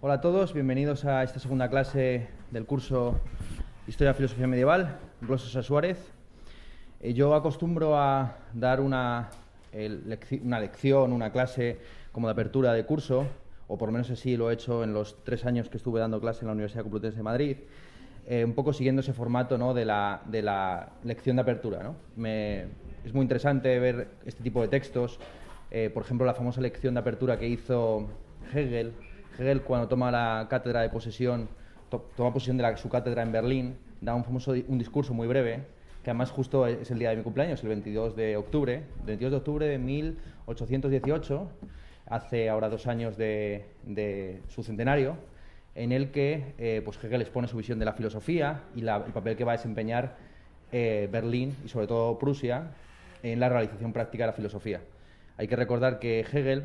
Hola a todos, bienvenidos a esta segunda clase del curso Historia Filosofía Medieval, Glosos Suárez. Eh, yo acostumbro a dar una, una lección, una clase como de apertura de curso, o por lo menos así lo he hecho en los tres años que estuve dando clase en la Universidad Complutense de Madrid, eh, un poco siguiendo ese formato de, la, de, la, lección de apertura. es muy interesante ver este tipo de textos, eh, por ejemplo, la famosa lección de apertura que hizo Hegel Hegel, cuando toma la cátedra de posesión, toma posesión de su cátedra en Berlín, da un famoso un discurso muy breve, que además justo es el día de mi cumpleaños, el 22 de octubre, el 22 de octubre de 1818, hace ahora dos años de, su centenario, en el que eh, pues Hegel expone su visión de la filosofía y el papel que va a desempeñar eh, Berlín y sobre todo Prusia en la realización práctica de la filosofía. Hay que recordar que Hegel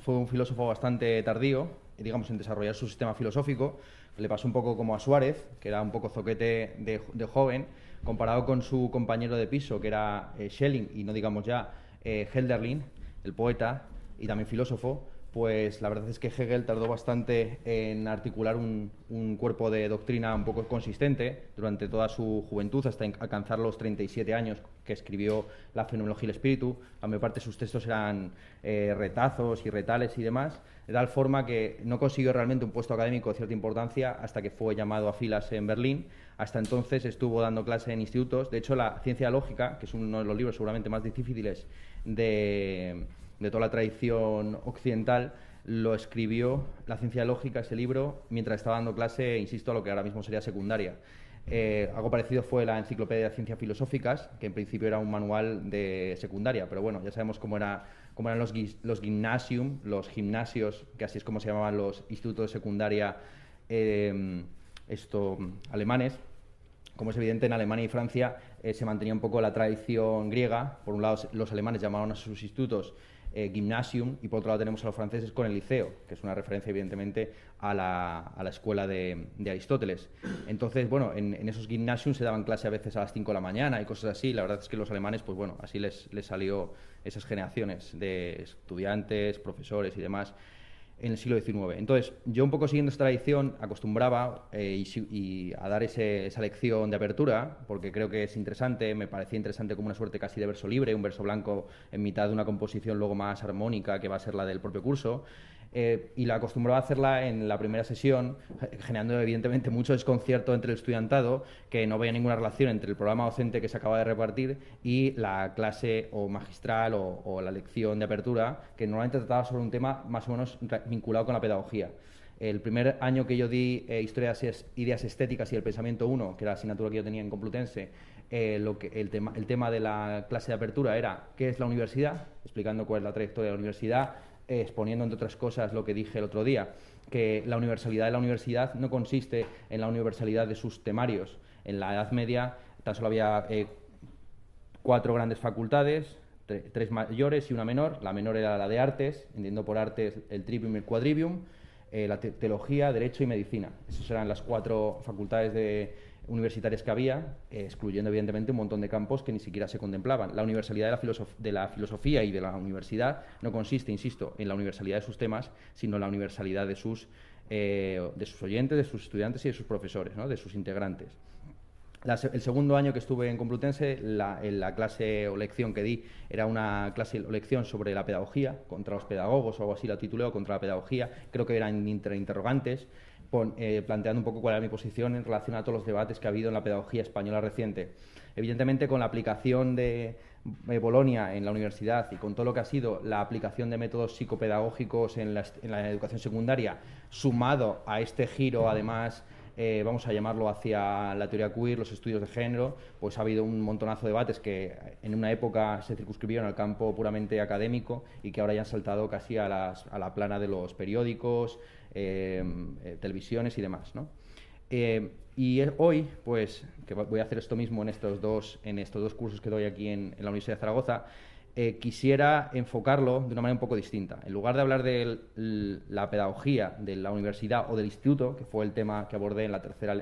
fue un filósofo bastante tardío, digamos, en desarrollar su sistema filosófico. Le pasó un poco como a Suárez, que era un poco zoquete de, joven, comparado con su compañero de piso, que era eh, Schelling, y no digamos ya eh, Helderlin, el poeta y también filósofo, pues la verdad es que Hegel tardó bastante en articular un, cuerpo de doctrina un poco consistente durante toda su juventud, hasta alcanzar los 37 años que escribió La fenomenología y el espíritu. La mayor parte sus textos eran eh, retazos y retales y demás, de tal forma que no consiguió realmente un puesto académico de cierta importancia hasta que fue llamado a filas en Berlín. Hasta entonces estuvo dando clases en institutos. De hecho, la ciencia lógica, que es uno de los libros seguramente más difíciles de de toda la tradición occidental, lo escribió la ciencia lógica, ese libro, mientras estaba dando clase, insisto, a lo que ahora mismo sería secundaria. Eh, algo parecido fue la Enciclopedia de Ciencias Filosóficas, que en principio era un manual de secundaria, pero bueno, ya sabemos cómo, era, cómo eran los, los los gimnasios, que así es como se llamaban los institutos de secundaria eh, esto, alemanes. Como es evidente, en Alemania y Francia eh, se mantenía un poco la tradición griega. Por un lado, los alemanes llamaban a sus institutos eh, gymnasium y por otro lado tenemos a los franceses con el liceo, que es una referencia evidentemente a la, a la escuela de, Aristóteles. Entonces, bueno, en, esos gymnasium se daban clase a veces a las 5 de la mañana y cosas así. La verdad es que los alemanes, pues bueno, así les, les salió esas generaciones de estudiantes, profesores y demás en el siglo XIX. Entonces, yo un poco siguiendo esta tradición acostumbraba eh, y, a dar esa lección de apertura, porque creo que es interesante, me parecía interesante como una suerte casi de verso libre, un verso blanco en mitad de una composición luego más armónica que va a ser la del propio curso. Eh, y la acostumbraba a hacerla en la primera sesión, generando evidentemente mucho desconcierto entre el estudiantado, que no veía ninguna relación entre el programa docente que se acaba de repartir y la clase o magistral o, la lección de apertura, que normalmente trataba sobre un tema más o menos vinculado con la pedagogía. El primer año que yo di eh, Ideas Estéticas y el Pensamiento 1, que era la asignatura que yo tenía en Complutense, eh, lo que, el, tema, el tema de la clase de apertura era qué es la universidad, explicando cuál es la trayectoria de la universidad, exponiendo, entre otras cosas, lo que dije el otro día, que la universalidad de la universidad no consiste en la universalidad de sus temarios. En la Edad Media tan solo había eh, cuatro grandes facultades, tres mayores y una menor. La menor era la de artes, entiendo por artes el trivium y el quadrivium, eh, la teología, derecho y medicina. Esas eran las cuatro facultades de universitarias que había, eh, excluyendo evidentemente un montón de campos que ni siquiera se contemplaban. La universalidad de la, filosofía y de la universidad no consiste, insisto, en la universalidad de sus temas, sino en la universalidad de sus, eh, de sus oyentes, de sus estudiantes y de sus profesores, de sus integrantes. el segundo año que estuve en Complutense, la, en la clase o lección que di era una clase o lección sobre la pedagogía, contra los pedagogos o algo así la titulé, contra la pedagogía, creo que eran interrogantes. Eh, planteando un poco cuál era mi posición en relación a todos los debates que ha habido en la pedagogía española reciente. Evidentemente, con la aplicación de eh, Bolonia en la universidad y con todo lo que ha sido la aplicación de métodos psicopedagógicos en la, educación secundaria, sumado a este giro, además, eh, vamos a llamarlo hacia la teoría queer, los estudios de género, pues ha habido un montonazo de debates que en una época se circunscribieron al campo puramente académico y que ahora ya han saltado casi a, a la plana de los periódicos, televisiones y demás. ¿no? Eh, y hoy, pues, que voy a hacer esto mismo en estos dos, en estos dos cursos que doy aquí en, la Universidad de Zaragoza, eh, quisiera enfocarlo de una manera un poco distinta. En lugar de hablar de la pedagogía de la universidad o del instituto, que fue el tema que abordé en la tercera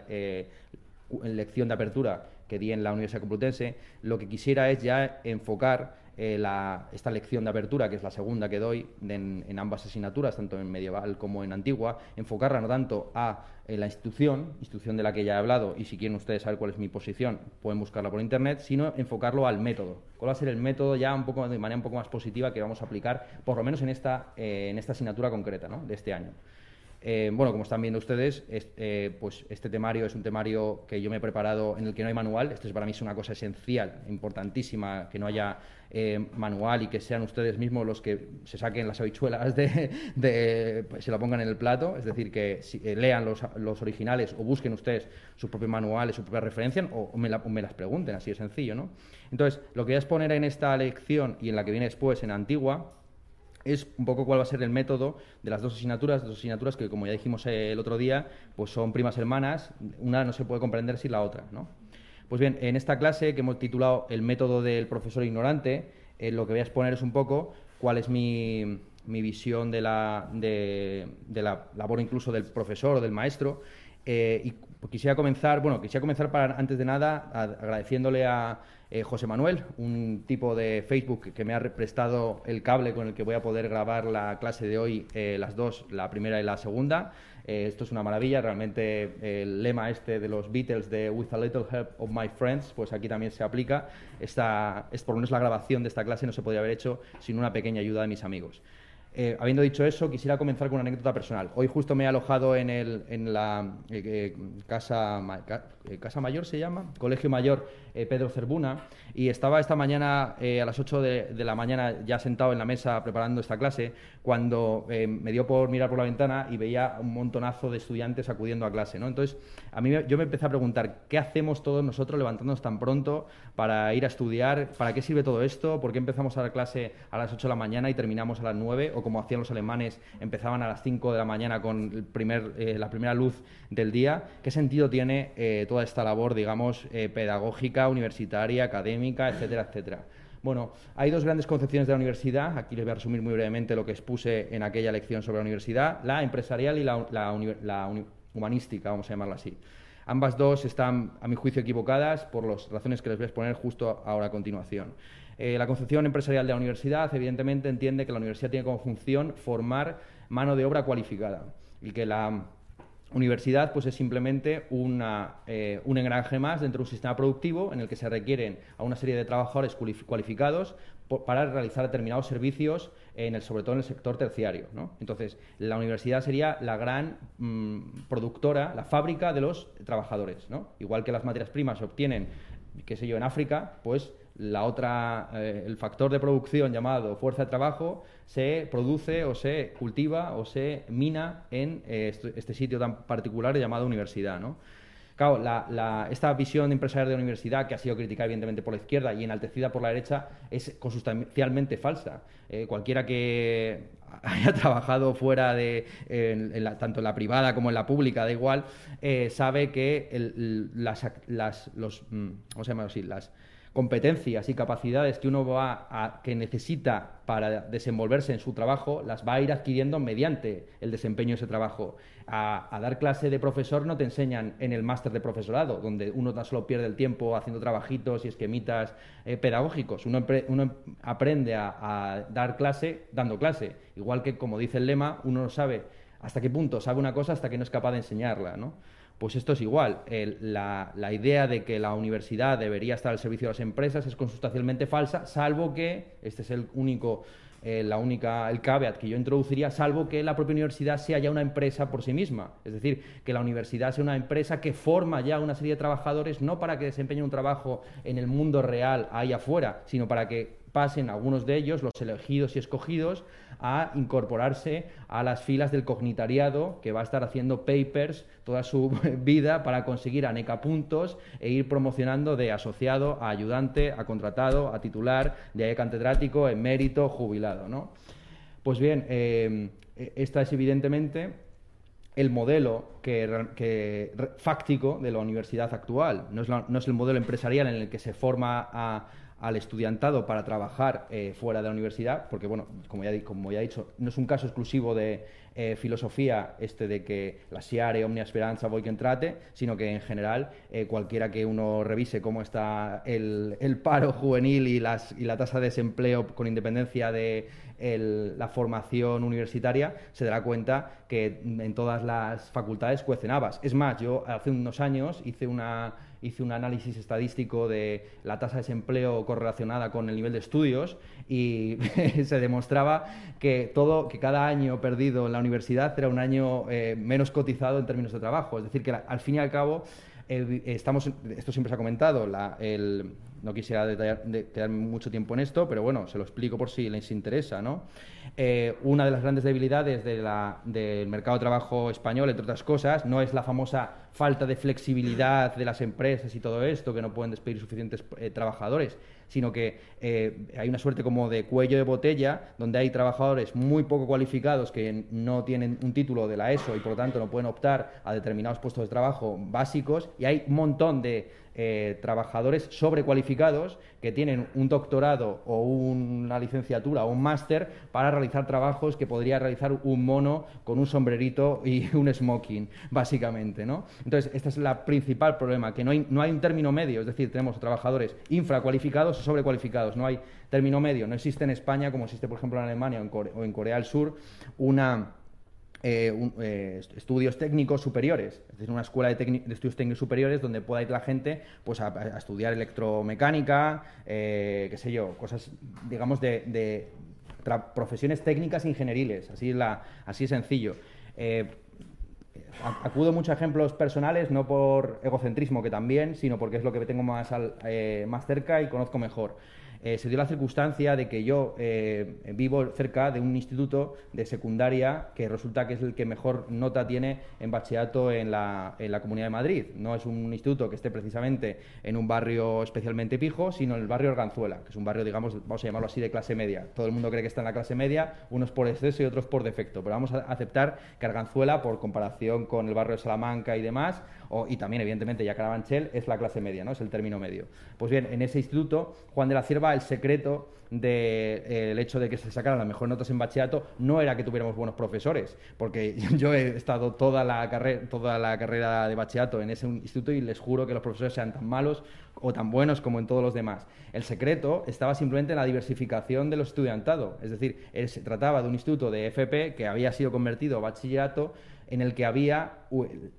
lección de apertura que di en la Universidad Complutense, lo que quisiera es ya enfocar eh, esta lección de apertura, que es la segunda que doy en, ambas asignaturas, tanto en medieval como en antigua, enfocarla no tanto a eh, la institución, institución de la que ya he hablado, y si quieren ustedes saber cuál es mi posición, pueden buscarla por internet, sino enfocarlo al método. ¿Cuál va a ser el método ya un poco de manera un poco más positiva que vamos a aplicar, por lo menos en esta, eh, en esta asignatura concreta de este año? Eh, bueno, como están viendo ustedes, eh, pues este temario es un temario que yo me he preparado en el que no hay manual. Esto es, para mí es una cosa esencial, importantísima, que no haya eh, manual y que sean ustedes mismos los que se saquen las habichuelas de, se la pongan en el plato. Es decir, que lean los, originales o busquen ustedes sus propios manuales, sus propias referencias o, me, me, las pregunten, así de sencillo, ¿no? Entonces, lo que voy a exponer en esta lección y en la que viene después, en Antigua, es un poco cuál va a ser el método de las dos asignaturas, dos asignaturas que, como ya dijimos el otro día, pues son primas hermanas, una no se puede comprender sin la otra, ¿no? Pues bien, en esta clase que hemos titulado El método del profesor ignorante, eh, lo que voy a exponer es un poco cuál es mi, visión de la, de, la labor incluso del profesor o del maestro. Eh, quisiera comenzar, bueno, quisiera comenzar para, antes de nada agradeciéndole a eh, José Manuel, un tipo de Facebook que me ha prestado el cable con el que voy a poder grabar la clase de hoy, eh, las dos, la primera y la segunda. Eh, esto es una maravilla, realmente el lema este de los Beatles de With a little help of my friends, pues aquí también se aplica. Esta, es por lo menos la grabación de esta clase no se podría haber hecho sin una pequeña ayuda de mis amigos. Eh, habiendo dicho eso, quisiera comenzar con una anécdota personal. Hoy justo me he alojado en, el, en la eh, eh, casa, casa Mayor, se llama, Colegio Mayor Pedro Cerbuna, y estaba esta mañana a las 8 de, la mañana ya sentado en la mesa preparando esta clase, cuando me dio por mirar por la ventana y veía un montonazo de estudiantes acudiendo a clase. ¿no? Entonces, a mí yo me empecé a preguntar, ¿qué hacemos todos nosotros levantándonos tan pronto para ir a estudiar? ¿Para qué sirve todo esto? ¿Por qué empezamos a dar clase a las 8 de la mañana y terminamos a las 9? Como hacían los alemanes, empezaban a las 5 de la mañana con eh, la primera luz del día. ¿Qué sentido tiene eh, toda esta labor, digamos, eh, pedagógica, universitaria, académica, etcétera, etcétera? Bueno, hay dos grandes concepciones de la universidad. Aquí les voy a resumir muy brevemente lo que expuse en aquella lección sobre la universidad, la empresarial y la, humanística, vamos a llamarla así. Ambas dos están, a mi juicio, equivocadas por las razones que les voy a exponer justo ahora a continuación. Eh, la concepción empresarial de la universidad, evidentemente, entiende que la universidad tiene como función formar mano de obra cualificada y que la universidad pues, es simplemente eh, un engranaje más dentro de un sistema productivo en el que se requieren a una serie de trabajadores cualificados para realizar determinados servicios, en el, sobre todo en el sector terciario. Entonces, la universidad sería la gran mm, productora, la fábrica de los trabajadores. Igual que las materias primas se obtienen, qué sé yo, en África, pues la otra, eh, el factor de producción llamado fuerza de trabajo se produce o se cultiva o se mina en eh, este sitio tan particular llamado universidad. ¿no? Claro, esta visión empresarial de universidad, que ha sido criticada evidentemente por la izquierda y enaltecida por la derecha, es consustancialmente falsa. Eh, cualquiera que haya trabajado fuera de, tanto en la privada como en la pública, da igual, sabe que las, los, mm, ¿cómo se llama así? Las, competencias y capacidades que uno va a, que necesita para desenvolverse en su trabajo, las va a ir adquiriendo mediante el desempeño de ese trabajo. A, dar clase de profesor no te enseñan en el máster de profesorado, donde uno tan solo pierde el tiempo haciendo trabajitos y esquemitas eh, pedagógicos. Uno, uno aprende a, a dar clase dando clase. Igual que, como dice el lema, uno no sabe hasta qué punto sabe una cosa hasta que no es capaz de enseñarla. ¿no? Pues esto es igual. la, idea de que la universidad debería estar al servicio de las empresas es consustancialmente falsa, salvo que, este es el único, eh, la única, el caveat que yo introduciría, salvo que la propia universidad sea ya una empresa por sí misma. Es decir, que la universidad sea una empresa que forma ya una serie de trabajadores, no para que desempeñen un trabajo en el mundo real ahí afuera, sino para que pasen algunos de ellos, los elegidos y escogidos, a incorporarse a las filas del cognitariado que va a estar haciendo papers toda su vida para conseguir aneca puntos e ir promocionando de asociado a ayudante, a contratado, a titular, de catedrático, emérito, jubilado. ¿no? Pues bien, eh, esta es evidentemente el modelo que, fáctico de la universidad actual. No es, no es, el modelo empresarial en el que se forma a, al estudiantado para trabajar eh, fuera de la universidad, porque, bueno, como ya, como ya he dicho, no es un caso exclusivo de eh, filosofía este de que la SIARE, Omnia Esperanza, voy que entrate, sino que en general eh, cualquiera que uno revise cómo está el, paro juvenil y, las, y la tasa de desempleo con independencia de la formación universitaria, se dará cuenta que en todas las facultades cuecen habas. Es más, yo hace unos años hice una hice un análisis estadístico de la tasa de desempleo correlacionada con el nivel de estudios y se demostraba que todo, que cada año perdido en la universidad era un año eh, menos cotizado en términos de trabajo. Es decir, que al fin y al cabo eh, estamos, esto siempre se ha comentado, el, no quisiera quedarme mucho tiempo en esto, pero bueno, se lo explico por si les interesa. ¿no? Eh, una de las grandes debilidades del mercado de trabajo español, entre otras cosas, no es la famosa falta de flexibilidad de las empresas y todo esto, que no pueden despedir suficientes eh, trabajadores, sino que eh, hay una suerte como de cuello de botella, donde hay trabajadores muy poco cualificados que no tienen un título de la ESO y por lo tanto no pueden optar a determinados puestos de trabajo básicos, y hay un montón de eh, trabajadores sobrecualificados que tienen un doctorado o una licenciatura o un máster para realizar trabajos que podría realizar un mono con un sombrerito y un smoking, básicamente, ¿no? Entonces, este es el principal problema, que no hay, no hay un término medio, es decir, tenemos trabajadores infracualificados o sobrecualificados, no hay término medio, no existe en España, como existe, por ejemplo, en Alemania o en Corea del Sur, una eh, eh, estudios técnicos superiores, es decir, una escuela de, estudios técnicos superiores donde pueda ir la gente pues, a, estudiar electromecánica, eh, qué sé yo, cosas, digamos, de, profesiones técnicas ingenieriles, así, la, así sencillo. acudo muchos ejemplos personales, no por egocentrismo, que también, sino porque es lo que tengo más, más cerca y conozco mejor. Eh, se dio la circunstancia de que yo eh, vivo cerca de un instituto de secundaria que resulta que es el que mejor nota tiene en bachillerato en la, en la Comunidad de Madrid. No es un instituto que esté precisamente en un barrio especialmente pijo, sino en el barrio Arganzuela, que es un barrio, digamos, vamos a llamarlo así, de clase media. Todo el mundo cree que está en la clase media, unos por exceso y otros por defecto, pero vamos a aceptar que Arganzuela, por comparación con el barrio de Salamanca y demás, y también, evidentemente, ya Carabanchel es la clase media, ¿no? es el término medio. Pues bien, en ese instituto, Juan de la Cierva, el secreto del de, eh, hecho de que se sacaran las mejores notas en bachillerato no era que tuviéramos buenos profesores, porque yo he estado toda la, carrera, toda la carrera de bachillerato en ese instituto y les juro que los profesores sean tan malos o tan buenos como en todos los demás. El secreto estaba simplemente en la diversificación de los estudiantado, es decir, se trataba de un instituto de FP que había sido convertido a bachillerato en el que había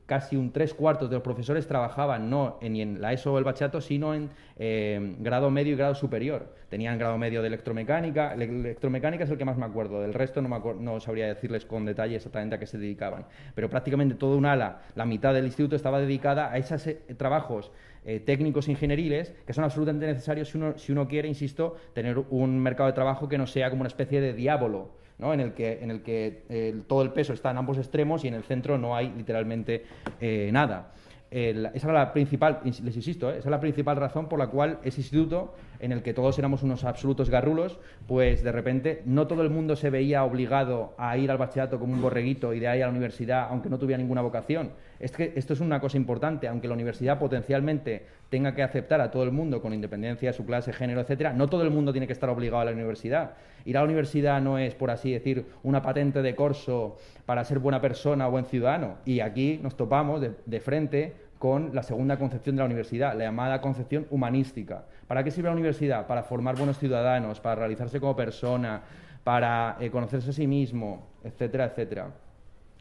casi un tres cuartos de los profesores trabajaban no en, en la ESO o el bachillerato, sino en eh, grado medio y grado superior. Tenían grado medio de electromecánica, electromecánica es el que más me acuerdo, del resto no, no sabría decirles con detalle exactamente a qué se dedicaban. Pero prácticamente todo un ala, la mitad del instituto estaba dedicada a esos eh, trabajos eh, técnicos ingenieriles que son absolutamente necesarios si uno, si uno quiere, insisto, tener un mercado de trabajo que no sea como una especie de diablo en el que, en el que todo el peso está en ambos extremos y en el centro no hay literalmente eh, nada. esa era la principal, les insisto, ¿eh? esa es la principal razón por la cual ese instituto, en el que todos éramos unos absolutos garrulos, pues de repente no todo el mundo se veía obligado a ir al bachillerato como un borreguito y de ahí a la universidad, aunque no tuviera ninguna vocación. Es que esto es una cosa importante, aunque la universidad potencialmente tenga que aceptar a todo el mundo con independencia de su clase, género, etcétera, no todo el mundo tiene que estar obligado a la universidad. Ir a la universidad no es, por así decir, una patente de corso para ser buena persona o buen ciudadano. Y aquí nos topamos de, frente con la segunda concepción de la universidad, la llamada concepción humanística. ¿Para qué sirve la universidad? Para formar buenos ciudadanos, para realizarse como persona, para eh, conocerse a sí mismo, etcétera, etcétera.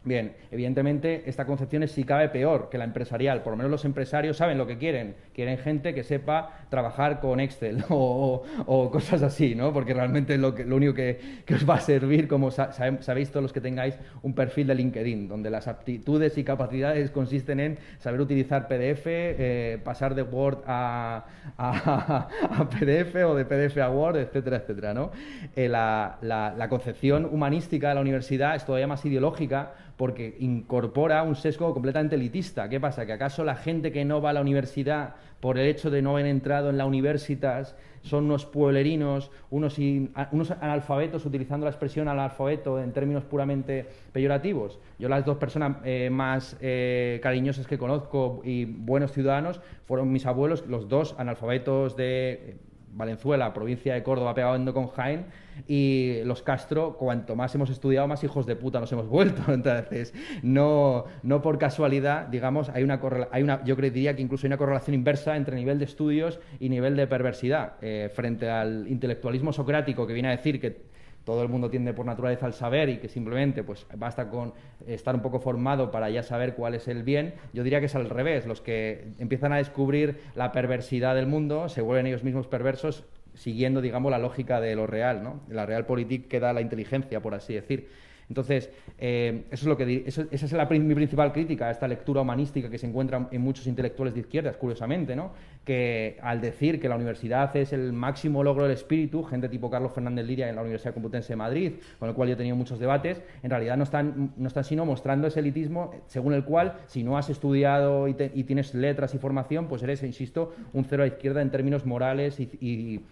Bien, evidentemente esta concepción es si cabe peor que la empresarial. Por lo menos los empresarios saben lo que quieren. Quieren gente que sepa trabajar con Excel o, cosas así, ¿no? Porque realmente lo, que, lo único que, os va a servir, como sabéis todos los que tengáis un perfil de LinkedIn, donde las aptitudes y capacidades consisten en saber utilizar PDF, eh, pasar de Word a, PDF o de PDF a Word, etcétera, etcétera, ¿no? Eh, la, la concepción humanística de la universidad es todavía más ideológica porque incorpora un sesgo completamente elitista. ¿Qué pasa? ¿Que acaso la gente que no va a la universidad por el hecho de no haber entrado en la universitas son unos pueblerinos, unos, unos analfabetos, utilizando la expresión analfabeto en términos puramente peyorativos? Yo las dos personas eh, más eh, cariñosas que conozco y buenos ciudadanos fueron mis abuelos, los dos analfabetos de Valenzuela, provincia de Córdoba, pegando con Jaén, y los Castro, cuanto más hemos estudiado, más hijos de puta nos hemos vuelto. Entonces, no, no por casualidad, digamos, hay una, hay una yo diría que incluso hay una correlación inversa entre nivel de estudios y nivel de perversidad, eh, frente al intelectualismo socrático que viene a decir que todo el mundo tiende por naturaleza al saber y que simplemente pues basta con estar un poco formado para ya saber cuál es el bien, yo diría que es al revés. Los que empiezan a descubrir la perversidad del mundo se vuelven ellos mismos perversos siguiendo, digamos, la lógica de lo real, ¿no? La realpolitik que da la inteligencia, por así decir. Entonces, eh, eso es lo que esa es la, mi principal crítica a esta lectura humanística que se encuentra en muchos intelectuales de izquierdas, curiosamente, ¿no? que al decir que la universidad es el máximo logro del espíritu, gente tipo Carlos Fernández Liria en la Universidad Complutense de Madrid, con el cual yo he tenido muchos debates, en realidad no están, no están sino mostrando ese elitismo según el cual, si no has estudiado y, tienes letras y formación, pues eres, insisto, un cero a izquierda en términos morales y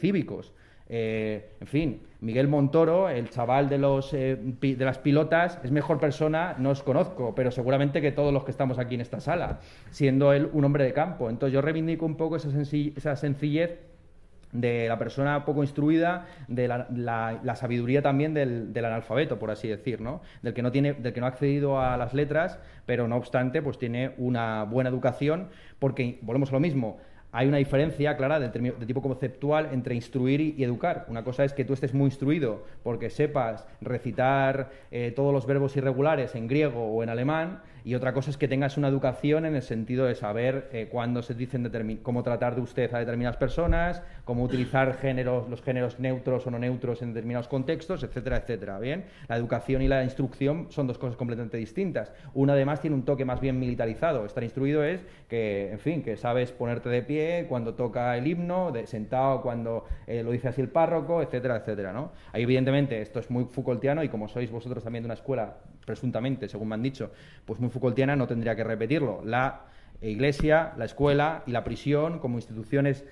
cívicos. Eh, en fin, Miguel Montoro, el chaval de, los, eh, de las pilotas, es mejor persona, no os conozco, pero seguramente que todos los que estamos aquí en esta sala, siendo él un hombre de campo. Entonces yo reivindico un poco esa, esa sencillez de la persona poco instruida, de la, sabiduría también del, analfabeto, por así decir, ¿no? Del que no tiene, del que no ha accedido a las letras, pero no obstante, pues tiene una buena educación, porque volvemos a lo mismo hay una diferencia clara de, tipo conceptual entre instruir y, educar. Una cosa es que tú estés muy instruido porque sepas recitar eh, todos los verbos irregulares en griego o en alemán, y otra cosa es que tengas una educación en el sentido de saber eh, cuándo se dicen cómo tratar de usted a determinadas personas, cómo utilizar géneros, los géneros neutros o no neutros en determinados contextos, etcétera, etcétera. Bien, la educación y la instrucción son dos cosas completamente distintas. Una además tiene un toque más bien militarizado. Estar instruido es que, en fin, que sabes ponerte de pie cuando toca el himno, de, sentado cuando eh, lo dice así el párroco, etcétera, etcétera. ¿no? Ahí evidentemente esto es muy Foucaultiano y como sois vosotros también de una escuela presuntamente, según me han dicho, pues muy Foucaultiana, no tendría que repetirlo. La iglesia, la escuela y la prisión como instituciones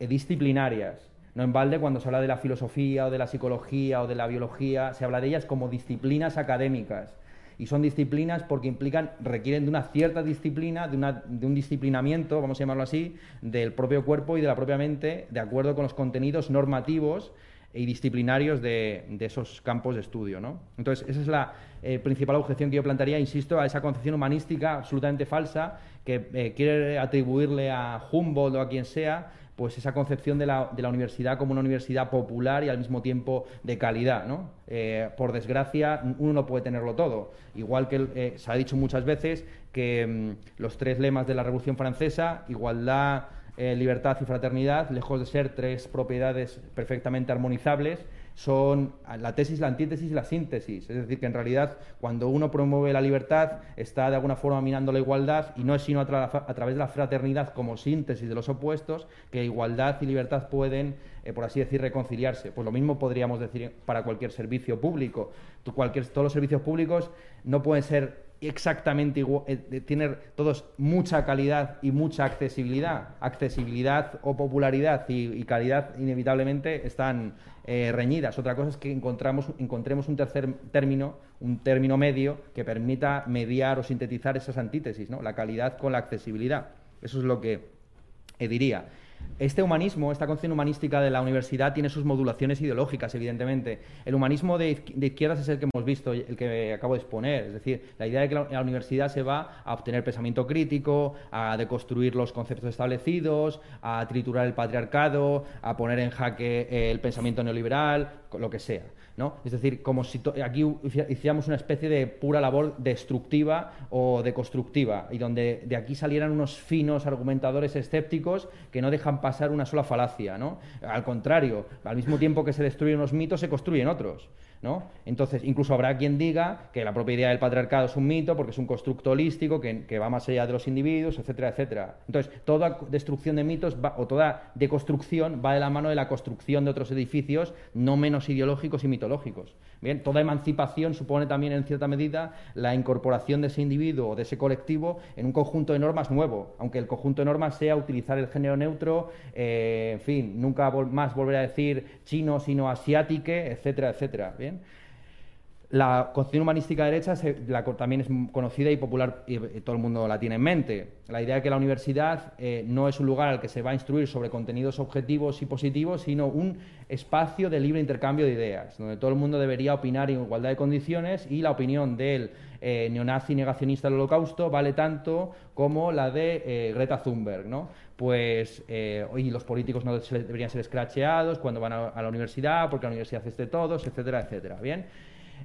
disciplinarias. No en balde cuando se habla de la filosofía o de la psicología o de la biología, se habla de ellas como disciplinas académicas. Y son disciplinas porque implican, requieren de una cierta disciplina, de, de un disciplinamiento, vamos a llamarlo así, del propio cuerpo y de la propia mente, de acuerdo con los contenidos normativos y disciplinarios de, esos campos de estudio. ¿no? Entonces, esa es la eh, principal objeción que yo plantearía, insisto, a esa concepción humanística absolutamente falsa que eh, quiere atribuirle a Humboldt o a quien sea pues esa concepción de la, universidad como una universidad popular y al mismo tiempo de calidad. ¿no? Eh, por desgracia, uno no puede tenerlo todo. Igual que se ha dicho muchas veces que mm, los tres lemas de la Revolución Francesa, igualdad, eh, libertad y fraternidad, lejos de ser tres propiedades perfectamente armonizables, son la tesis, la antítesis y la síntesis. Es decir, que en realidad cuando uno promueve la libertad está de alguna forma minando la igualdad y no es sino a, través de la fraternidad como síntesis de los opuestos que igualdad y libertad pueden, eh, por así decir, reconciliarse. Pues lo mismo podríamos decir para cualquier servicio público. cualquier, todos los servicios públicos no pueden ser exactamente igual, eh, todos mucha calidad y mucha accesibilidad. Accesibilidad o popularidad y, calidad inevitablemente están eh, reñidas. Otra cosa es que encontramos, encontremos un tercer término, un término medio que permita mediar o sintetizar esas antítesis, ¿no? la calidad con la accesibilidad. Eso es lo que eh, diría. Este humanismo, esta concepción humanística de la universidad tiene sus modulaciones ideológicas, evidentemente. El humanismo de, izquierdas es el que hemos visto, el que acabo de exponer. Es decir, la idea de que la, universidad se va a obtener pensamiento crítico, a deconstruir los conceptos establecidos, a triturar el patriarcado, a poner en jaque el pensamiento neoliberal, lo que sea. Es decir, como si aquí hiciéramos una especie de pura labor destructiva o deconstructiva, y donde de aquí salieran unos finos argumentadores escépticos que no dejan pasar una sola falacia, ¿no? Al contrario, al mismo tiempo que se destruyen unos mitos, se construyen otros. Entonces, incluso habrá quien diga que la propia idea del patriarcado es un mito porque es un constructo holístico que, va más allá de los individuos, etcétera, etcétera. Entonces, toda destrucción de mitos o toda deconstrucción va de la mano de la construcción de otros edificios no menos ideológicos y mitológicos. Bien, toda emancipación supone también, en cierta medida, la incorporación de ese individuo o de ese colectivo en un conjunto de normas nuevo, aunque el conjunto de normas sea utilizar el género neutro, eh, en fin, nunca más volver a decir chino, sino asiátique, etcétera, etcétera. La concepción humanística derecha también es conocida y popular y, todo el mundo la tiene en mente. La idea de que la universidad eh, no es un lugar al que se va a instruir sobre contenidos objetivos y positivos, sino un espacio de libre intercambio de ideas, donde todo el mundo debería opinar en igualdad de condiciones y la opinión del eh, neonazi negacionista del holocausto vale tanto como la de eh, Greta Thunberg, ¿no? Pues hoy los políticos no deberían ser escracheados cuando van a, a, la universidad, porque la universidad es de todos, etcétera, etcétera. Bien.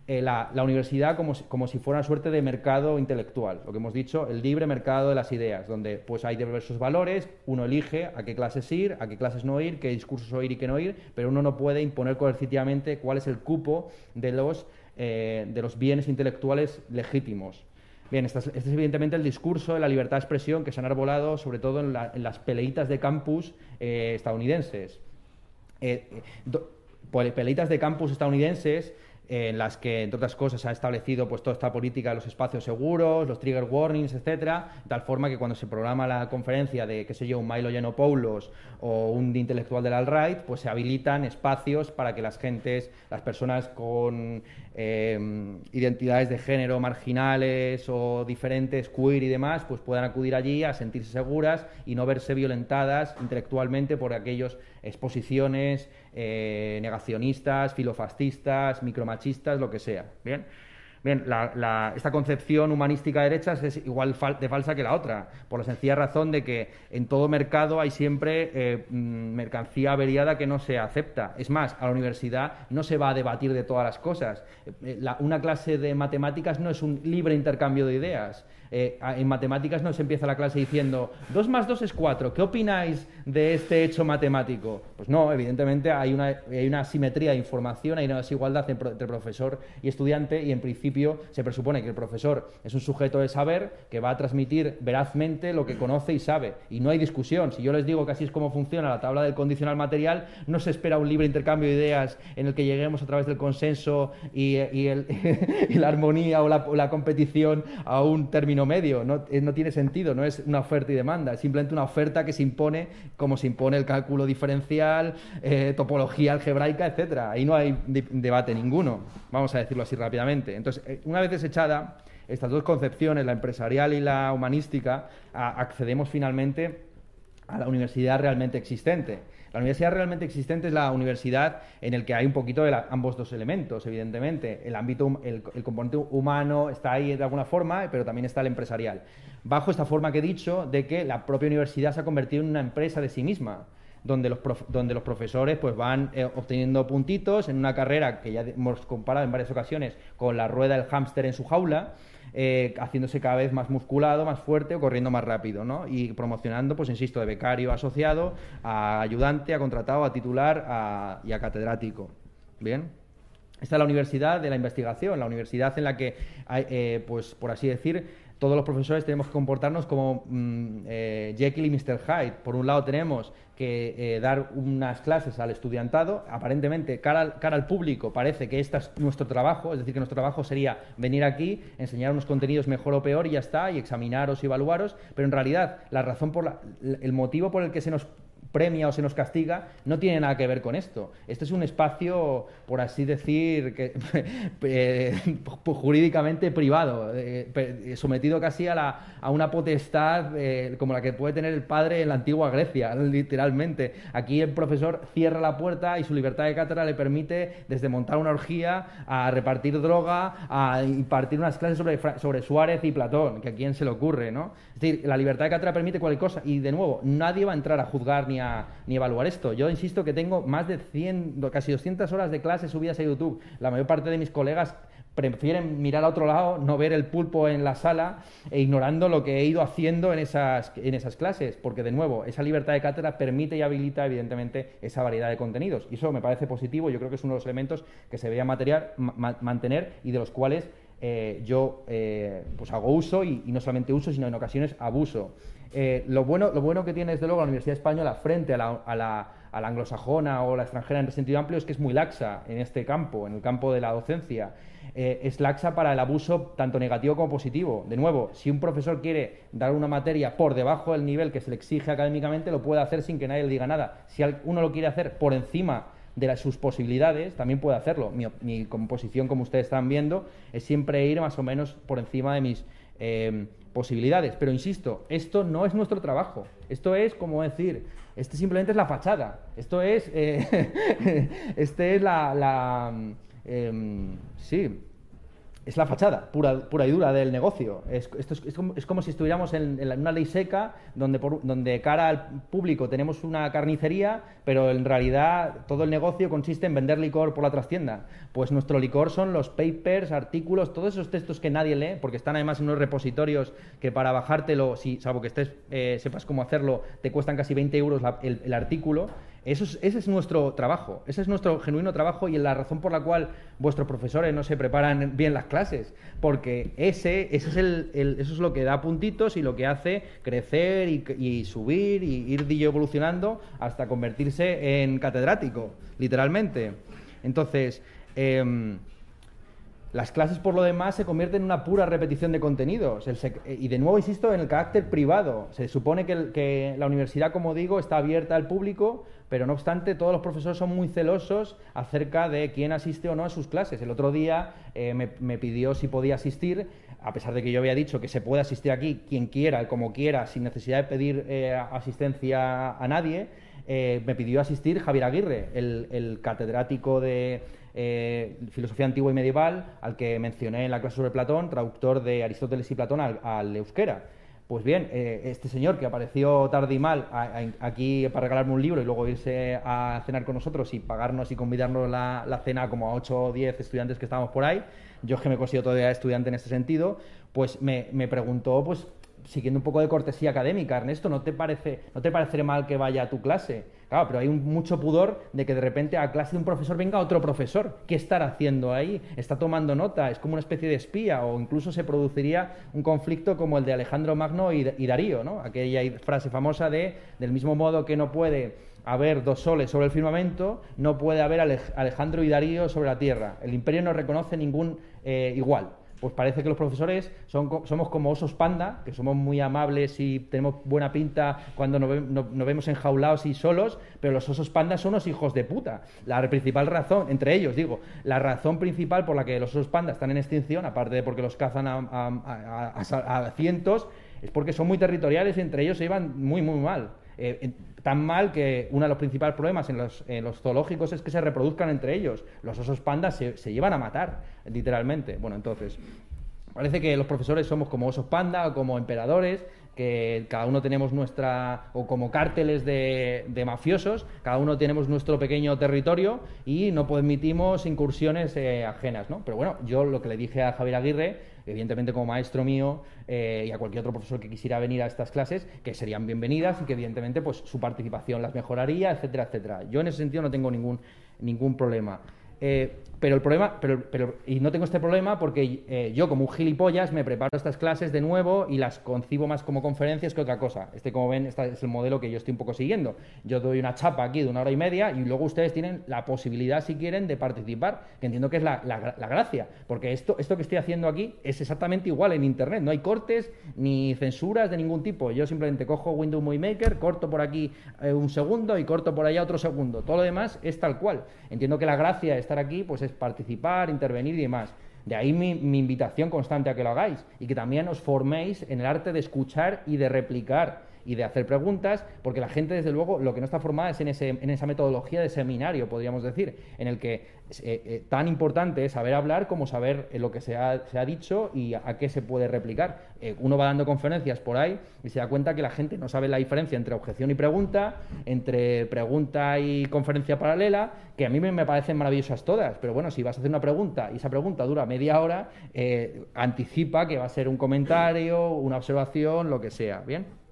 Eh, la, universidad como si, como si, fuera una suerte de mercado intelectual, lo que hemos dicho, el libre mercado de las ideas, donde pues hay diversos valores, uno elige a qué clases ir, a qué clases no ir, qué discursos oír y qué no ir, pero uno no puede imponer coercitivamente cuál es el cupo de los, eh, de los bienes intelectuales legítimos. Bien, este es, evidentemente el discurso de la libertad de expresión que se han arbolado sobre todo en, las peleitas de campus eh, estadounidenses. peleitas de campus estadounidenses en las que, entre otras cosas, se ha establecido pues, toda esta política de los espacios seguros, los trigger warnings, etcétera, de tal forma que cuando se programa la conferencia de, qué sé yo, un Milo Yiannopoulos o un intelectual del alt-right, pues se habilitan espacios para que las gentes, las personas con eh, identidades de género marginales o diferentes, queer y demás, pues puedan acudir allí a sentirse seguras y no verse violentadas intelectualmente por aquellos exposiciones eh, negacionistas, filofascistas, micromachistas, lo que sea. Bien. Bien, esta concepción humanística de derechas es igual de falsa que la otra, por la sencilla razón de que en todo mercado hay siempre eh, mm, mercancía averiada que no se acepta. Es más, a la universidad no se va a debatir de todas las cosas. Eh, una clase de matemáticas no es un libre intercambio de ideas. Eh, en matemáticas no se empieza la clase diciendo 2 más 2 es 4, ¿qué opináis de este hecho matemático? Pues no, evidentemente hay una, hay una asimetría de información, hay una desigualdad entre profesor y estudiante y en principio se presupone que el profesor es un sujeto de saber que va a transmitir verazmente lo que conoce y sabe. Y no hay discusión. Si yo les digo que así es como funciona la tabla del condicional material, no se espera un libre intercambio de ideas en el que lleguemos a través del consenso y, la armonía o la competición a un término medio, eh, no, tiene sentido, no es una oferta y demanda, es simplemente una oferta que se impone como se impone el cálculo diferencial, eh, topología algebraica, etcétera. Ahí no hay debate ninguno, vamos a decirlo así rápidamente. Entonces, eh, una vez desechada estas dos concepciones, la empresarial y la humanística, accedemos finalmente a la universidad realmente existente. La universidad realmente existente es la universidad en el que hay un poquito de ambos dos elementos, evidentemente. El ámbito, el, componente humano está ahí de alguna forma, pero también está el empresarial. Bajo esta forma que he dicho de que la propia universidad se ha convertido en una empresa de sí misma. Donde los, profesores pues van eh, obteniendo puntitos en una carrera que ya hemos comparado en varias ocasiones con la rueda del hámster en su jaula, eh, haciéndose cada vez más musculado, más fuerte o corriendo más rápido, ¿no? Y promocionando, pues insisto, de becario asociado, a ayudante, a contratado, a titular y a catedrático. Bien. Esta es la universidad de la investigación, la universidad en la que, eh, pues por así decir, todos los profesores tenemos que comportarnos como mm, eh, Jekyll y Mr. Hyde. Por un lado tenemos que eh, dar unas clases al estudiantado, aparentemente cara al, cara al público parece que este es nuestro trabajo, es decir, que nuestro trabajo sería venir aquí, enseñar unos contenidos mejor o peor y ya está, y examinaros y evaluaros, pero en realidad la razón por la, el motivo por el que se nos premia o se nos castiga, no tiene nada que ver con esto. Este es un espacio, por así decir, eh, jurídicamente privado, eh, sometido casi a, la, una potestad eh, como la que puede tener el padre en la antigua Grecia, literalmente. Aquí el profesor cierra la puerta y su libertad de cátedra le permite desde montar una orgía a repartir droga, a impartir unas clases sobre, sobre Suárez y Platón, que a quién se le ocurre, ¿no? Decir, la libertad de cátedra permite cualquier cosa y, de nuevo, nadie va a entrar a juzgar ni a ni evaluar esto. Yo insisto que tengo más de 100, casi 200 horas de clases subidas a YouTube. La mayor parte de mis colegas prefieren mirar a otro lado, no ver el pulpo en la sala e ignorando lo que he ido haciendo en esas, en esas clases, porque de nuevo, esa libertad de cátedra permite y habilita evidentemente esa variedad de contenidos. Y eso me parece positivo, yo creo que es uno de los elementos que se debería material, mantener y de los cuales eh, yo eh, pues hago uso y, no solamente uso, sino en ocasiones abuso. Eh, lo, bueno, lo bueno que tiene desde luego la Universidad Española frente a la, a la, anglosajona o la extranjera en sentido amplio es que es muy laxa en este campo, en el campo de la docencia. Es laxa para el abuso tanto negativo como positivo. De nuevo, si un profesor quiere dar una materia por debajo del nivel que se le exige académicamente, lo puede hacer sin que nadie le diga nada. Si uno lo quiere hacer por encima de sus posibilidades, también puede hacerlo. Mi, composición, como ustedes están viendo, es siempre ir más o menos por encima de mis em, posibilidades. Pero insisto, esto no es nuestro trabajo. Esto es, como decir, este simplemente es la fachada. Esto es, eh, este es la, la em, sí, es la fachada pura, pura y dura del negocio. Es, esto es, como, si estuviéramos en, una ley seca donde, donde cara al público tenemos una carnicería, pero en realidad todo el negocio consiste en vender licor por la trastienda. Pues nuestro licor son los papers, artículos, todos esos textos que nadie lee, porque están además en unos repositorios que para bajártelo, si, salvo que estés, eh, sepas cómo hacerlo, te cuestan casi 20 euros el artículo. Eso es, ese es nuestro trabajo, ese es nuestro genuino trabajo y la razón por la cual vuestros profesores no se preparan bien las clases, porque ese, ese es el, eso es lo que da puntitos y lo que hace crecer y, subir y ir evolucionando hasta convertirse en catedrático, literalmente. Entonces, em, las clases, por lo demás, se convierten en una pura repetición de contenidos. y de nuevo, insisto, en el carácter privado. Se supone que, la universidad, como digo, está abierta al público, pero no obstante todos los profesores son muy celosos acerca de quién asiste o no a sus clases. El otro día eh, me, pidió si podía asistir, a pesar de que yo había dicho que se puede asistir aquí quien quiera, como quiera, sin necesidad de pedir eh, asistencia a nadie, eh, me pidió asistir Javier Aguirre, el, catedrático de filosofía antigua y medieval, al que mencioné en la clase sobre Platón, traductor de Aristóteles y Platón al euskera. Pues bien, eh, este señor que apareció tarde y mal aquí para regalarme un libro y luego irse a cenar con nosotros y pagarnos y convidarnos la, cena como a 8 o 10 estudiantes que estábamos por ahí, yo es que me considero todavía estudiante en este sentido, pues me, me preguntó pues siguiendo un poco de cortesía académica, Ernesto, ¿no te parece, no te parece mal que vaya a tu clase? Claro, pero hay mucho pudor de que de repente a clase de un profesor venga otro profesor. ¿Qué estará haciendo ahí? ¿Está tomando nota? ¿Es como una especie de espía? O incluso se produciría un conflicto como el de Alejandro Magno y, Darío, ¿no? Aquella frase famosa de, del mismo modo que no puede haber dos soles sobre el firmamento, no puede haber Alejandro y Darío sobre la tierra. El imperio no reconoce ningún eh, igual pues parece que los profesores somos como osos panda, que somos muy amables y tenemos buena pinta cuando nos, vemos enjaulados y solos, pero los osos panda son los hijos de puta. La principal razón, entre ellos digo, la razón principal por la que los osos panda están en extinción, aparte de porque los cazan a, cientos, es porque son muy territoriales y entre ellos se llevan muy, muy mal. Eh, tan mal que uno de los principales problemas en los, zoológicos es que se reproduzcan entre ellos. Los osos pandas se, se, llevan a matar, literalmente. Bueno, entonces, parece que los profesores somos como osos panda o como emperadores que cada uno tenemos nuestra, o como cárteles de, mafiosos, cada uno tenemos nuestro pequeño territorio y no permitimos incursiones eh, ajenas, ¿no? Pero bueno, yo lo que le dije a Javier Aguirre, evidentemente como maestro mío eh, y a cualquier otro profesor que quisiera venir a estas clases, que serían bienvenidas y que evidentemente pues su participación las mejoraría, etcétera, etcétera. Yo en ese sentido no tengo ningún, ningún problema. Eh, pero el problema, pero, pero, y no tengo este problema porque eh, yo como un gilipollas me preparo estas clases de nuevo y las concibo más como conferencias que otra cosa. Este, como ven, este es el modelo que yo estoy un poco siguiendo. Yo doy una chapa aquí de una hora y media y luego ustedes tienen la posibilidad, si quieren, de participar, que entiendo que es la, gracia, porque esto, esto que estoy haciendo aquí es exactamente igual en Internet. No hay cortes ni censuras de ningún tipo. Yo simplemente cojo Windows Movie Maker, corto por aquí eh, un segundo y corto por allá otro segundo. Todo lo demás es tal cual. Entiendo que la gracia de estar aquí pues es participar, intervenir y demás. De ahí mi, invitación constante a que lo hagáis y que también os forméis en el arte de escuchar y de replicar y de hacer preguntas, porque la gente, desde luego, lo que no está formada es en, ese, en esa metodología de seminario, podríamos decir, en el que eh, eh, tan importante es saber hablar como saber eh, lo que se ha, se ha, dicho y a, qué se puede replicar. uno va dando conferencias por ahí y se da cuenta que la gente no sabe la diferencia entre objeción y pregunta, entre pregunta y conferencia paralela, que a mí me, me parecen maravillosas todas, pero bueno, si vas a hacer una pregunta y esa pregunta dura media hora, anticipa que va a ser un comentario, una observación, lo que sea, ¿bien?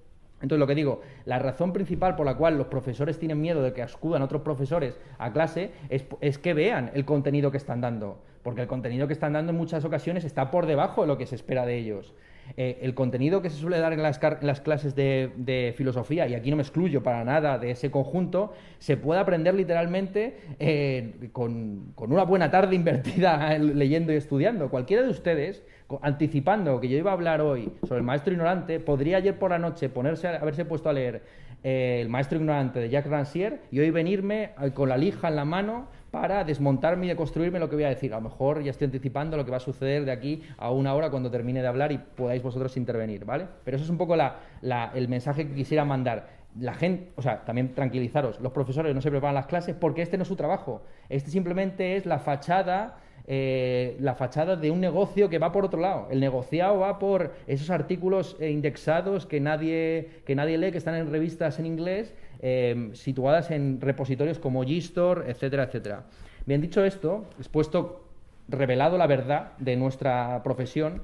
Entonces, lo que digo, la razón principal por la cual los profesores tienen miedo de que acudan otros profesores a clase es, que vean el contenido que están dando, porque el contenido que están dando en muchas ocasiones está por debajo de lo que se espera de ellos. Eh, el contenido que se suele dar en las, clases de, filosofía, y aquí no me excluyo para nada de ese conjunto, se puede aprender literalmente eh, con una buena tarde invertida leyendo y estudiando. Cualquiera de ustedes anticipando que yo iba a hablar hoy sobre el maestro ignorante, podría ayer por la noche ponerse a, haberse puesto a leer eh, el maestro ignorante de Jacques Rancière y hoy venirme eh, con la lija en la mano para desmontarme y deconstruirme lo que voy a decir. A lo mejor ya estoy anticipando lo que va a suceder de aquí a una hora cuando termine de hablar y podáis vosotros intervenir, ¿vale? Pero eso es un poco el mensaje que quisiera mandar la gente, o sea, también tranquilizaros, los profesores no se preparan las clases porque este no es su trabajo. Este simplemente es la fachada eh, la fachada de un negocio que va por otro lado. El negociado va por esos artículos eh, indexados que nadie, que nadie lee, que están en revistas en inglés, eh, situadas en repositorios como Gstore, etcétera, etcétera. Bien dicho esto, expuesto, revelado la verdad de nuestra profesión,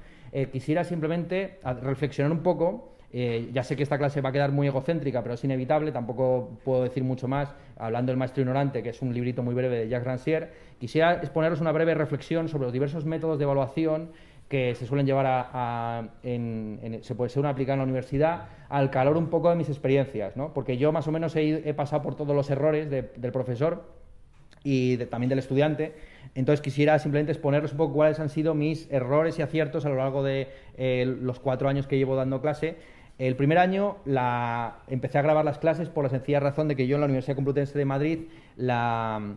quisiera simplemente reflexionar un poco eh, ya sé que esta clase va a quedar muy egocéntrica, pero es inevitable, tampoco puedo decir mucho más, hablando del Maestro Ignorante, que es un librito muy breve de Jacques Rancière. Quisiera exponeros una breve reflexión sobre los diversos métodos de evaluación que se suelen llevar a, se puede ser una aplicada en la universidad al calor un poco de mis experiencias, ¿no? porque yo más o menos he, pasado por todos los errores del profesor y también del estudiante. Entonces quisiera simplemente exponeros un poco cuáles han sido mis errores y aciertos a lo largo de eh, los cuatro años que llevo dando clase el primer año la, empecé a grabar las clases por la sencilla razón de que yo en la Universidad Complutense de Madrid la,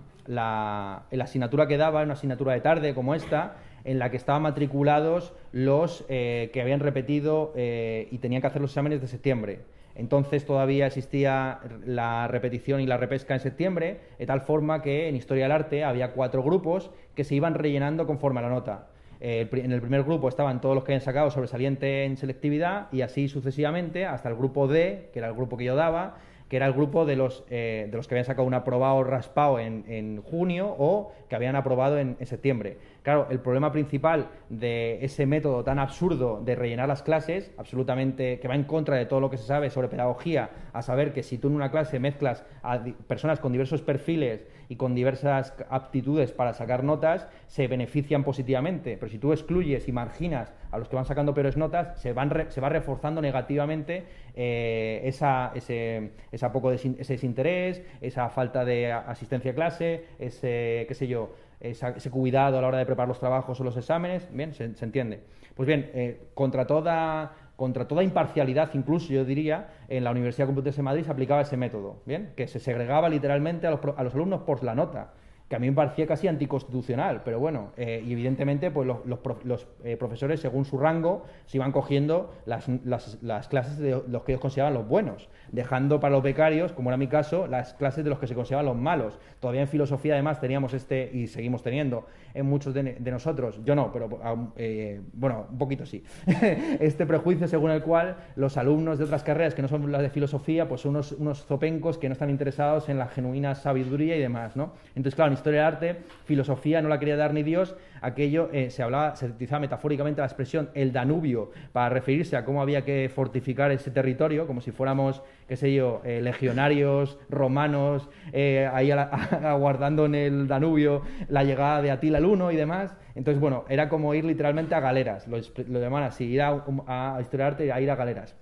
asignatura que daba una asignatura de tarde como esta, en la que estaban matriculados los eh, que habían repetido eh, y tenían que hacer los exámenes de septiembre. Entonces todavía existía la repetición y la repesca en septiembre, de tal forma que en Historia del Arte había cuatro grupos que se iban rellenando conforme a la nota. Eh, en el primer grupo estaban todos los que habían sacado sobresaliente en selectividad y así sucesivamente hasta el grupo D, que era el grupo que yo daba, que era el grupo de los, eh, de los que habían sacado un aprobado raspado en, en junio o que habían aprobado en, septiembre. Claro, el problema principal de ese método tan absurdo de rellenar las clases, absolutamente que va en contra de todo lo que se sabe sobre pedagogía, a saber que si tú en una clase mezclas a personas con diversos perfiles y con diversas aptitudes para sacar notas, se benefician positivamente. Pero si tú excluyes y marginas a los que van sacando peores notas, se, van se va reforzando negativamente eh, esa, ese, esa poco de, ese desinterés, esa falta de asistencia a clase, ese, qué sé yo, ese cuidado a la hora de preparar los trabajos o los exámenes, bien, se, entiende. Pues bien, eh, contra toda contra toda imparcialidad, incluso yo diría, en la Universidad Complutense de Madrid se aplicaba ese método, ¿bien? Que se segregaba literalmente a los, a los alumnos por la nota que a mí me parecía casi anticonstitucional, pero bueno, eh, y evidentemente pues los, eh, profesores, según su rango, se iban cogiendo las, las, clases de los que ellos consideraban los buenos, dejando para los becarios, como era mi caso, las clases de los que se consideraban los malos. Todavía en filosofía, además, teníamos este, y seguimos teniendo en muchos de, nosotros, yo no, pero eh, bueno, un poquito sí, este prejuicio según el cual los alumnos de otras carreras que no son las de filosofía, pues son unos, unos zopencos que no están interesados en la genuina sabiduría y demás, ¿no? Entonces, claro, historia del arte, filosofía no la quería dar ni Dios, aquello eh, se hablaba, se utilizaba metafóricamente la expresión el Danubio para referirse a cómo había que fortificar ese territorio, como si fuéramos, qué sé yo, eh, legionarios romanos eh, ahí aguardando en el Danubio la llegada de Atila el Uno y demás. Entonces, bueno, era como ir literalmente a galeras, lo, lo llaman así, ir a, a, historia del arte, a ir a galeras.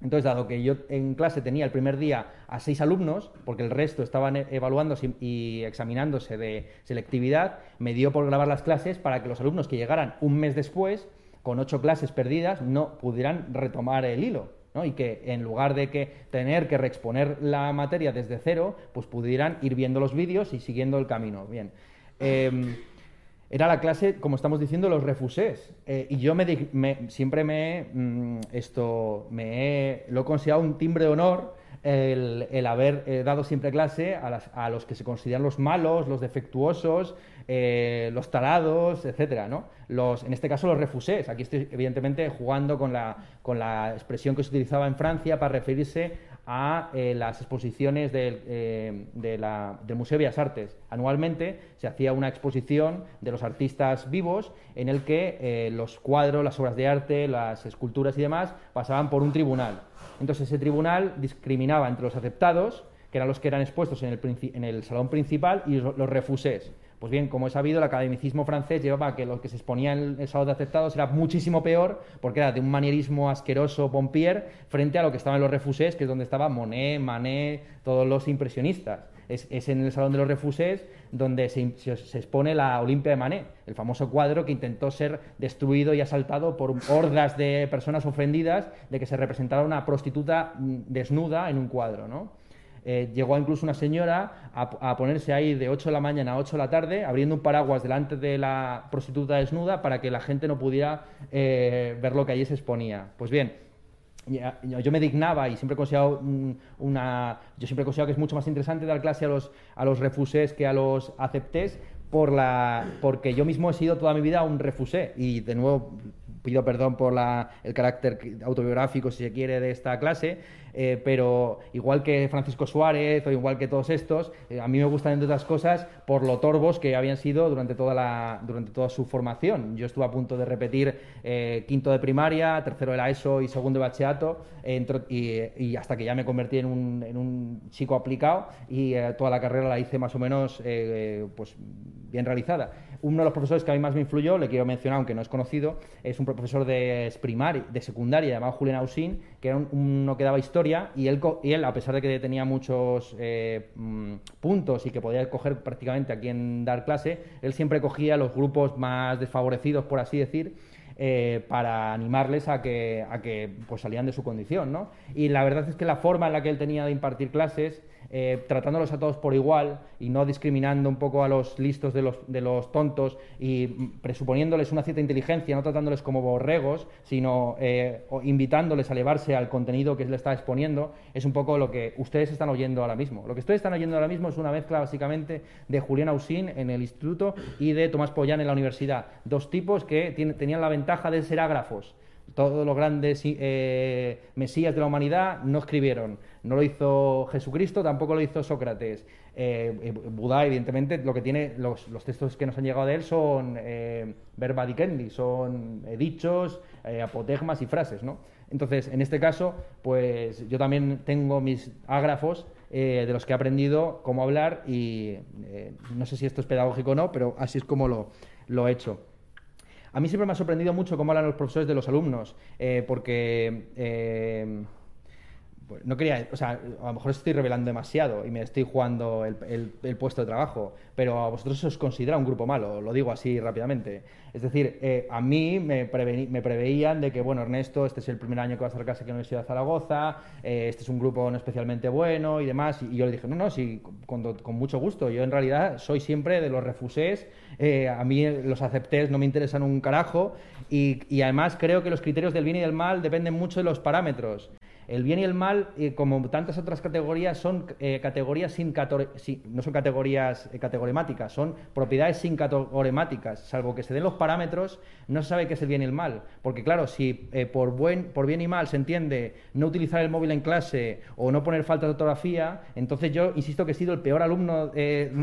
Entonces, dado que yo en clase tenía el primer día a seis alumnos, porque el resto estaban e-, evaluándose y examinándose de selectividad, me dio por grabar las clases para que los alumnos que llegaran un mes después, con ocho clases perdidas, no pudieran retomar el hilo. ¿no? Y que en lugar de que tener que reexponer la materia desde cero, pues pudieran ir viendo los vídeos y siguiendo el camino. Bien. Em, era la clase, como estamos diciendo, los refusés. Eh, y yo me, siempre me, mm, esto, me lo he considerado un timbre de honor el, haber eh, dado siempre clase a, los que se consideran los malos, los defectuosos, eh, los talados, etcétera, ¿no? En este caso los refusés. Aquí estoy evidentemente jugando con la, con la expresión que se utilizaba en Francia para referirse a eh, las exposiciones del, eh, del Museo de Bellas Artes. Anualmente se hacía una exposición de los artistas vivos en el que eh, los cuadros, las obras de arte, las esculturas y demás pasaban por un tribunal. Entonces ese tribunal discriminaba entre los aceptados, que eran los que eran expuestos en el, en el salón principal, y los refusés. Pues bien, como he sabido, el academicismo francés llevaba a que lo que se exponía en el salón de aceptados era muchísimo peor, porque era de un manierismo asqueroso Pompier frente a lo que estaba en los refusés, que es donde estaba Monet, Manet, todos los impresionistas. es, en el Salón de los Refusés donde se, expone la Olimpia de Manet, el famoso cuadro que intentó ser destruido y asaltado por hordas de personas ofendidas de que se representara una prostituta mm, desnuda en un cuadro, ¿no? Eh, llegó incluso una señora a, ponerse ahí de 8 de la mañana a 8 de la tarde, abriendo un paraguas delante de la prostituta desnuda para que la gente no pudiera eh, ver lo que allí se exponía. Pues bien, yo me dignaba y siempre he considerado una yo siempre he considerado que es mucho más interesante dar clase a los a los refusés que a los aceptés por la porque yo mismo he sido toda mi vida un refusé y de nuevo pido perdón por el carácter autobiográfico, si se quiere, de esta clase, eh, pero igual que Francisco Suárez o igual que todos estos, eh, a mí me gustan, entre otras cosas, por lo torbos que habían sido durante toda, la, durante toda su formación. Yo estuve a punto de repetir eh, quinto de primaria, tercero de la ESO y segundo de bachillerato, y, hasta que ya me convertí en un, en un chico aplicado y toda la carrera la hice más o menos pues, bien realizada. Uno de los profesores que a mí más me influyó, le quiero mencionar, aunque no es conocido, es un profesor de primaria, de secundaria, llamado Julián Ausín, que era uno que daba historia, y él, y él, a pesar de que tenía muchos eh, mm, puntos y que podía coger prácticamente a quien dar clase, él siempre cogía los grupos más desfavorecidos, por así decir, eh, para animarles a que, a que pues, salían de su condición. ¿no? Y la verdad es que la forma en la que él tenía de impartir clases eh, tratándolos a todos por igual y no discriminando un poco a los listos de los, de los tontos y presuponiéndoles una cierta inteligencia, no tratándoles como borregos, sino eh, invitándoles a elevarse al contenido que él le está exponiendo, es un poco lo que ustedes están oyendo ahora mismo. Lo que ustedes están oyendo ahora mismo es una mezcla básicamente de Julián Ausín en el instituto y de Tomás Pollán en la universidad. Dos tipos que tenían la ventaja de ser ágrafos todos los grandes eh, mesías de la humanidad no escribieron. No lo hizo Jesucristo, tampoco lo hizo Sócrates. Eh, eh Buda, evidentemente, lo que tiene, los, textos que nos han llegado de él son eh, verba dicendi, son dichos, apotegmas y frases, ¿no? Entonces, en este caso, pues yo también tengo mis ágrafos de los que he aprendido cómo hablar y no sé si esto es pedagógico o no, pero así es como lo, lo he hecho. A mí siempre me ha sorprendido mucho cómo hablan los profesores de los alumnos, eh, porque eh, no quería, o sea, a lo mejor estoy revelando demasiado y me estoy jugando el, puesto de trabajo, pero a vosotros os considera un grupo malo, lo digo así rápidamente. Es decir, eh, a mí me, preveían de que, bueno, Ernesto, este es el primer año que vas a clase aquí en la Universidad de Zaragoza, eh, este es un grupo no especialmente bueno y demás, y, yo le dije, no, no, sí, con, mucho gusto, yo en realidad soy siempre de los refusés, eh, a mí los aceptés no me interesan un carajo, y, y además creo que los criterios del bien y del mal dependen mucho de los parámetros. El bien y el mal, eh, como tantas otras categorías, son eh, categorías sin, no son categorías eh, categoremáticas, son propiedades sin categoremáticas. Salvo que se den los parámetros, no se sabe qué es el bien y el mal. Porque claro, si por, buen, por bien y mal se entiende no utilizar el móvil en clase o no poner falta de ortografía, entonces yo insisto que he sido el peor alumno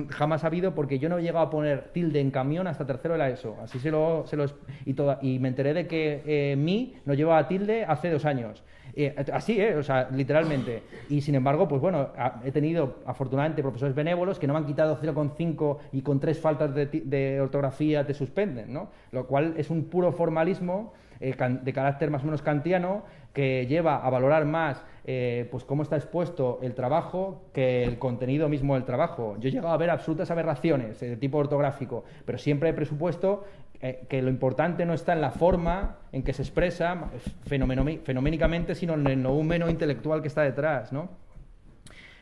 jamás habido porque yo no he llegado a poner tilde en camión hasta tercero de la ESO. Así se lo, se y, y me enteré de que mi no llevaba tilde hace dos años. Eh, así, ¿eh? O sea, literalmente. Y sin embargo, pues bueno, he tenido afortunadamente profesores benévolos que no me han quitado 0,5 y con tres faltas de, ortografía te suspenden, ¿no? Lo cual es un puro formalismo eh, de carácter más o menos kantiano que lleva a valorar más eh, pues cómo está expuesto el trabajo que el contenido mismo del trabajo. Yo he llegado a ver absolutas aberraciones de tipo ortográfico, pero siempre he presupuesto eh, que lo importante no está en la forma en que se expresa fenoménicamente, sino en el noúmeno intelectual que está detrás, ¿no?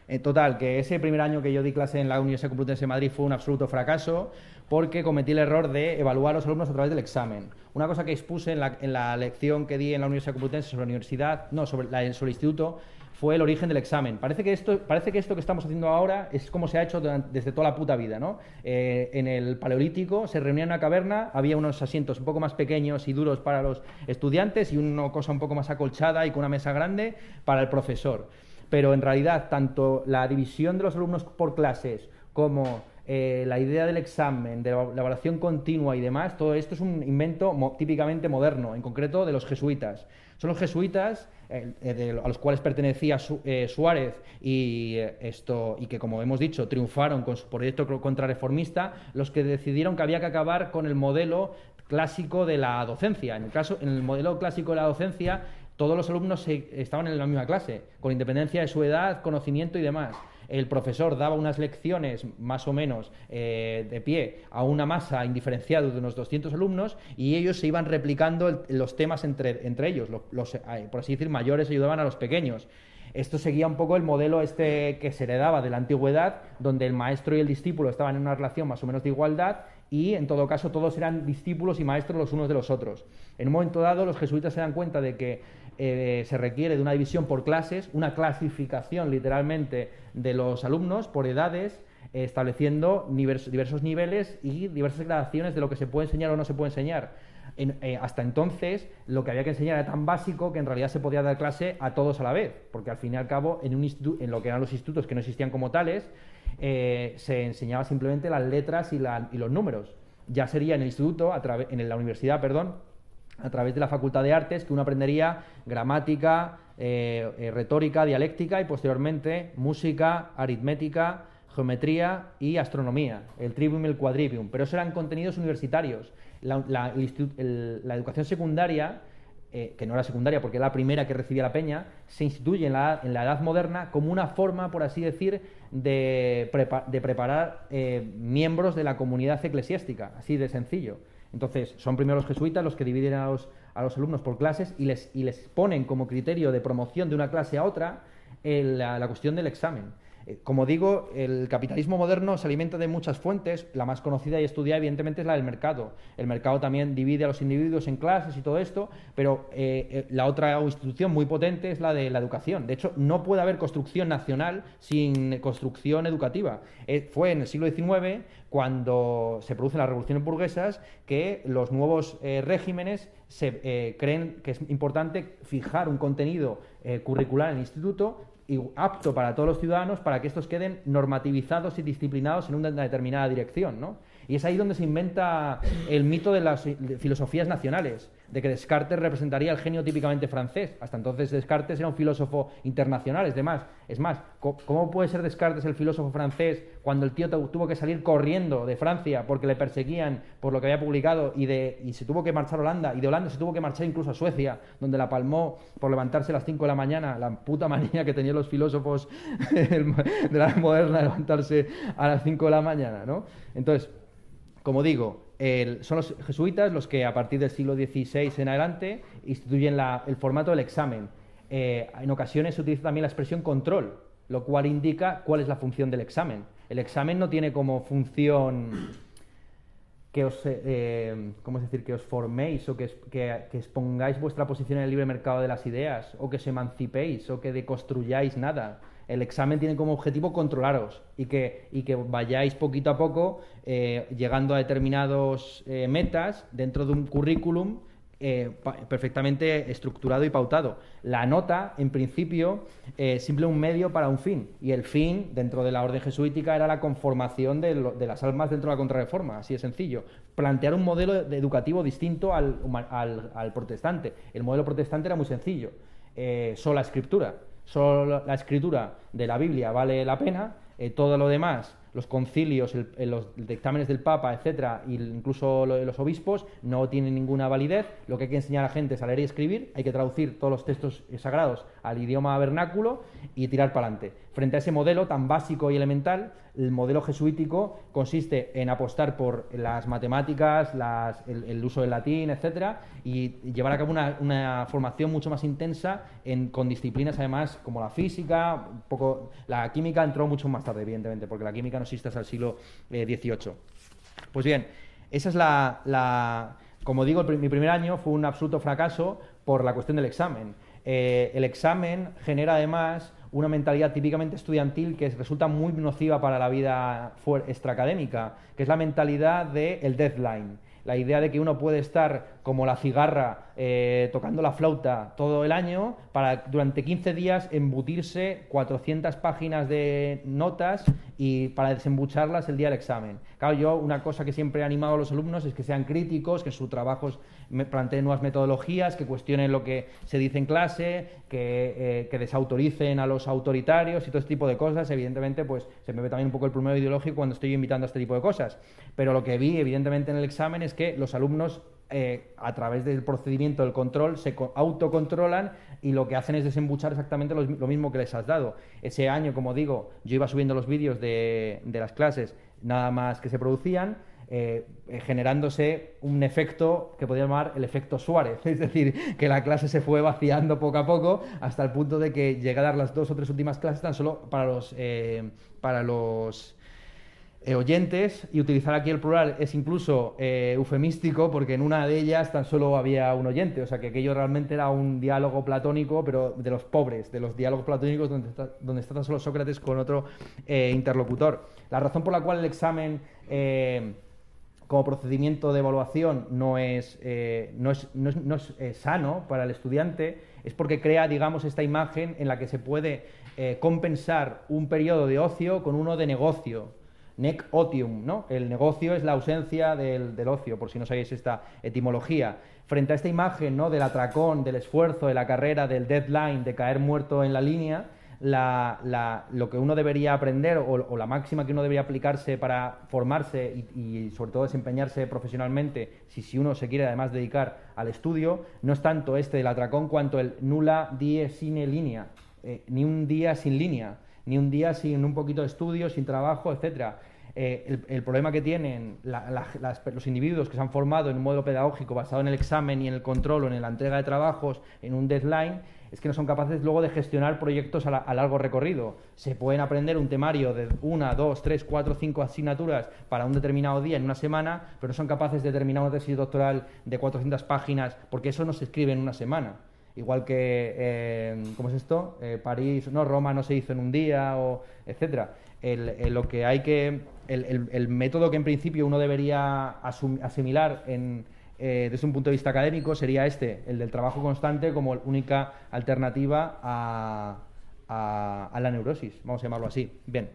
En total, que ese primer año que yo di clase en la Universidad Complutense de Madrid fue un absoluto fracaso porque cometí el error de evaluar a los alumnos a través del examen. Una cosa que expuse en la, lección que di en la Universidad Complutense sobre la universidad, no, sobre, la, sobre el instituto, fue el origen del examen. Parece que esto, parece que, esto que estamos haciendo ahora es como se ha hecho desde toda la puta vida. ¿no? Eh, en el Paleolítico se reunía en una caverna, había unos asientos un poco más pequeños y duros para los estudiantes y una cosa un poco más acolchada y con una mesa grande para el profesor. Pero en realidad, tanto la división de los alumnos por clases como eh, la idea del examen, de la, evaluación continua y demás, todo esto es un invento típicamente moderno, en concreto de los jesuitas. Son los jesuitas eh, eh, a los cuales pertenecía Suárez y, esto, y que, como hemos dicho, triunfaron con su proyecto contrarreformista, los que decidieron que había que acabar con el modelo clásico de la docencia. En el, caso, en el modelo clásico de la docencia, todos los alumnos estaban en la misma clase, con independencia de su edad, conocimiento y demás. El profesor daba unas lecciones más o menos eh, de pie a una masa indiferenciada de unos 200 alumnos y ellos se iban replicando los temas entre, entre ellos. Los, eh, por así decir, mayores ayudaban a los pequeños. Esto seguía un poco el modelo este que se heredaba de la antigüedad, donde el maestro y el discípulo estaban en una relación más o menos de igualdad y en todo caso todos eran discípulos y maestros los unos de los otros. En un momento dado los jesuitas se dan cuenta de que eh, se requiere de una división por clases, una clasificación literalmente de los alumnos por edades, estableciendo diversos niveles y diversas gradaciones de lo que se puede enseñar o no se puede enseñar. Eh, hasta entonces lo que había que enseñar era tan básico que en realidad se podía dar clase a todos a la vez, porque al fin y al cabo en, lo que eran los institutos que no existían como tales, eh, se enseñaba simplemente las letras y, los números. Ya sería en el instituto, a en la universidad, perdón, a través de la Facultad de Artes, que uno aprendería gramática, eh, retórica, dialéctica y posteriormente música, aritmética, geometría y astronomía, el trivium y el quadrivium. Pero eso eran contenidos universitarios la, educación secundaria, eh, que no era secundaria porque era la primera que recibía la peña, se instituye en la, edad moderna como una forma, por así decir, de, preparar eh, miembros de la comunidad eclesiástica, así de sencillo. Entonces, son primero los jesuitas los que dividen a los, alumnos por clases y les, ponen como criterio de promoción de una clase a otra la cuestión del examen. Eh, como digo, el capitalismo moderno se alimenta de muchas fuentes. La más conocida y estudiada, evidentemente, es la del mercado. El mercado también divide a los individuos en clases y todo esto, pero eh, eh, la otra institución muy potente es la de la educación. De hecho, no puede haber construcción nacional sin construcción educativa. fue en el siglo XIX, cuando se producen las revoluciones burguesas, que los nuevos regímenes se, creen que es importante fijar un contenido curricular en el instituto apto para todos los ciudadanos para que estos queden normativizados y disciplinados en una determinada dirección, ¿no? Y es ahí donde se inventa el mito de las filosofías nacionales de que Descartes representaría el genio típicamente francés. Hasta entonces Descartes era un filósofo internacional, es, demás, es más, ¿cómo puede ser Descartes el filósofo francés cuando el tío tuvo que salir corriendo de Francia porque le perseguían por lo que había publicado y, de, y se tuvo que marchar a Holanda y de Holanda se tuvo que marchar incluso a Suecia, donde la palmó por levantarse a las 5 de la mañana, la puta manía que tenían los filósofos de la moderna de levantarse a las 5 de la mañana, ¿no? Entonces, como digo, son los jesuitas los que a partir del siglo XVI en adelante instituyen el formato del examen. Eh, en ocasiones se utiliza también la expresión control, lo cual indica cuál es la función del examen. El examen no tiene como función que os, eh, ¿cómo es decir? que os forméis o que, que, expongáis vuestra posición en el libre mercado de las ideas o que os emancipéis o que deconstruyáis nada el examen tiene como objetivo controlaros y que, y que vayáis poquito a poco eh, llegando a determinados eh, metas dentro de un currículum eh, perfectamente estructurado y pautado. La nota, en principio, es simple un medio para un fin, y el fin, dentro de la orden jesuítica, era la conformación de, las almas dentro de la contrarreforma, así de sencillo. Plantear un modelo educativo distinto al, al, protestante. El modelo protestante era muy sencillo, sola escritura Solo la escritura de la Biblia vale la pena, eh, todo lo demás, los concilios, los dictámenes del Papa, etcétera, e incluso los obispos, no tienen ninguna validez. Lo que hay que enseñar a la gente es a leer y escribir, hay que traducir todos los textos sagrados al idioma vernáculo y tirar para adelante. Frente a ese modelo tan básico y elemental, el modelo jesuítico consiste en apostar por las matemáticas, el, uso del latín, etcétera, y llevar a cabo una, formación mucho más intensa con disciplinas además como la física, poco, la química entró mucho más tarde, evidentemente, porque la química no existe hasta el siglo XVIII. Eh, pues bien, esa es la, como digo, mi primer año fue un absoluto fracaso por la cuestión del examen. Eh, el examen genera además una mentalidad típicamente estudiantil que resulta muy nociva para la vida extraacadémica, que es la mentalidad del deadline. La idea de que uno puede estar como la cigarra eh, tocando la flauta todo el año para durante 15 días embutirse 400 páginas de notas y para desembucharlas el día del examen. Claro, yo una cosa que siempre he animado a los alumnos es que sean críticos, que en sus trabajos planteen nuevas metodologías, que cuestionen lo que se dice en clase, que, eh, desautoricen a los autoritarios y todo este tipo de cosas. Evidentemente, pues se me ve también un poco el primero ideológico cuando estoy invitando a este tipo de cosas. Pero lo que vi, evidentemente, en el examen es que los alumnos eh, a través del procedimiento del control se autocontrolan y lo que hacen es desembuchar exactamente lo, mismo que les has dado. Ese año, como digo, yo iba subiendo los vídeos de, las clases nada más que se producían. Eh, generándose un efecto que podría llamar el efecto Suárez, es decir, que la clase se fue vaciando poco a poco hasta el punto de que llegué a dar las dos o tres últimas clases tan solo para los, eh, para los eh, oyentes y utilizar aquí el plural es incluso eh, eufemístico porque en una de ellas tan solo había un oyente, o sea que aquello realmente era un diálogo platónico, pero de los pobres, de los diálogos platónicos donde está, tan solo Sócrates con otro eh, interlocutor. La razón por la cual el examen como procedimiento de evaluación no es, no es, no es sano para el estudiante es porque crea, digamos, esta imagen en la que se puede compensar un periodo de ocio con uno de negocio nec otium, ¿no? El negocio es la ausencia del, ocio, por si no sabéis esta etimología. Frente a esta imagen, ¿no? Del atracón, del esfuerzo, de la carrera, del deadline, de caer muerto en la línea, lo que uno debería aprender o, la máxima que uno debería aplicarse para formarse y, sobre todo desempeñarse profesionalmente, si, si, uno se quiere además dedicar al estudio, no es tanto este del atracón cuanto el nula die sine línea, eh, ni un día sin línea ni un día sin un poquito de estudio, sin trabajo, etcétera. Eh, el, problema que tienen los individuos que se han formado en un modelo pedagógico basado en el examen y en el control o en la entrega de trabajos en un deadline es que no son capaces luego de gestionar proyectos a, largo recorrido. Se pueden aprender un temario de una, dos, tres, cuatro, cinco asignaturas para un determinado día en una semana, pero no son capaces de terminar una tesis doctoral de 400 páginas porque eso no se escribe en una semana. Igual que, eh, ¿cómo es esto? Eh, París, no, Roma no se hizo en un día, o etcétera. El, lo que hay que, el, método que en principio uno debería asimilar en, eh, desde un punto de vista académico sería este, el del trabajo constante como única alternativa a, a la neurosis, vamos a llamarlo así. Bien.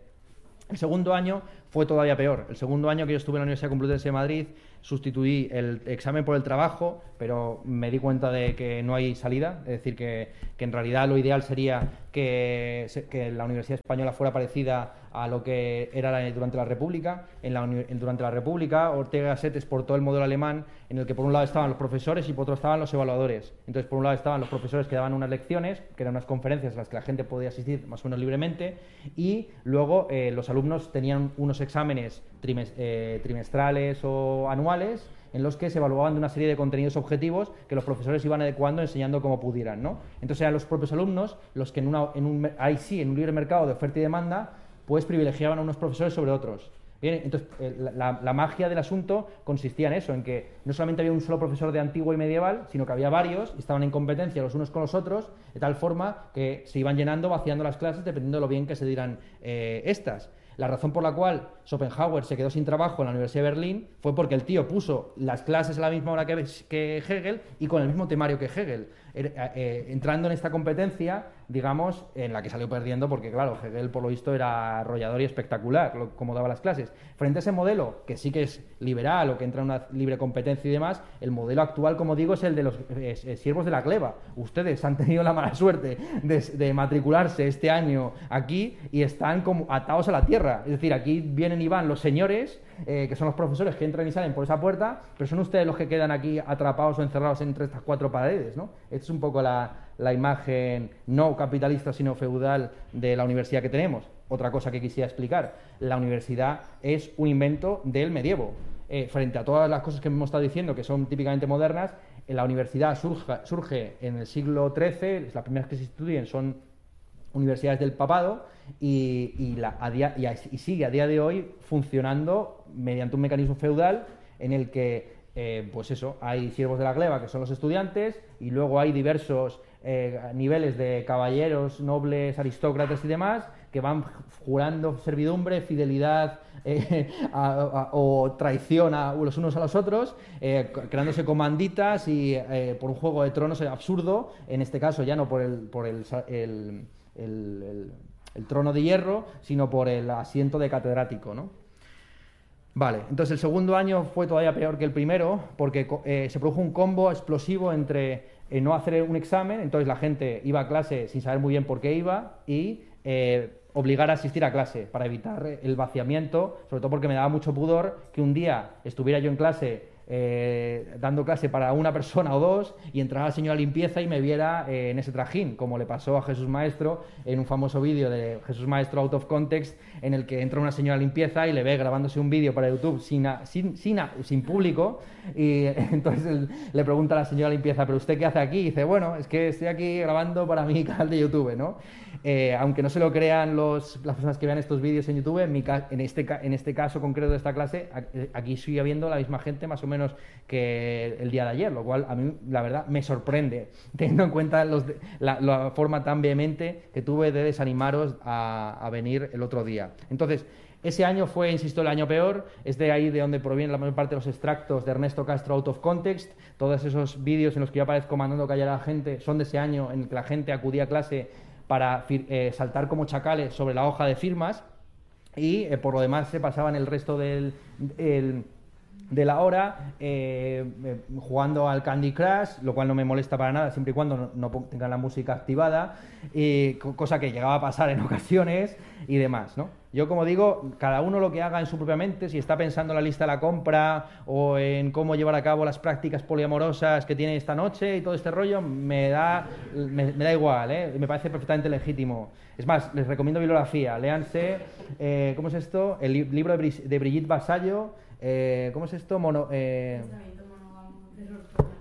El segundo año fue todavía peor. El segundo año que yo estuve en la Universidad Complutense de Madrid, sustituí el examen por el trabajo, pero me di cuenta de que no hay salida, es decir, que, en realidad lo ideal sería que, la Universidad Española fuera parecida a lo que era durante la República. Durante la República, Ortega Set exportó el modelo alemán en el que por un lado estaban los profesores y por otro estaban los evaluadores. Entonces, por un lado estaban los profesores que daban unas lecciones, que eran unas conferencias a las que la gente podía asistir más o menos libremente, y luego eh, los alumnos tenían unos exámenes eh, trimestrales o anuales en los que se evaluaban de una serie de contenidos objetivos que los profesores iban adecuando enseñando como pudieran. ¿no? Entonces eran los propios alumnos los que en, un, ahí sí, en un libre mercado de oferta y demanda, pues privilegiaban a unos profesores sobre otros. Bien, entonces, eh, la, magia del asunto consistía en eso, en que no solamente había un solo profesor de antiguo y medieval, sino que había varios y estaban en competencia los unos con los otros, de tal forma que se iban llenando, vaciando las clases, dependiendo de lo bien que se dieran eh, estas. La razón por la cual Schopenhauer se quedó sin trabajo en la Universidad de Berlín fue porque el tío puso las clases a la misma hora que, Hegel y con el mismo temario que Hegel. Er, eh, eh, entrando en esta competencia, digamos, en la que salió perdiendo porque, claro, Hegel por lo visto era arrollador y espectacular, como daba las clases. Frente a ese modelo, que sí que es liberal o que entra en una libre competencia y demás, el modelo actual, como digo, es el de los eh, siervos de la cleva. Ustedes han tenido la mala suerte de, matricularse este año aquí y están como atados a la tierra. Es decir, aquí vienen y van los señores, que son los profesores que entran y salen por esa puerta, pero son ustedes los que quedan aquí atrapados o encerrados entre estas cuatro paredes, ¿no? es un poco la, imagen no capitalista sino feudal de la universidad que tenemos. Otra cosa que quisiera explicar, la universidad es un invento del medievo. Eh, frente a todas las cosas que hemos estado diciendo que son típicamente modernas, la universidad surge en el siglo XIII, las primeras que se estudian son universidades del papado y, sigue a día de hoy funcionando mediante un mecanismo feudal en el que eh, pues eso, hay siervos de la gleba, que son los estudiantes, y luego hay diversos eh, niveles de caballeros, nobles, aristócratas y demás, que van jurando servidumbre, fidelidad eh, o traición a los unos a los otros, creándose comanditas y por un juego de tronos absurdo, en este caso ya no por el, por el, trono de hierro, sino por el asiento de catedrático, ¿no? Vale, entonces el segundo año fue todavía peor que el primero porque eh, se produjo un combo explosivo entre eh, no hacer un examen, entonces la gente iba a clase sin saber muy bien por qué iba y eh, obligar a asistir a clase para evitar el vaciamiento, sobre todo porque me daba mucho pudor que un día estuviera yo en clase eh, dando clase para una persona o dos y entrara la señora limpieza y me viera eh, en ese trajín, como le pasó a Jesús Maestro en un famoso vídeo de Jesús Maestro Out of Context, en el que entra una señora limpieza y le ve grabándose un vídeo para YouTube sin, sin, sin, público y entonces le pregunta a la señora limpieza, ¿pero usted qué hace aquí? Y dice, bueno, es que estoy aquí grabando para mi canal de YouTube, ¿no? Eh, aunque no se lo crean los, las personas que vean estos vídeos en YouTube, en, este, en este caso concreto de esta clase, aquí sigue habiendo la misma gente más o menos que el día de ayer, lo cual a mí, la verdad, me sorprende, teniendo en cuenta la, forma tan vehemente que tuve de desanimaros a, a venir el otro día. Entonces, ese año fue, insisto, el año peor. Es de ahí de donde provienen la mayor parte de los extractos de Ernesto Castro Out of Context. Todos esos vídeos en los que yo aparezco mandando callar a la gente son de ese año en que la gente acudía a clase para eh, saltar como chacales sobre la hoja de firmas y eh, por lo demás se pasaban el resto del, de la hora eh, jugando al Candy Crush, lo cual no me molesta para nada, siempre y cuando no, tengan la música activada, cosa que llegaba a pasar en ocasiones y demás, ¿no? Yo, como digo, cada uno lo que haga en su propia mente, si está pensando en la lista de la compra o en cómo llevar a cabo las prácticas poliamorosas que tiene esta noche y todo este rollo, me da, me, da igual, ¿eh? me parece perfectamente legítimo. Es más, les recomiendo bibliografía. Léanse, eh, ¿cómo es esto? El libro de, Brigitte Basallo. Eh, ¿Cómo es esto? Mono, eh,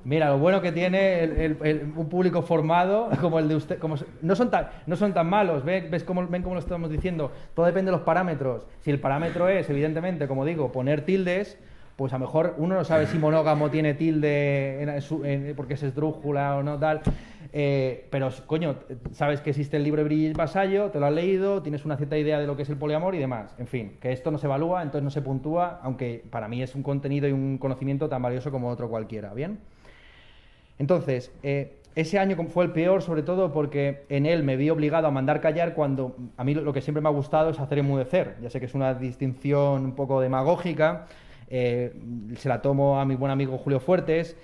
Mira, lo bueno que tiene un público formado como el de usted. Como, no, son tan, no son tan malos, ¿ves cómo, ven cómo lo estamos diciendo? Todo depende de los parámetros. Si el parámetro es, evidentemente, como digo, poner tildes, pues a lo mejor uno no sabe si monógamo tiene tilde en, porque es esdrújula o no, tal. Eh, pero, coño, sabes que existe el libro de Brigitte Vasallo, te lo has leído, tienes una cierta idea de lo que es el poliamor y demás. En fin, que esto no se evalúa, entonces no se puntúa, aunque para mí es un contenido y un conocimiento tan valioso como otro cualquiera, ¿bien? Entonces, eh, ese año fue el peor, sobre todo porque en él me vi obligado a mandar callar cuando a mí lo que siempre me ha gustado es hacer enmudecer. Ya sé que es una distinción un poco demagógica, eh, se la tomo a mi buen amigo Julio Fuertes.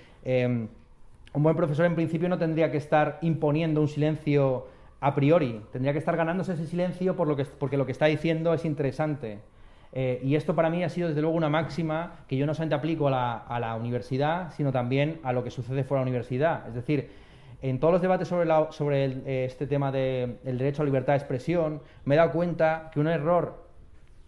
Un buen profesor en principio no tendría que estar imponiendo un silencio a priori, tendría que estar ganándose ese silencio por lo que, porque lo que está diciendo es interesante. Eh, y esto para mí ha sido desde luego una máxima que yo no solamente aplico a la, universidad, sino también a lo que sucede fuera de la universidad. Es decir, en todos los debates sobre, sobre eh, este tema del derecho a libertad de expresión, me he dado cuenta que un error,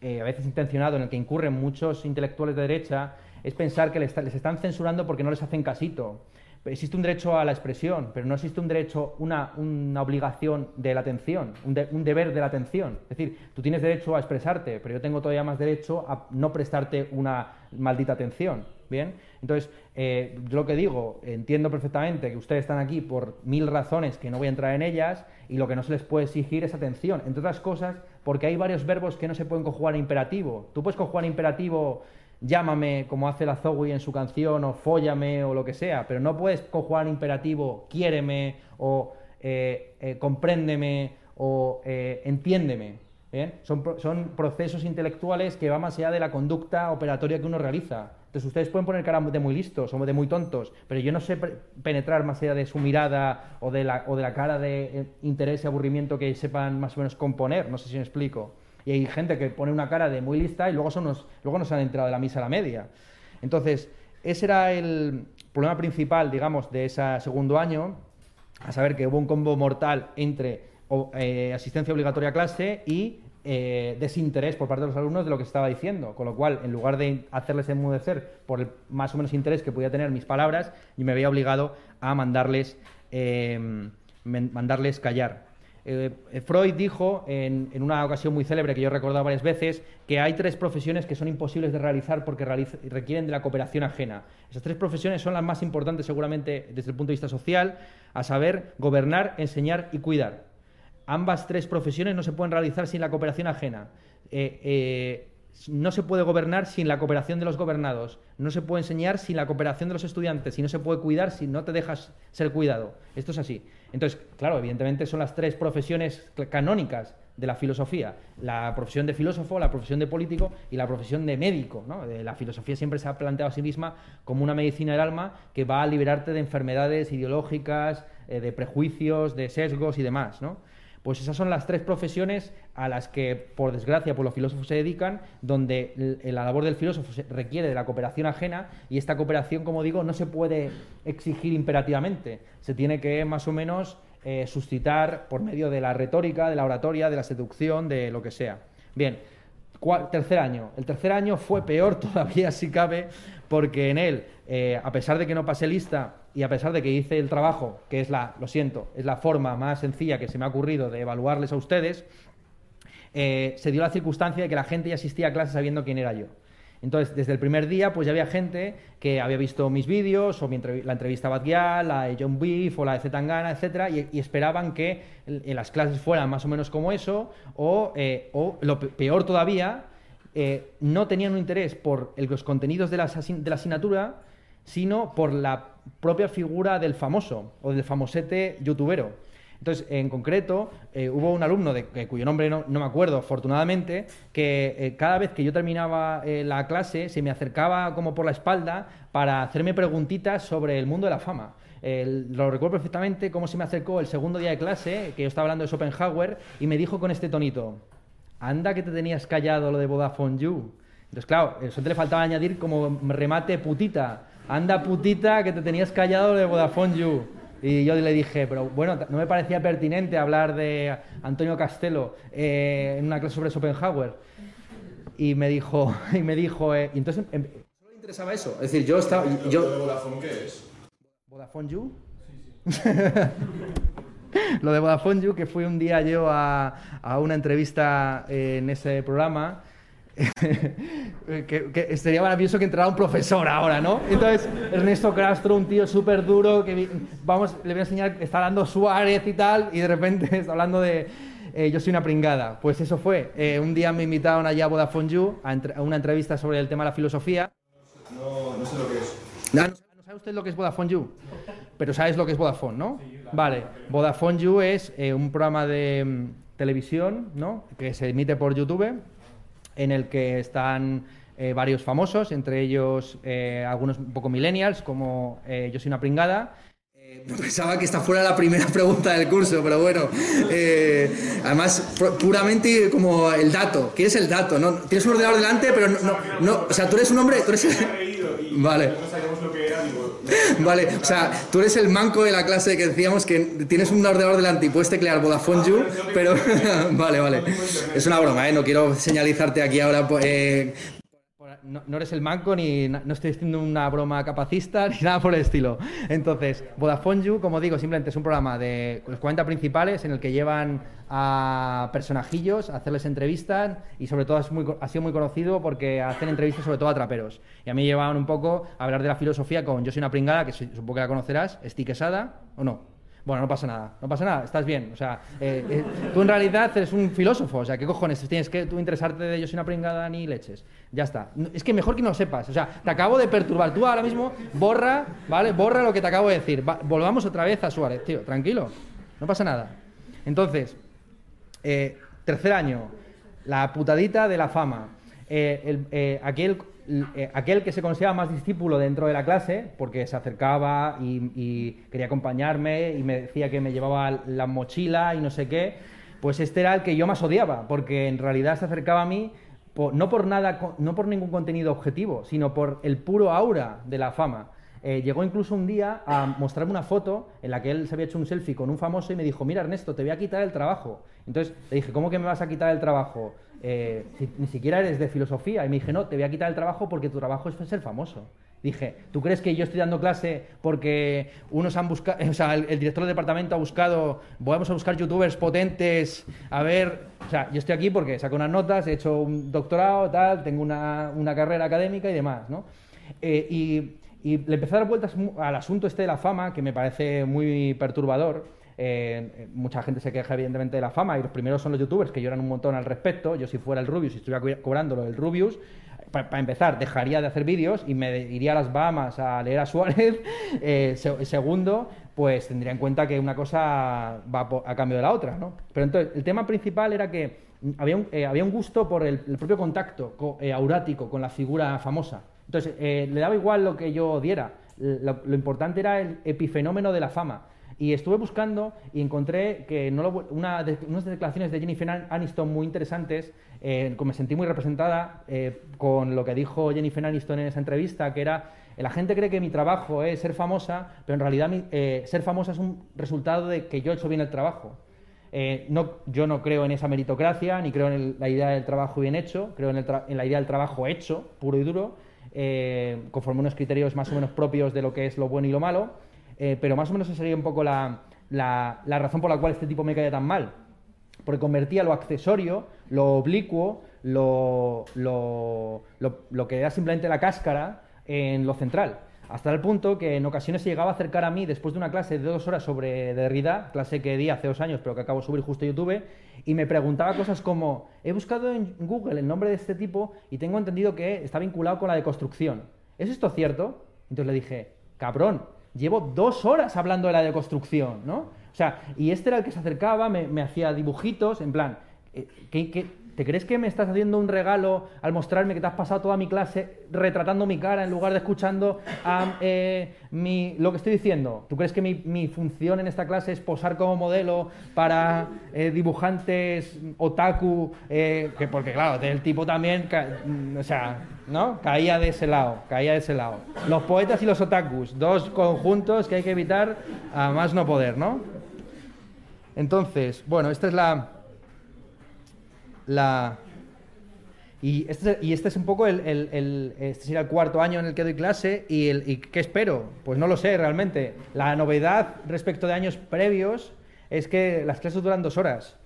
eh, a veces intencionado, en el que incurren muchos intelectuales de derecha, es pensar que les están censurando porque no les hacen casito existe un derecho a la expresión, pero no existe un derecho, una, una obligación de la atención, un, deber de la atención. Es decir, tú tienes derecho a expresarte, pero yo tengo todavía más derecho a no prestarte una maldita atención. Bien, entonces, eh, yo lo que digo, entiendo perfectamente que ustedes están aquí por mil razones que no voy a entrar en ellas y lo que no se les puede exigir es atención, entre otras cosas, porque hay varios verbos que no se pueden conjugar en imperativo. Tú puedes conjugar imperativo llámame como hace la Zoe en su canción o fóllame o lo que sea, pero no puedes conjugar imperativo quiéreme o eh, eh, compréndeme o eh, entiéndeme. Son, son, procesos intelectuales que van más allá de la conducta operatoria que uno realiza. Entonces ustedes pueden poner cara de muy listos o de muy tontos, pero yo no sé penetrar más allá de su mirada o de la, o de la cara de interés y aburrimiento que sepan más o menos componer. No sé si me explico. Y hay gente que pone una cara de muy lista y luego, luego no se han enterado de la misa a la media. Entonces, ese era el problema principal, digamos, de ese segundo año, a saber que hubo un combo mortal entre eh, asistencia obligatoria a clase y eh, desinterés por parte de los alumnos de lo que estaba diciendo, con lo cual, en lugar de hacerles enmudecer por el más o menos interés que podía tener mis palabras, yo me había obligado a mandarles, eh, mandarles callar. Eh, Freud dijo en, una ocasión muy célebre que yo he recordado varias veces que hay tres profesiones que son imposibles de realizar porque requieren de la cooperación ajena. Esas tres profesiones son las más importantes seguramente desde el punto de vista social, a saber, gobernar, enseñar y cuidar. Ambas tres profesiones no se pueden realizar sin la cooperación ajena. Eh, eh, no se puede gobernar sin la cooperación de los gobernados, no se puede enseñar sin la cooperación de los estudiantes y no se puede cuidar si no te dejas ser cuidado. Esto es así. Entonces, claro, evidentemente son las tres profesiones canónicas de la filosofía. La profesión de filósofo, la profesión de político y la profesión de médico. La filosofía siempre se ha planteado a sí misma como una medicina del alma que va a liberarte de enfermedades ideológicas, eh, de prejuicios, de sesgos y demás. Pues esas son las tres profesiones a las que, por desgracia, pues los filósofos se dedican, donde la labor del filósofo requiere de la cooperación ajena y esta cooperación, como digo, no se puede exigir imperativamente. Se tiene que más o menos eh, suscitar por medio de la retórica, de la oratoria, de la seducción, de lo que sea. Bien, tercer año. El tercer año fue peor todavía, si cabe, porque en él, eh, a pesar de que no pasé lista y a pesar de que hice el trabajo, que es la, lo siento, es la forma más sencilla que se me ha ocurrido de evaluarles a ustedes, eh, se dio la circunstancia de que la gente ya asistía a clases sabiendo quién era yo. Entonces, desde el primer día, pues ya había gente que había visto mis vídeos, o la entrevista a la de John Beef, o la de Zetangana, etcétera, y, esperaban que en las clases fueran más o menos como eso, o, eh, lo peor todavía, eh, no tenían un interés por los contenidos de la, de la asignatura, sino por la propia figura del famoso, o del famosete youtubero. Entonces, en concreto, eh, hubo un alumno de, cuyo nombre no, me acuerdo, afortunadamente, que eh, cada vez que yo terminaba eh, la clase se me acercaba como por la espalda para hacerme preguntitas sobre el mundo de la fama. lo recuerdo perfectamente cómo se me acercó el segundo día de clase, que yo estaba hablando de Schopenhauer, y me dijo con este tonito, anda que te tenías callado lo de Vodafone You. Entonces, claro, eso te le faltaba añadir como remate putita. Anda putita que te tenías callado de Vodafone You. Y yo le dije, pero bueno, no me parecía pertinente hablar de Antonio Castelo eh, en una clase sobre Schopenhauer. Y me dijo, y me dijo, eh, y entonces em, solo le interesaba eso. Es decir, yo estaba. Yo, ¿Lo de Vodafone qué es? ¿Vodafone You? Sí, sí. Lo de Vodafone You, que fui un día yo a, a una entrevista en ese programa que, sería maravilloso que entrara un profesor ahora, ¿no? Entonces, Ernesto Castro, un tío súper duro, que vamos, le voy a enseñar, está hablando Suárez y tal, y de repente está hablando de eh, yo soy una pringada. Pues eso fue. Eh, un día me invitaron allá a Vodafone You a, una entrevista sobre el tema de la filosofía. No, no sé lo que es. No, sabe usted lo que es Vodafone You, pero sabes lo que es Vodafone, ¿no? vale. Vodafone You es eh, un programa de mm, televisión, ¿no? Que se emite por YouTube en el que están eh, varios famosos, entre ellos eh, algunos un poco millennials, como eh, Yo soy una pringada. Pensaba que esta fuera la primera pregunta del curso, pero bueno. además, puramente como el dato. ¿Qué es el dato? ¿No? Tienes un ordenador delante, pero no, no, O sea, tú eres un hombre. Tú eres... Vale. Vale, o sea, tú eres el manco de la clase que decíamos que tienes un ordenador delante y puedes teclear Vodafone You, pero... vale, vale. Es una broma, ¿eh? No quiero señalizarte aquí ahora... Eh, no, eres el manco ni no estoy haciendo una broma capacista ni nada por el estilo. Entonces, Vodafone You, como digo, simplemente es un programa de los 40 principales en el que llevan a personajillos a hacerles entrevistas y sobre todo ha sido muy conocido porque hacen entrevistas sobre todo a traperos. Y a mí llevaban un poco a hablar de la filosofía con Yo soy una pringada, que supongo que la conocerás, Quesada, ¿o no? Bueno, no pasa nada, no pasa nada, estás bien. O sea, eh, eh, tú en realidad eres un filósofo, o sea, ¿qué cojones tienes que tú interesarte de ellos soy una pringada ni leches? Ya está. Es que mejor que no lo sepas, o sea, te acabo de perturbar. Tú ahora mismo borra, ¿vale? Borra lo que te acabo de decir. volvamos otra vez a Suárez, tío, tranquilo, no pasa nada. Entonces, eh, tercer año, la putadita de la fama. el, aquel eh, aquel que se consideraba más discípulo dentro de la clase, porque se acercaba y, quería acompañarme y me decía que me llevaba la mochila y no sé qué, pues este era el que yo más odiaba, porque en realidad se acercaba a mí no por nada, no por ningún contenido objetivo, sino por el puro aura de la fama. Eh, llegó incluso un día a mostrarme una foto en la que él se había hecho un selfie con un famoso y me dijo, mira Ernesto, te voy a quitar el trabajo. Entonces le dije, ¿cómo que me vas a quitar el trabajo? Eh, ni siquiera eres de filosofía. Y me dije, no, te voy a quitar el trabajo porque tu trabajo es ser famoso. Dije, ¿tú crees que yo estoy dando clase porque unos han buscado, o sea, el, director del departamento ha buscado, vamos a buscar youtubers potentes, a ver, o sea, yo estoy aquí porque saco unas notas, he hecho un doctorado, tal, tengo una, carrera académica y demás, ¿no? Eh, y, y le empecé a dar vueltas al asunto este de la fama, que me parece muy perturbador, eh, mucha gente se queja evidentemente de la fama y los primeros son los youtubers que lloran un montón al respecto. Yo si fuera el Rubius y estuviera cobrando lo del Rubius, para empezar, dejaría de hacer vídeos y me iría a las Bahamas a leer a Suárez. Eh, segundo, pues tendría en cuenta que una cosa va a cambio de la otra, ¿no? Pero entonces, el tema principal era que un, eh, había un gusto por el, propio contacto aurático con la figura famosa. Entonces, le daba igual lo que yo diera. lo importante era el epifenómeno de la fama Y estuve buscando y encontré que no lo- una de- unas declaraciones de Jennifer Aniston muy interesantes, eh, me sentí muy representada eh, con lo que dijo Jennifer Aniston en esa entrevista, que era, la gente cree que mi trabajo es ser famosa, pero en realidad mi- eh, ser famosa es un resultado de que yo he hecho bien el trabajo. Eh, no, yo no creo en esa meritocracia, ni creo en la idea del trabajo bien hecho, creo en, el en la idea del trabajo hecho, puro y duro, conforme unos criterios más o menos propios de lo que es lo bueno y lo malo, eh, pero más o menos esa sería un poco la, la- la razón por la cual este tipo me caía tan mal, porque convertía lo accesorio, lo oblicuo, lo, lo, lo- lo que era simplemente la cáscara, en lo central. Hasta el punto que en ocasiones se llegaba a acercar a mí después de una clase de dos horas sobre Derrida, clase que di hace dos años, pero que acabo de subir justo a YouTube, y me preguntaba cosas como, he buscado en Google el nombre de este tipo y tengo entendido que está vinculado con la deconstrucción. ¿Es esto cierto? Entonces le dije, cabrón, llevo dos horas hablando de la deconstrucción, ¿no? O sea, y este era el que se acercaba, me, me hacía dibujitos, en plan, eh, ¿qué, te crees que me estás haciendo un regalo al mostrarme que te has pasado toda mi clase retratando mi cara en lugar de escuchando eh, mi- lo que estoy diciendo? ¿Tú crees que mi, función en esta clase es posar como modelo para eh, dibujantes otaku? eh, que porque claro, el tipo también, mm, o sea, ¿no? Caía de ese lado, caía de ese lado. Los poetas y los otakus, dos conjuntos que hay que evitar a más no poder, ¿no? Entonces, bueno, esta es la, este, es- y este es un poco el, este sería el cuarto año en el que doy clase y, el, qué espero. Pues no lo sé realmente. La novedad respecto de años previos es que las clases duran dos horas.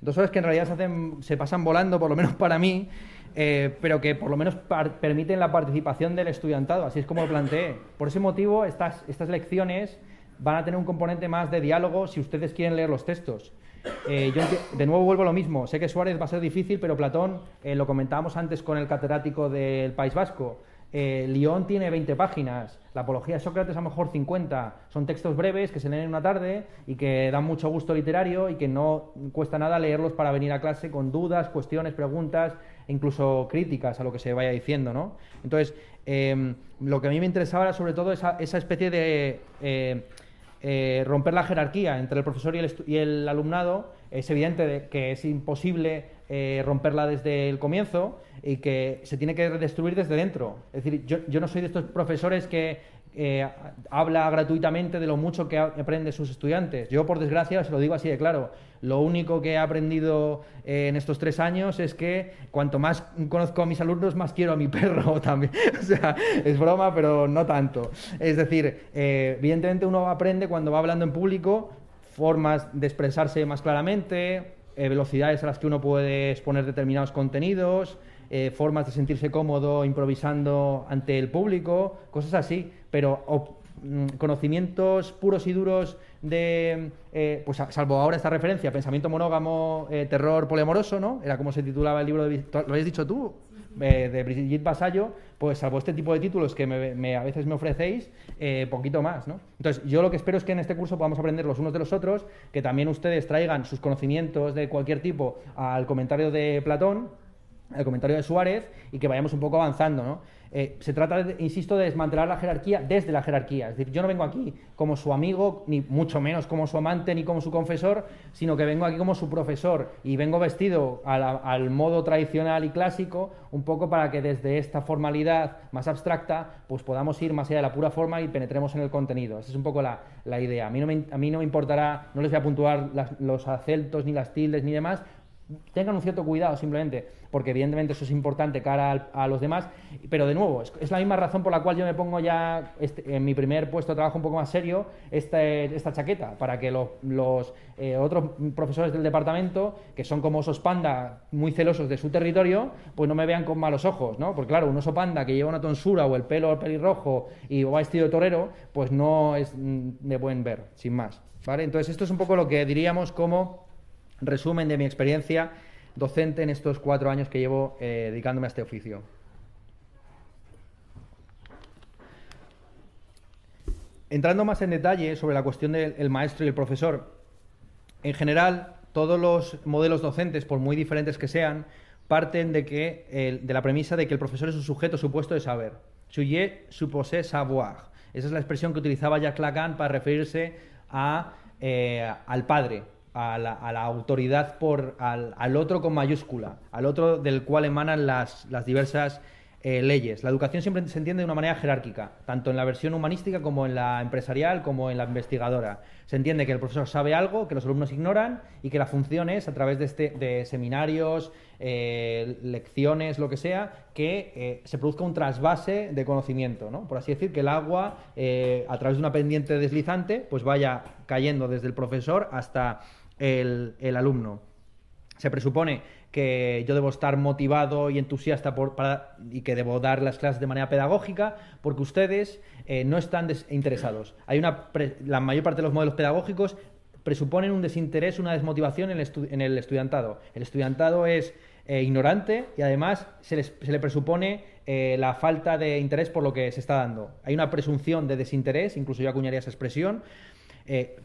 Dos horas que en realidad se, hacen, se pasan volando por lo menos para mí eh, pero que por lo menos permiten la participación del estudiantado así es como lo planteé. Por ese motivo estas, estas lecciones van a tener un componente más de diálogo si ustedes quieren leer los textos eh, yo de nuevo vuelvo a lo mismo. Sé que Suárez va a ser difícil, pero Platón, eh, lo comentábamos antes con el catedrático del País Vasco. Eh, León tiene 20 páginas, la apología de Sócrates a lo mejor 50. Son textos breves que se leen en una tarde y que dan mucho gusto literario y que no cuesta nada leerlos para venir a clase con dudas, cuestiones, preguntas e incluso críticas a lo que se vaya diciendo. ¿no? Entonces, eh, lo que a mí me interesaba era sobre todo esa, esa especie de... eh, romper la jerarquía entre el profesor y el, y el alumnado. Es evidente de- que es imposible eh, romperla desde el comienzo y que se tiene que destruir desde dentro. Es decir, yo, yo no soy de estos profesores que eh, habla gratuitamente de lo mucho que a- aprende sus estudiantes. Yo, por desgracia, se lo digo así de claro. Lo único que he aprendido eh, en estos tres años es que cuanto más conozco a mis alumnos, más quiero a mi perro también. O sea, es broma, pero no tanto. Es decir, eh, evidentemente uno aprende cuando va hablando en público formas de expresarse más claramente, eh, velocidades a las que uno puede exponer determinados contenidos, eh, formas de sentirse cómodo improvisando ante el público, cosas así, pero mm, conocimientos puros y duros de, eh, pues salvo ahora esta referencia, pensamiento monógamo, eh, terror poliamoroso, ¿no? Era como se titulaba el libro de... ¿Lo habéis dicho tú? eh, de Brigitte Vasallo, pues salvo este tipo de títulos que me- me- a veces me ofrecéis, eh, poquito más, ¿no? Entonces, yo lo que espero es que en este curso podamos aprender los unos de los otros, que también ustedes traigan sus conocimientos de cualquier tipo al comentario de Platón, al comentario de Suárez, y que vayamos un poco avanzando, ¿no? Eh, se trata, de- insisto, de desmantelar la jerarquía desde la jerarquía. Es decir, yo no vengo aquí como su amigo, ni mucho menos como su amante, ni como su confesor, sino que vengo aquí como su profesor y vengo vestido al modo tradicional y clásico, un poco para que desde esta formalidad más abstracta, pues podamos ir más allá de la pura forma y penetremos en el contenido. Esa es un poco la, la idea. A mí, no me, a mí no me importará, no les voy a puntuar los acentos, ni las tildes, ni demás, tengan un cierto cuidado simplemente, porque evidentemente eso es importante cara a los demás, pero de nuevo, es, la misma razón por la cual yo me pongo ya este- en mi primer puesto de trabajo un poco más serio esta chaqueta, para que lo- los eh, otros profesores del departamento, que son como osos panda muy celosos de su territorio, pues no me vean con malos ojos, ¿no? Porque claro, un oso panda que lleva una tonsura o el pelo pelirrojo y va vestido de torero, pues no es mm, de buen ver, sin más, ¿vale? Entonces esto es un poco lo que diríamos como resumen de mi experiencia docente en estos cuatro años que llevo eh, dedicándome a este oficio. Entrando más en detalle sobre la cuestión del el maestro y el profesor, en general, todos los modelos docentes, por muy diferentes que sean, parten de, que, de la premisa de que el profesor es un sujeto supuesto de saber. Sujet supposé savoir. Esa es la expresión que utilizaba Jacques Lacan para referirse al padre, a la, autoridad por al, otro con mayúscula, al otro del cual emanan las, las diversas eh, leyes. La educación siempre se entiende de una manera jerárquica, tanto en la versión humanística como en la empresarial, como en la investigadora. Se entiende que el profesor sabe algo, que los alumnos ignoran y que la función es, a través de, este, de seminarios, eh, lecciones, lo que sea, que eh, se produzca un trasvase de conocimiento, ¿no? Por así decir, que el agua, a través de una pendiente deslizante, pues vaya cayendo desde el profesor hasta el, el alumno. Se presupone que yo debo estar motivado y entusiasta por, y que debo dar las clases de manera pedagógica, porque ustedes eh, no están interesados. Hay una la mayor parte de los modelos pedagógicos presuponen un desinterés, una desmotivación en el, estudiantado. El estudiantado es eh, ignorante y además se, le presupone eh, la falta de interés por lo que se está dando. Hay una presunción de desinterés, incluso yo acuñaría esa expresión,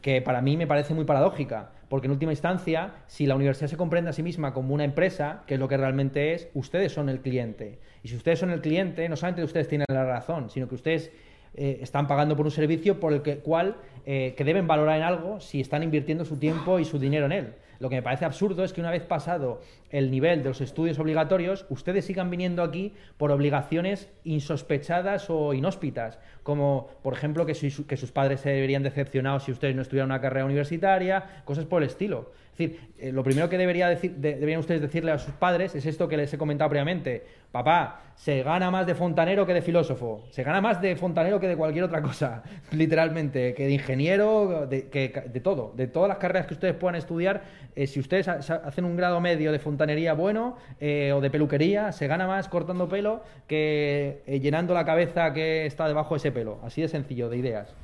que para mí me parece muy paradójica, porque en última instancia, si la universidad se comprende a sí misma como una empresa, que es lo que realmente es, ustedes son el cliente. Y si ustedes son el cliente, no solamente ustedes tienen la razón, sino que ustedes eh, están pagando por un servicio por el cual eh, que deben valorar en algo si están invirtiendo su tiempo y su dinero en él. Lo que me parece absurdo es que una vez pasado el nivel de los estudios obligatorios, ustedes sigan viniendo aquí por obligaciones insospechadas o inhóspitas, como por ejemplo que, que sus padres se deberían decepcionar si ustedes no estudiaran una carrera universitaria, cosas por el estilo. Es decir, eh, lo primero que debería decir, deberían ustedes decirle a sus padres es esto que les he comentado previamente. Papá, se gana más de fontanero que de filósofo. Se gana más de fontanero que de cualquier otra cosa, literalmente, que de ingeniero, de, que, de todo. De todas las carreras que ustedes puedan estudiar, eh, si ustedes hacen un grado medio de fontanería bueno eh, o de peluquería, se gana más cortando pelo que llenando la cabeza que está debajo de ese pelo. Así de sencillo, de ideas.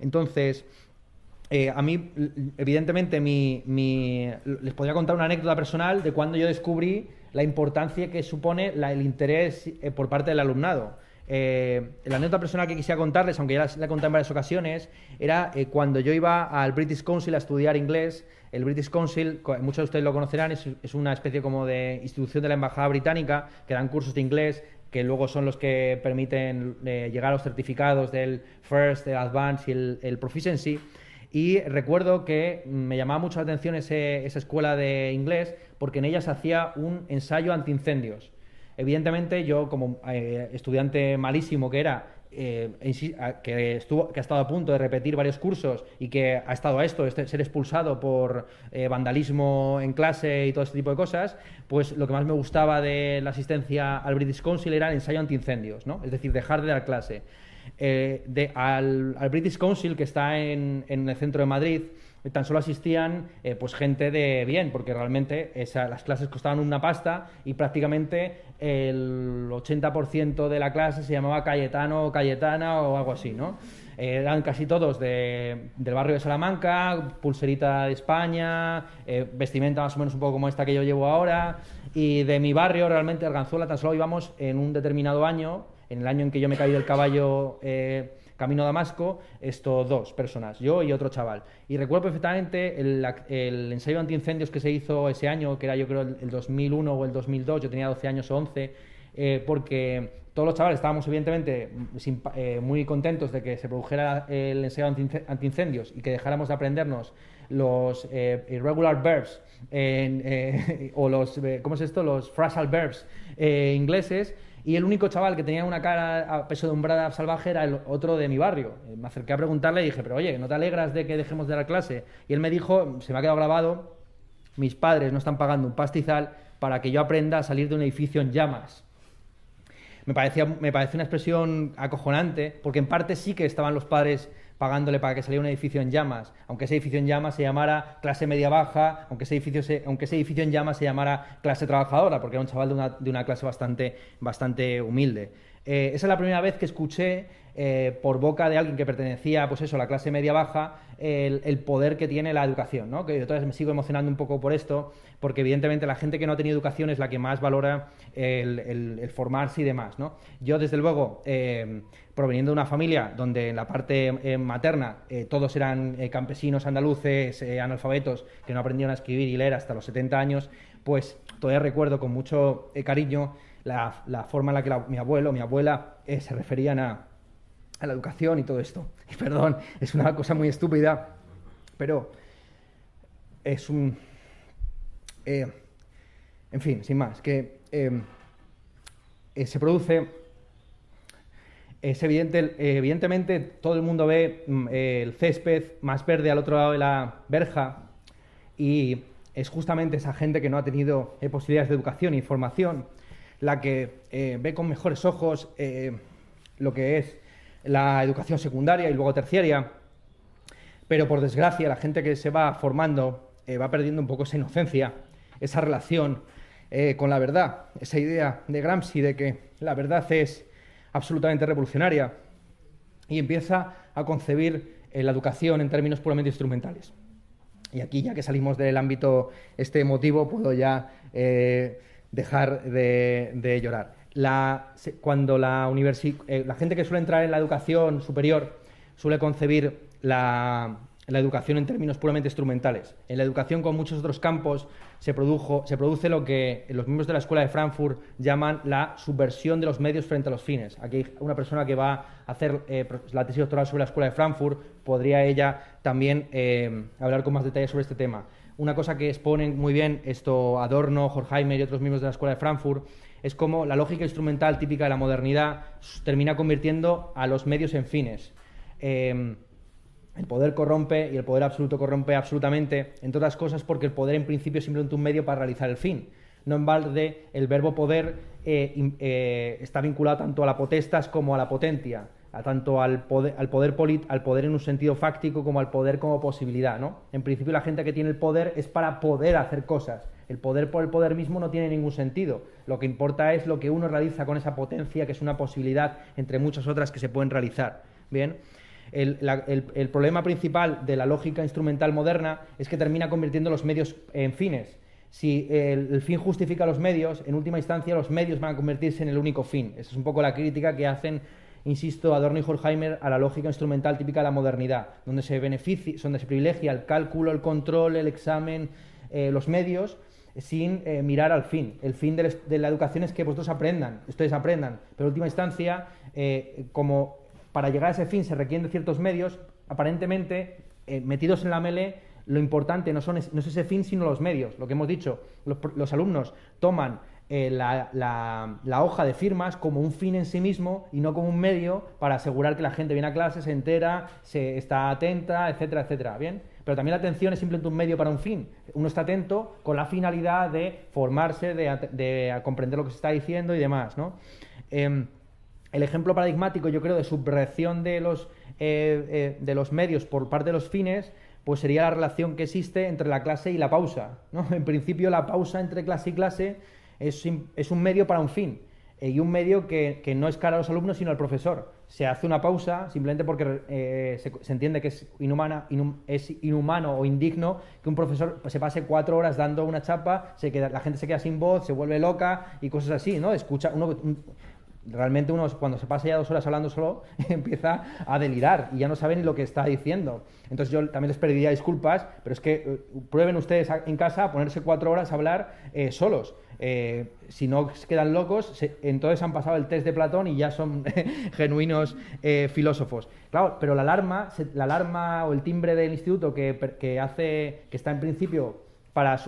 Entonces, eh, a mí, evidentemente, les podría contar una anécdota personal de cuando yo descubrí la importancia que supone el interés eh, por parte del alumnado. Eh, la anécdota personal que quisiera contarles, aunque ya la, he contado en varias ocasiones, era cuando yo iba al British Council a estudiar inglés. El British Council, muchos de ustedes lo conocerán, es, una especie como de institución de la Embajada Británica que dan cursos de inglés que luego son los que permiten llegar a los certificados del First, del Advanced y el, el Proficiency. Y recuerdo que me llamaba mucho la atención esa escuela de inglés porque en ella se hacía un ensayo antiincendios. Evidentemente, yo como eh, estudiante malísimo que era, eh, que, ha estado a punto de repetir varios cursos y que ha estado a esto, este, ser expulsado por eh, vandalismo en clase y todo este tipo de cosas, pues lo que más me gustaba de la asistencia al British Council era el ensayo antiincendios, ¿no? es decir, dejar de dar clase. Eh, de, al, British Council, que está en, el centro de Madrid, tan solo asistían eh, pues gente de bien, porque realmente las clases costaban una pasta y prácticamente el 80% de la clase se llamaba Cayetano o Cayetana o algo así, ¿no? eran casi todos del barrio de Salamanca, pulserita de España, eh, vestimenta más o menos un poco como esta que yo llevo ahora, y de mi barrio realmente Arganzuela tan solo íbamos en un determinado año en el año en que yo me caí del caballo eh, camino a Damasco, estos dos personas, yo y otro chaval. Y recuerdo perfectamente el, el ensayo antiincendios que se hizo ese año, que era yo creo el, 2001 o el 2002, yo tenía 12 años o 11, eh, porque todos los chavales estábamos evidentemente eh, muy contentos de que se produjera el ensayo antiincendios y que dejáramos de aprendernos los irregular verbs o los, ¿cómo es esto? Los phrasal verbs ingleses y el único chaval que tenía una cara a peso de umbrada salvaje era el otro de mi barrio. Eh, me acerqué a preguntarle y dije, pero oye, ¿no te alegras de que dejemos de dar clase? Y él me dijo, se me ha quedado grabado, mis padres no están pagando un pastizal para que yo aprenda a salir de un edificio en llamas. Me parecía, me una expresión acojonante, porque en parte sí que estaban los padres pagándole para que saliera un edificio en llamas, aunque ese edificio en llamas se llamara clase media baja, aunque ese edificio, aunque ese edificio en llamas se llamara clase trabajadora, porque era un chaval de una, de una clase bastante, bastante humilde. Eh, esa es la primera vez que escuché eh, por boca de alguien que pertenecía pues eso, a la clase media baja el, poder que tiene la educación. ¿no? Que todavía me sigo emocionando un poco por esto, porque evidentemente la gente que no ha tenido educación es la que más valora el, formarse y demás. ¿no? Yo, desde luego, eh, proveniendo de una familia donde en la parte materna todos eran campesinos andaluces, analfabetos, que no aprendieron a escribir y leer hasta los 70 años, pues todavía recuerdo con mucho cariño la, forma en la que mi abuelo, mi abuela eh, se referían a, la educación y todo esto. Y perdón, es una cosa muy estúpida, Pero es un... eh, en fin, sin más, que eh, eh, se produce... Es evidente, evidentemente todo el mundo ve mm, el césped más verde al otro lado de la verja y es justamente esa gente que no ha tenido eh, posibilidades de educación y formación la que eh, ve con mejores ojos eh, lo que es la educación secundaria y luego terciaria, pero por desgracia la gente que se va formando va perdiendo un poco esa inocencia, esa relación con la verdad, esa idea de Gramsci de que la verdad es absolutamente revolucionaria y empieza a concebir eh, la educación en términos puramente instrumentales. Y aquí, ya que salimos del ámbito este emotivo, puedo ya eh, dejar de, llorar. Cuando la, eh, la gente que suele entrar en la educación superior suele concebir la, la educación en términos puramente instrumentales. En la educación, con muchos otros campos, se, produce lo que los miembros de la Escuela de Frankfurt llaman la subversión de los medios frente a los fines. Aquí una persona que va a hacer eh, la tesis doctoral sobre la Escuela de Frankfurt, podría ella también eh, hablar con más detalle sobre este tema. Una cosa que exponen muy bien esto Adorno, Horkheimer y otros miembros de la Escuela de Frankfurt es cómo la lógica instrumental típica de la modernidad termina convirtiendo a los medios en fines. Eh, el poder corrompe y el poder absoluto corrompe absolutamente, entre otras cosas porque el poder en principio es simplemente un medio para realizar el fin. No en balde el verbo poder eh, eh, está vinculado tanto a la potestas como a la potentia, a tanto al poder, al, poder al poder en un sentido fáctico como al poder como posibilidad. ¿no? En principio la gente que tiene el poder es para poder hacer cosas. El poder por el poder mismo no tiene ningún sentido. Lo que importa es lo que uno realiza con esa potencia, que es una posibilidad entre muchas otras que se pueden realizar. Bien. El, problema principal de la lógica instrumental moderna es que termina convirtiendo los medios en fines. Si el, fin justifica los medios, en última instancia los medios van a convertirse en el único fin. Esa es un poco la crítica que hacen, insisto, Adorno y Horkheimer a la lógica instrumental típica de la modernidad, donde se beneficia, donde se privilegia el cálculo, el control, el examen, eh, los medios, sin eh, mirar al fin. El fin de la educación es que vosotros aprendan, ustedes aprendan, pero en última instancia, eh, como para llegar a ese fin se requieren de ciertos medios, aparentemente, eh, metidos en la mele, lo importante no, son, no es ese fin, sino los medios. Lo que hemos dicho, los, alumnos toman eh, la, hoja de firmas como un fin en sí mismo y no como un medio para asegurar que la gente viene a clase, se entera, se está atenta, etcétera, etcétera. ¿Bien? Pero también la atención es simplemente un medio para un fin. Uno está atento con la finalidad de formarse, de, de comprender lo que se está diciendo y demás, ¿no? Em, el ejemplo paradigmático, yo creo, de subversión de los, eh, eh, de los medios por parte de los fines, pues sería la relación que existe entre la clase y la pausa. ¿no? En principio, la pausa entre clase y clase es, es un medio para un fin. eh, y un medio que, que no es cara a los alumnos, sino al profesor. Se hace una pausa simplemente porque se, entiende que es, inhumana, inhum- es inhumano o indigno que un profesor se pase cuatro horas dando una chapa, se queda, la gente se queda sin voz, se vuelve loca y cosas así, ¿no? Escucha, uno, un- realmente uno cuando se pasa ya dos horas hablando solo empieza a delirar y ya no sabe ni lo que está diciendo. Entonces yo también les pediría disculpas, pero es que eh, prueben ustedes en casa a ponerse cuatro horas a hablar eh, solos. Eh, si no quedan locos, entonces han pasado el test de Platón y ya son genuinos filósofos. Claro, pero la alarma, se- la alarma o el timbre del instituto que, que hace, que está en principio para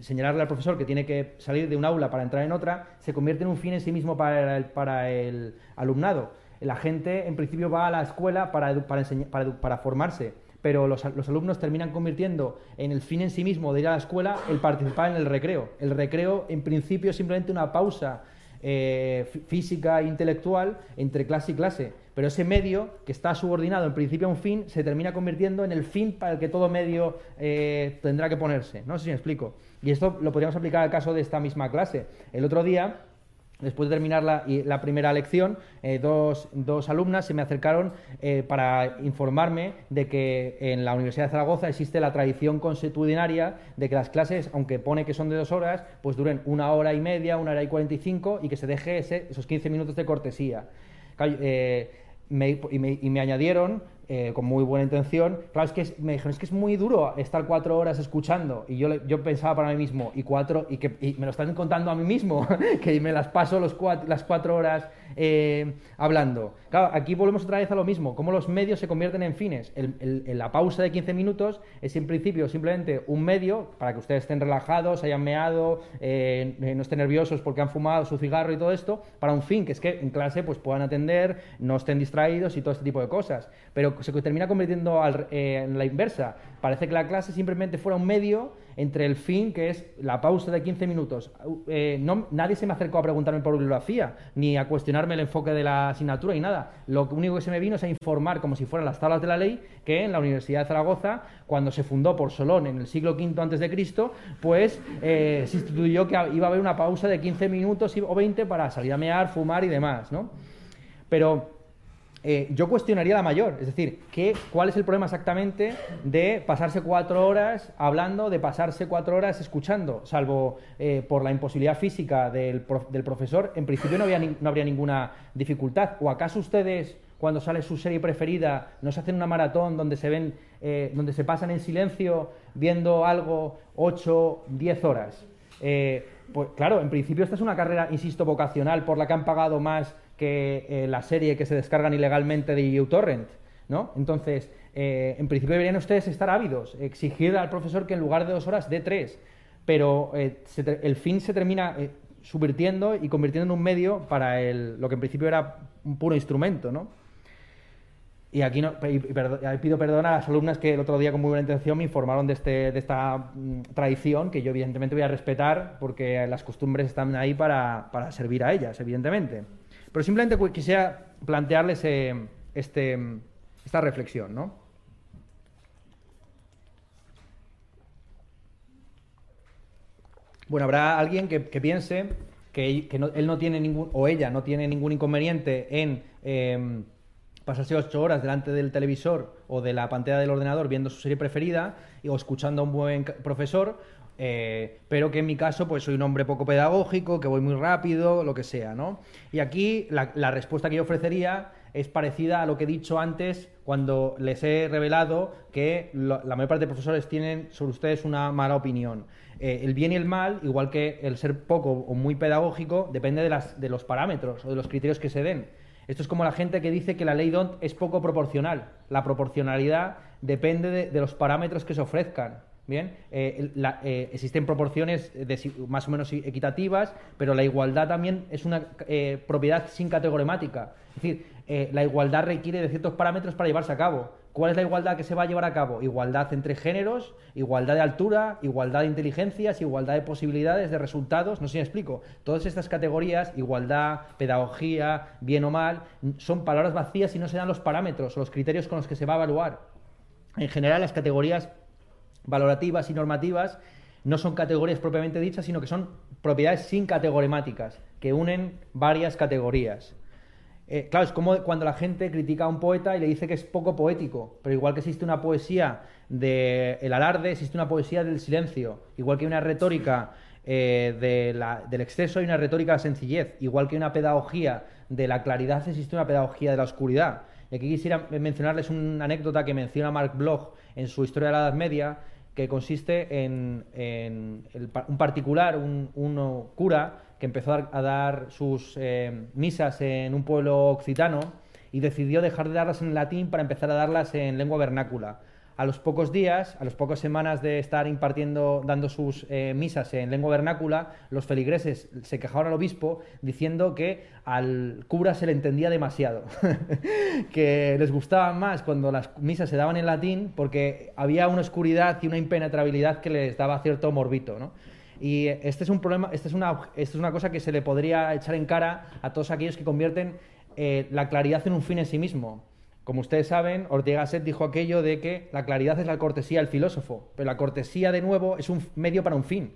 señalarle al profesor que tiene que salir de un aula para entrar en otra, se convierte en un fin en sí mismo para el, para el alumnado. La gente, en principio, va a la escuela para, para, para, para formarse, pero los, los alumnos terminan convirtiendo en el fin en sí mismo de ir a la escuela el participar en el recreo. El recreo, en principio, es simplemente una pausa eh, fí- física e intelectual entre clase y clase. Pero ese medio, que está subordinado en principio a un fin, se termina convirtiendo en el fin para el que todo medio eh, tendrá que ponerse. No sé si me explico. Y esto lo podríamos aplicar al caso de esta misma clase. El otro día, después de terminar la, la primera lección, eh, dos, alumnas se me acercaron eh, para informarme de que en la Universidad de Zaragoza existe la tradición consuetudinaria de que las clases, aunque pone que son de dos horas, pues duren una hora y media, una hora y cuarenta y cinco y que se deje ese- esos 15 minutos de cortesía. Eh, y me añadieron eh, con muy buena intención. Claro, es que me dijeron, es que es muy duro estar cuatro horas escuchando. Y yo, yo pensaba para mí mismo, y cuatro, y que me lo están contando a mí mismo, que me las paso los cuat- las cuatro horas eh, hablando. Claro, aquí volvemos otra vez a lo mismo, cómo los medios se convierten en fines. La pausa de 15 minutos es en principio simplemente un medio para que ustedes estén relajados, hayan meado, eh, no estén nerviosos porque han fumado su cigarro y todo esto, para un fin, que es que en clase pues puedan atender, no estén distraídos y todo este tipo de cosas. Pero se termina convirtiendo eh, en la inversa. Parece que la clase simplemente fuera un medio entre el fin, que es la pausa de 15 minutos. Eh, no- nadie se me acercó a preguntarme por bibliografía, ni a cuestionarme el enfoque de la asignatura, ni nada. Lo único que se me vino es a informar, como si fueran las tablas de la ley, que en la Universidad de Zaragoza, cuando se fundó por Solón en el siglo V Cristo, pues eh, se instituyó que iba a haber una pausa de 15 minutos o 20 para salir a mear, fumar y demás, ¿no? Pero eh, yo cuestionaría la mayor, es decir, ¿qué, ¿cuál es el problema exactamente de pasarse cuatro horas hablando, de pasarse cuatro horas escuchando? Salvo eh, por la imposibilidad física del, prof- del profesor, en principio no, había no habría ninguna dificultad. ¿O acaso ustedes, cuando sale su serie preferida, no se hacen una maratón donde se ven, eh, donde se pasan en silencio viendo algo ocho, diez horas? Eh, pues claro, en principio esta es una carrera, insisto, vocacional por la que han pagado más que eh, la serie que se descargan ilegalmente de uTorrent, ¿no? Entonces, eh, en principio deberían ustedes estar ávidos, exigir al profesor que en lugar de dos horas dé tres, pero eh, el fin se termina subvirtiendo y convirtiendo en un medio para el- lo que en principio era un puro instrumento, ¿no? Y aquí pido perdón a las alumnas que el otro día con muy buena intención me informaron de, este, de esta mm, tradición que yo evidentemente voy a respetar porque las costumbres están ahí para, para servir a ellas, evidentemente. Pero simplemente quisiera plantearles eh, este, esta reflexión, ¿no? Bueno, habrá alguien que, piense que, no- él no tiene ningún, o ella no tiene ningún inconveniente en eh, pasarse ocho horas delante del televisor o de la pantalla del ordenador viendo su serie preferida o escuchando a un buen profesor, eh, pero que en mi caso pues soy un hombre poco pedagógico, que voy muy rápido, lo que sea, ¿no? Y aquí la, respuesta que yo ofrecería es parecida a lo que he dicho antes cuando les he revelado que la mayor parte de profesores tienen sobre ustedes una mala opinión. Eh, el bien y el mal, igual que el ser poco o muy pedagógico, depende de, las- de los parámetros o de los criterios que se den. Esto es como la gente que dice que la ley DONT es poco proporcional. La proporcionalidad depende de, de los parámetros que se ofrezcan. Bien, Eh, eh, existen proporciones desi- más o menos equitativas, pero la igualdad también es una eh, propiedad sin categoremática. Es decir, eh, la igualdad requiere de ciertos parámetros para llevarse a cabo. ¿Cuál es la igualdad que se va a llevar a cabo? Igualdad entre géneros, igualdad de altura, igualdad de inteligencias, igualdad de posibilidades, de resultados. No sé si me explico. Todas estas categorías, igualdad, pedagogía, bien o mal, son palabras vacías y no se dan los parámetros o los criterios con los que se va a evaluar. En general, las categorías valorativas y normativas no son categorías propiamente dichas, sino que son propiedades sin categoremáticas, que unen varias categorías. Eh, claro, es como cuando la gente critica a un poeta y le dice que es poco poético, pero igual que existe una poesía del alarde, existe una poesía del silencio, igual que hay una retórica eh, de la- del exceso y una retórica de la sencillez, igual que hay una pedagogía de la claridad, existe una pedagogía de la oscuridad. Y aquí quisiera mencionarles una anécdota que menciona Mark Bloch en su Historia de la Edad Media, que consiste en, un particular, un, cura, que empezó a dar, a dar sus eh, misas en un pueblo occitano y decidió dejar de darlas en latín para empezar a darlas en lengua vernácula. A los pocos días, a las pocas semanas de estar impartiendo, dando sus eh, misas en lengua vernácula, los feligreses se quejaron al obispo diciendo que al cura se le entendía demasiado, que les gustaba más cuando las misas se daban en latín porque había una oscuridad y una impenetrabilidad que les daba cierto morbito, ¿no? Y este es un problema, esta es una, esta es una cosa que se le podría echar en cara a todos aquellos que convierten eh, la claridad en un fin en sí mismo. Como ustedes saben, Ortega Gasset dijo aquello de que la claridad es la cortesía del filósofo, pero la cortesía, de nuevo, es un medio para un fin.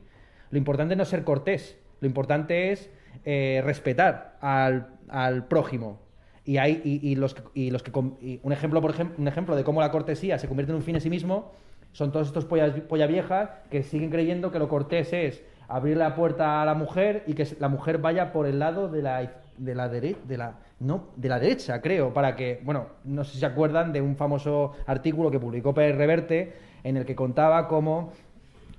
Lo importante no es ser cortés, lo importante es eh, respetar al, prójimo. Y, hay, y, y los, y los que... un, ejemplo, por ejemplo, un ejemplo de cómo la cortesía se convierte en un fin en sí mismo son todos estos pollas, polla viejas que siguen creyendo que lo cortés es abrir la puerta a la mujer y que la mujer vaya por el lado de la, de de la, no, de la derecha, creo, para que, bueno, no sé si se acuerdan de un famoso artículo que publicó Pérez Reverte en el que contaba cómo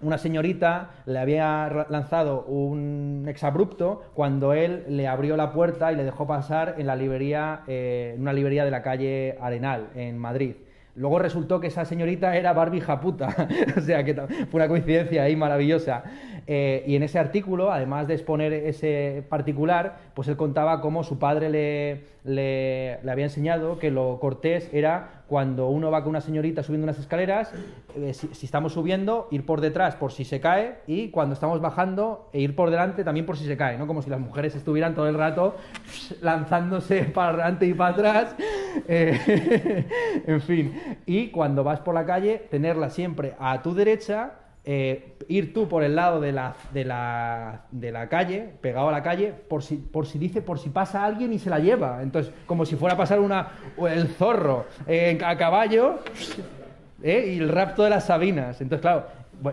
una señorita le había lanzado un exabrupto cuando él le abrió la puerta y le dejó pasar en la librería, eh, en una librería de la calle Arenal, en Madrid. Luego resultó que esa señorita era Barbie Japuta, o sea que fue una coincidencia ahí maravillosa. Eh, y en ese artículo, además de exponer ese particular, pues él contaba cómo su padre le, le, había enseñado que lo cortés era cuando uno va con una señorita subiendo unas escaleras, eh, si, estamos subiendo, ir por detrás por si se cae y cuando estamos bajando, e ir por delante también por si se cae, ¿no? Como si las mujeres estuvieran todo el rato lanzándose para adelante y para atrás. Eh, en fin, y cuando vas por la calle, tenerla siempre a tu derecha eh, ir tú por el lado de la, de, la, de la, calle, pegado a la calle, por si, por si dice, por si pasa alguien y se la lleva. Entonces, como si fuera a pasar una, el zorro eh, a caballo eh, y el rapto de las Sabinas. Entonces, claro,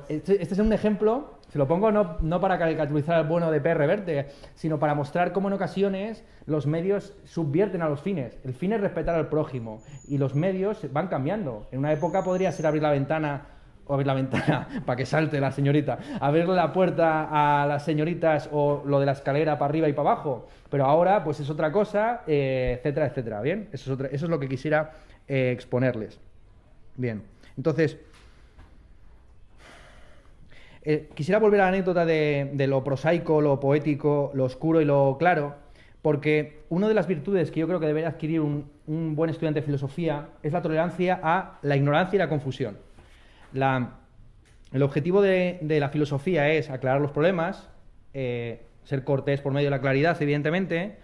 este, este, es un ejemplo, se lo pongo no, no para caricaturizar el bueno de PR Verde, sino para mostrar cómo en ocasiones los medios subvierten a los fines. El fin es respetar al prójimo y los medios van cambiando. En una época podría ser abrir la ventana o abrir la ventana para que salte la señorita, abrirle la puerta a las señoritas o lo de la escalera para arriba y para abajo. Pero ahora, pues es otra cosa, eh, etcétera, etcétera. Bien, eso es, eso es lo que quisiera eh, exponerles. Bien, entonces, eh, quisiera volver a la anécdota de, lo prosaico, lo poético, lo oscuro y lo claro, porque una de las virtudes que yo creo que debería adquirir un, un buen estudiante de filosofía es la tolerancia a la ignorancia y la confusión el objetivo de, la filosofía es aclarar los problemas, eh, ser cortés por medio de la claridad, evidentemente,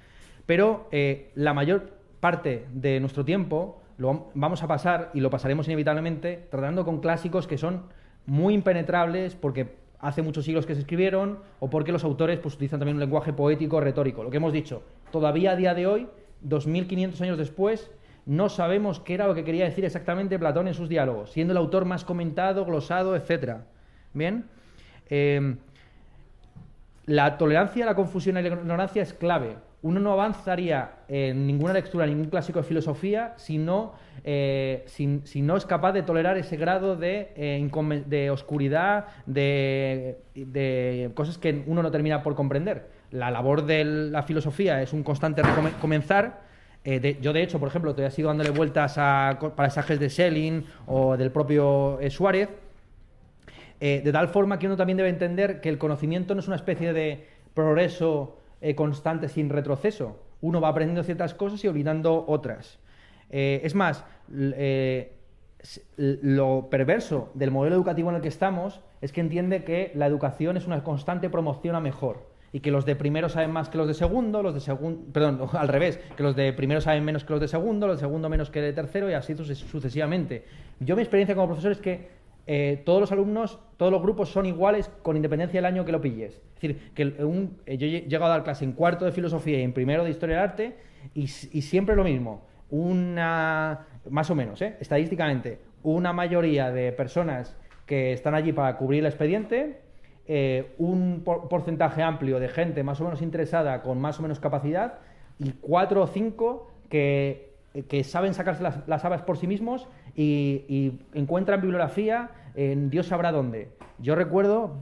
pero eh, la mayor parte de nuestro tiempo lo vamos a pasar, y lo pasaremos inevitablemente, tratando con clásicos que son muy impenetrables porque hace muchos siglos que se escribieron o porque los autores pues, utilizan también un lenguaje poético retórico. Lo que hemos dicho, todavía a día de hoy, 2500 años después, no sabemos qué era lo que quería decir exactamente Platón en sus diálogos, siendo el autor más comentado, glosado, etc. Bien. Em, la tolerancia la confusión y la ignorancia es clave. Uno no avanzaría en ninguna lectura, en ningún clásico de filosofía, si no, eh, si, no es capaz de tolerar ese grado de, eh, de oscuridad, de, de, cosas que uno no termina por comprender. La labor de la filosofía es un constante comenzar eh, yo, de hecho, por ejemplo, te he sido dándole vueltas a pasajes de Schelling o del propio eh, Suárez, eh, de tal forma que uno también debe entender que el conocimiento no es una especie de progreso constante sin retroceso. Uno va aprendiendo ciertas cosas y olvidando otras. es más, lo perverso del modelo educativo en el que estamos es que entiende que la educación es una constante promoción a mejor y que los de primero saben más que los de segundo, los de segundo, perdón, al revés, que los de primero saben menos que los de segundo, los de segundo menos que de tercero y así sucesivamente. Yo mi experiencia como profesor es que eh, todos los alumnos, todos los grupos son iguales con independencia del año que lo pilles. Es decir, que un, eh, yo he llegado a dar clase en cuarto de filosofía y en primero de historia del arte y, y siempre lo mismo. Una, más o menos, ¿eh? estadísticamente, una mayoría de personas que están allí para cubrir el expediente, eh, un porcentaje amplio de gente más o menos interesada con más o menos capacidad y cuatro o cinco que, saben sacarse las, habas por sí mismos y, encuentran bibliografía en Dios sabrá dónde. Yo recuerdo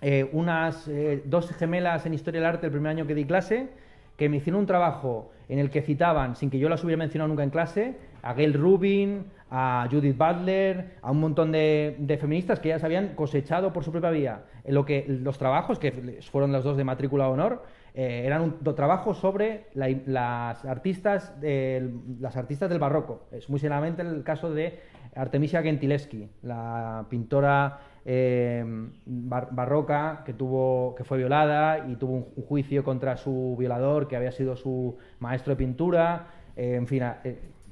eh, unas eh, dos gemelas en Historia del Arte el primer año que di clase que me hicieron un trabajo en el que citaban, sin que yo las hubiera mencionado nunca en clase, a Gail Rubin, a Judith Butler, a un montón de, feministas que ya se habían cosechado por su propia vía. En lo que los trabajos, que fueron los dos de matrícula honor, eh, eran un, trabajos sobre las, artistas las artistas del barroco. Es muy seriamente el caso de Artemisia Gentileschi, la pintora eh, barroca que, tuvo, que fue violada y tuvo un, juicio contra su violador, que había sido su maestro de pintura. Eh, en fin,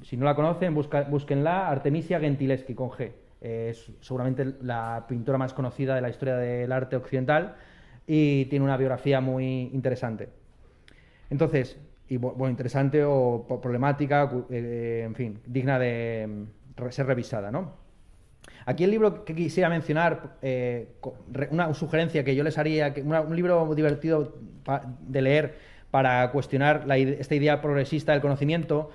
si no la conocen, búsquenla, Artemisia Gentileschi con G. Es seguramente la pintora más conocida de la historia del arte occidental y tiene una biografía muy interesante. Entonces, y bueno, interesante o problemática, eh, en fin, digna de mm, ser revisada, ¿no? Aquí el libro que quisiera mencionar, eh, una sugerencia que yo les haría, un libro divertido de leer para cuestionar esta idea progresista del conocimiento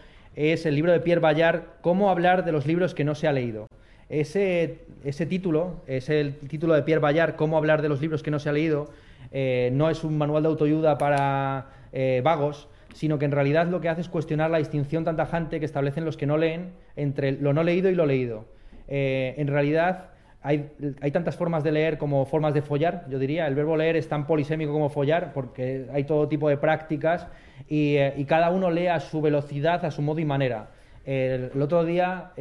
es el libro de Pierre Bayard, Cómo hablar de los libros que no se ha leído. Ese, ese título, es el título de Pierre Bayard, Cómo hablar de los libros que no se ha leído, eh, no es un manual de autoayuda para eh, vagos, sino que en realidad lo que hace es cuestionar la distinción tan tajante que establecen los que no leen entre lo no leído y lo leído. Eh, en realidad hay, tantas formas de leer como formas de follar, yo diría. El verbo leer es tan polisémico como follar, porque hay todo tipo de prácticas y, cada uno lee a su velocidad, a su modo y manera. El, otro día,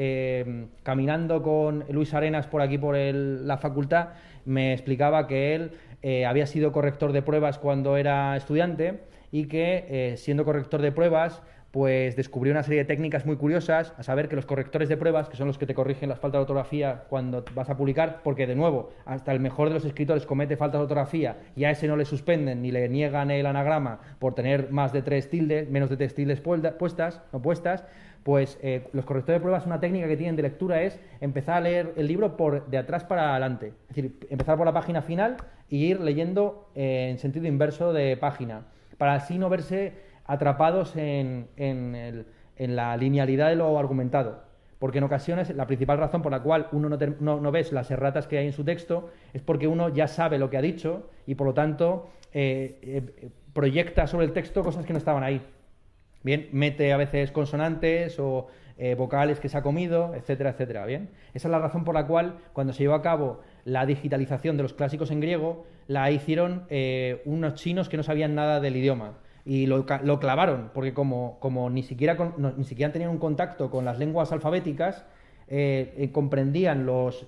caminando con Luis Arenas por aquí, por la facultad, me explicaba que él eh, había sido corrector de pruebas cuando era estudiante y que, eh, siendo corrector de pruebas, pues descubrió una serie de técnicas muy curiosas, a saber que los correctores de pruebas, que son los que te corrigen las faltas de ortografía cuando vas a publicar, porque de nuevo, hasta el mejor de los escritores comete faltas de ortografía y a ese no le suspenden ni le niegan el anagrama por tener más de tres tildes, menos de tres tildes puestas, no puestas, pues eh, los correctores de pruebas, una técnica que tienen de lectura es empezar a leer el libro por de atrás para adelante. Es decir, empezar por la página final y ir leyendo eh, en sentido inverso de página, para así no verse atrapados en, la linealidad de lo argumentado. Porque en ocasiones la principal razón por la cual uno no, no, ves las erratas que hay en su texto es porque uno ya sabe lo que ha dicho y por lo tanto eh, proyecta sobre el texto cosas que no estaban ahí. Bien, mete a veces consonantes o eh, vocales que se ha comido, etcétera, etcétera. Bien, esa es la razón por la cual cuando se llevó a cabo la digitalización de los clásicos en griego, la hicieron eh, unos chinos que no sabían nada del idioma y lo, clavaron, porque como, como ni, siquiera ni siquiera tenían un contacto con las lenguas alfabéticas, eh, comprendían los,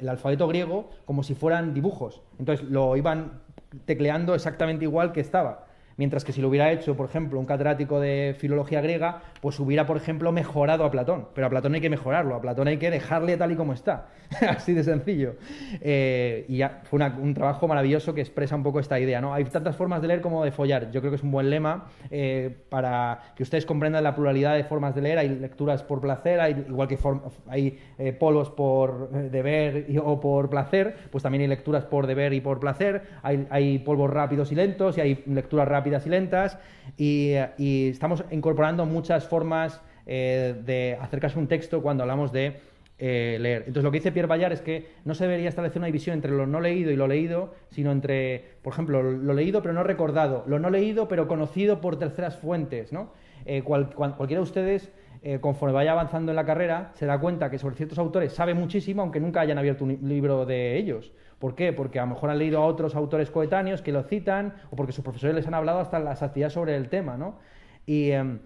el alfabeto griego como si fueran dibujos. Entonces lo iban tecleando exactamente igual que estaba. Mientras que si lo hubiera hecho, por ejemplo, un catedrático de filología griega, pues hubiera, por ejemplo, mejorado a Platón. Pero a Platón hay que mejorarlo, a Platón hay que dejarle tal y como está. Así de sencillo. Eh, y fue un trabajo maravilloso que expresa un poco esta idea. ¿no? Hay tantas formas de leer como de follar. Yo creo que es un buen lema eh, para que ustedes comprendan la pluralidad de formas de leer. Hay lecturas por placer, hay, igual que hay eh, polos por deber o por placer, pues también hay lecturas por deber y por placer. Hay, hay polvos rápidos y lentos y hay lecturas rápidas rápidas y lentas y, estamos incorporando muchas formas eh, de acercarse a un texto cuando hablamos de eh, leer. Entonces lo que dice Pierre Bayard es que no se debería establecer una división entre lo no leído y lo leído, sino entre, por ejemplo, lo leído pero no recordado, lo no leído pero conocido por terceras fuentes. ¿no? Eh, cualquiera de ustedes conforme vaya avanzando en la carrera, se da cuenta que sobre ciertos autores sabe muchísimo, aunque nunca hayan abierto un libro de ellos. ¿Por qué? Porque a lo mejor han leído a otros autores coetáneos que lo citan o porque sus profesores les han hablado hasta la saciedad sobre el tema, ¿no? Y, em,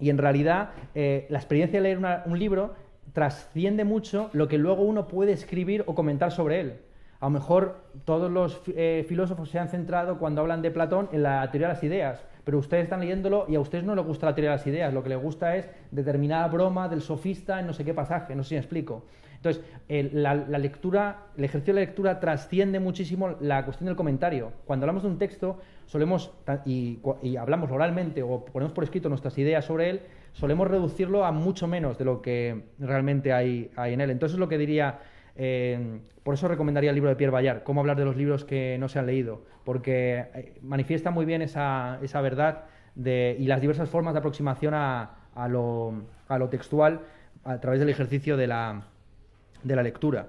en realidad eh, la experiencia de leer un libro trasciende mucho lo que luego uno puede escribir o comentar sobre él. A lo mejor todos los eh, filósofos se han centrado cuando hablan de Platón en la teoría de las ideas, pero ustedes están leyéndolo y a ustedes no les gusta la teoría de las ideas, lo que les gusta es determinada broma del sofista en no sé qué pasaje, no sé si me explico. Entonces, la, lectura, el ejercicio de la lectura trasciende muchísimo la cuestión del comentario. Cuando hablamos de un texto, solemos, y, hablamos oralmente o ponemos por escrito nuestras ideas sobre él, solemos reducirlo a mucho menos de lo que realmente hay, en él. Entonces, lo que diría, eh, por eso recomendaría el libro de Pierre Bayard, Cómo hablar de los libros que no se han leído, porque eh, manifiesta muy bien esa, verdad y las diversas formas de aproximación a lo textual a través del ejercicio de la de la lectura.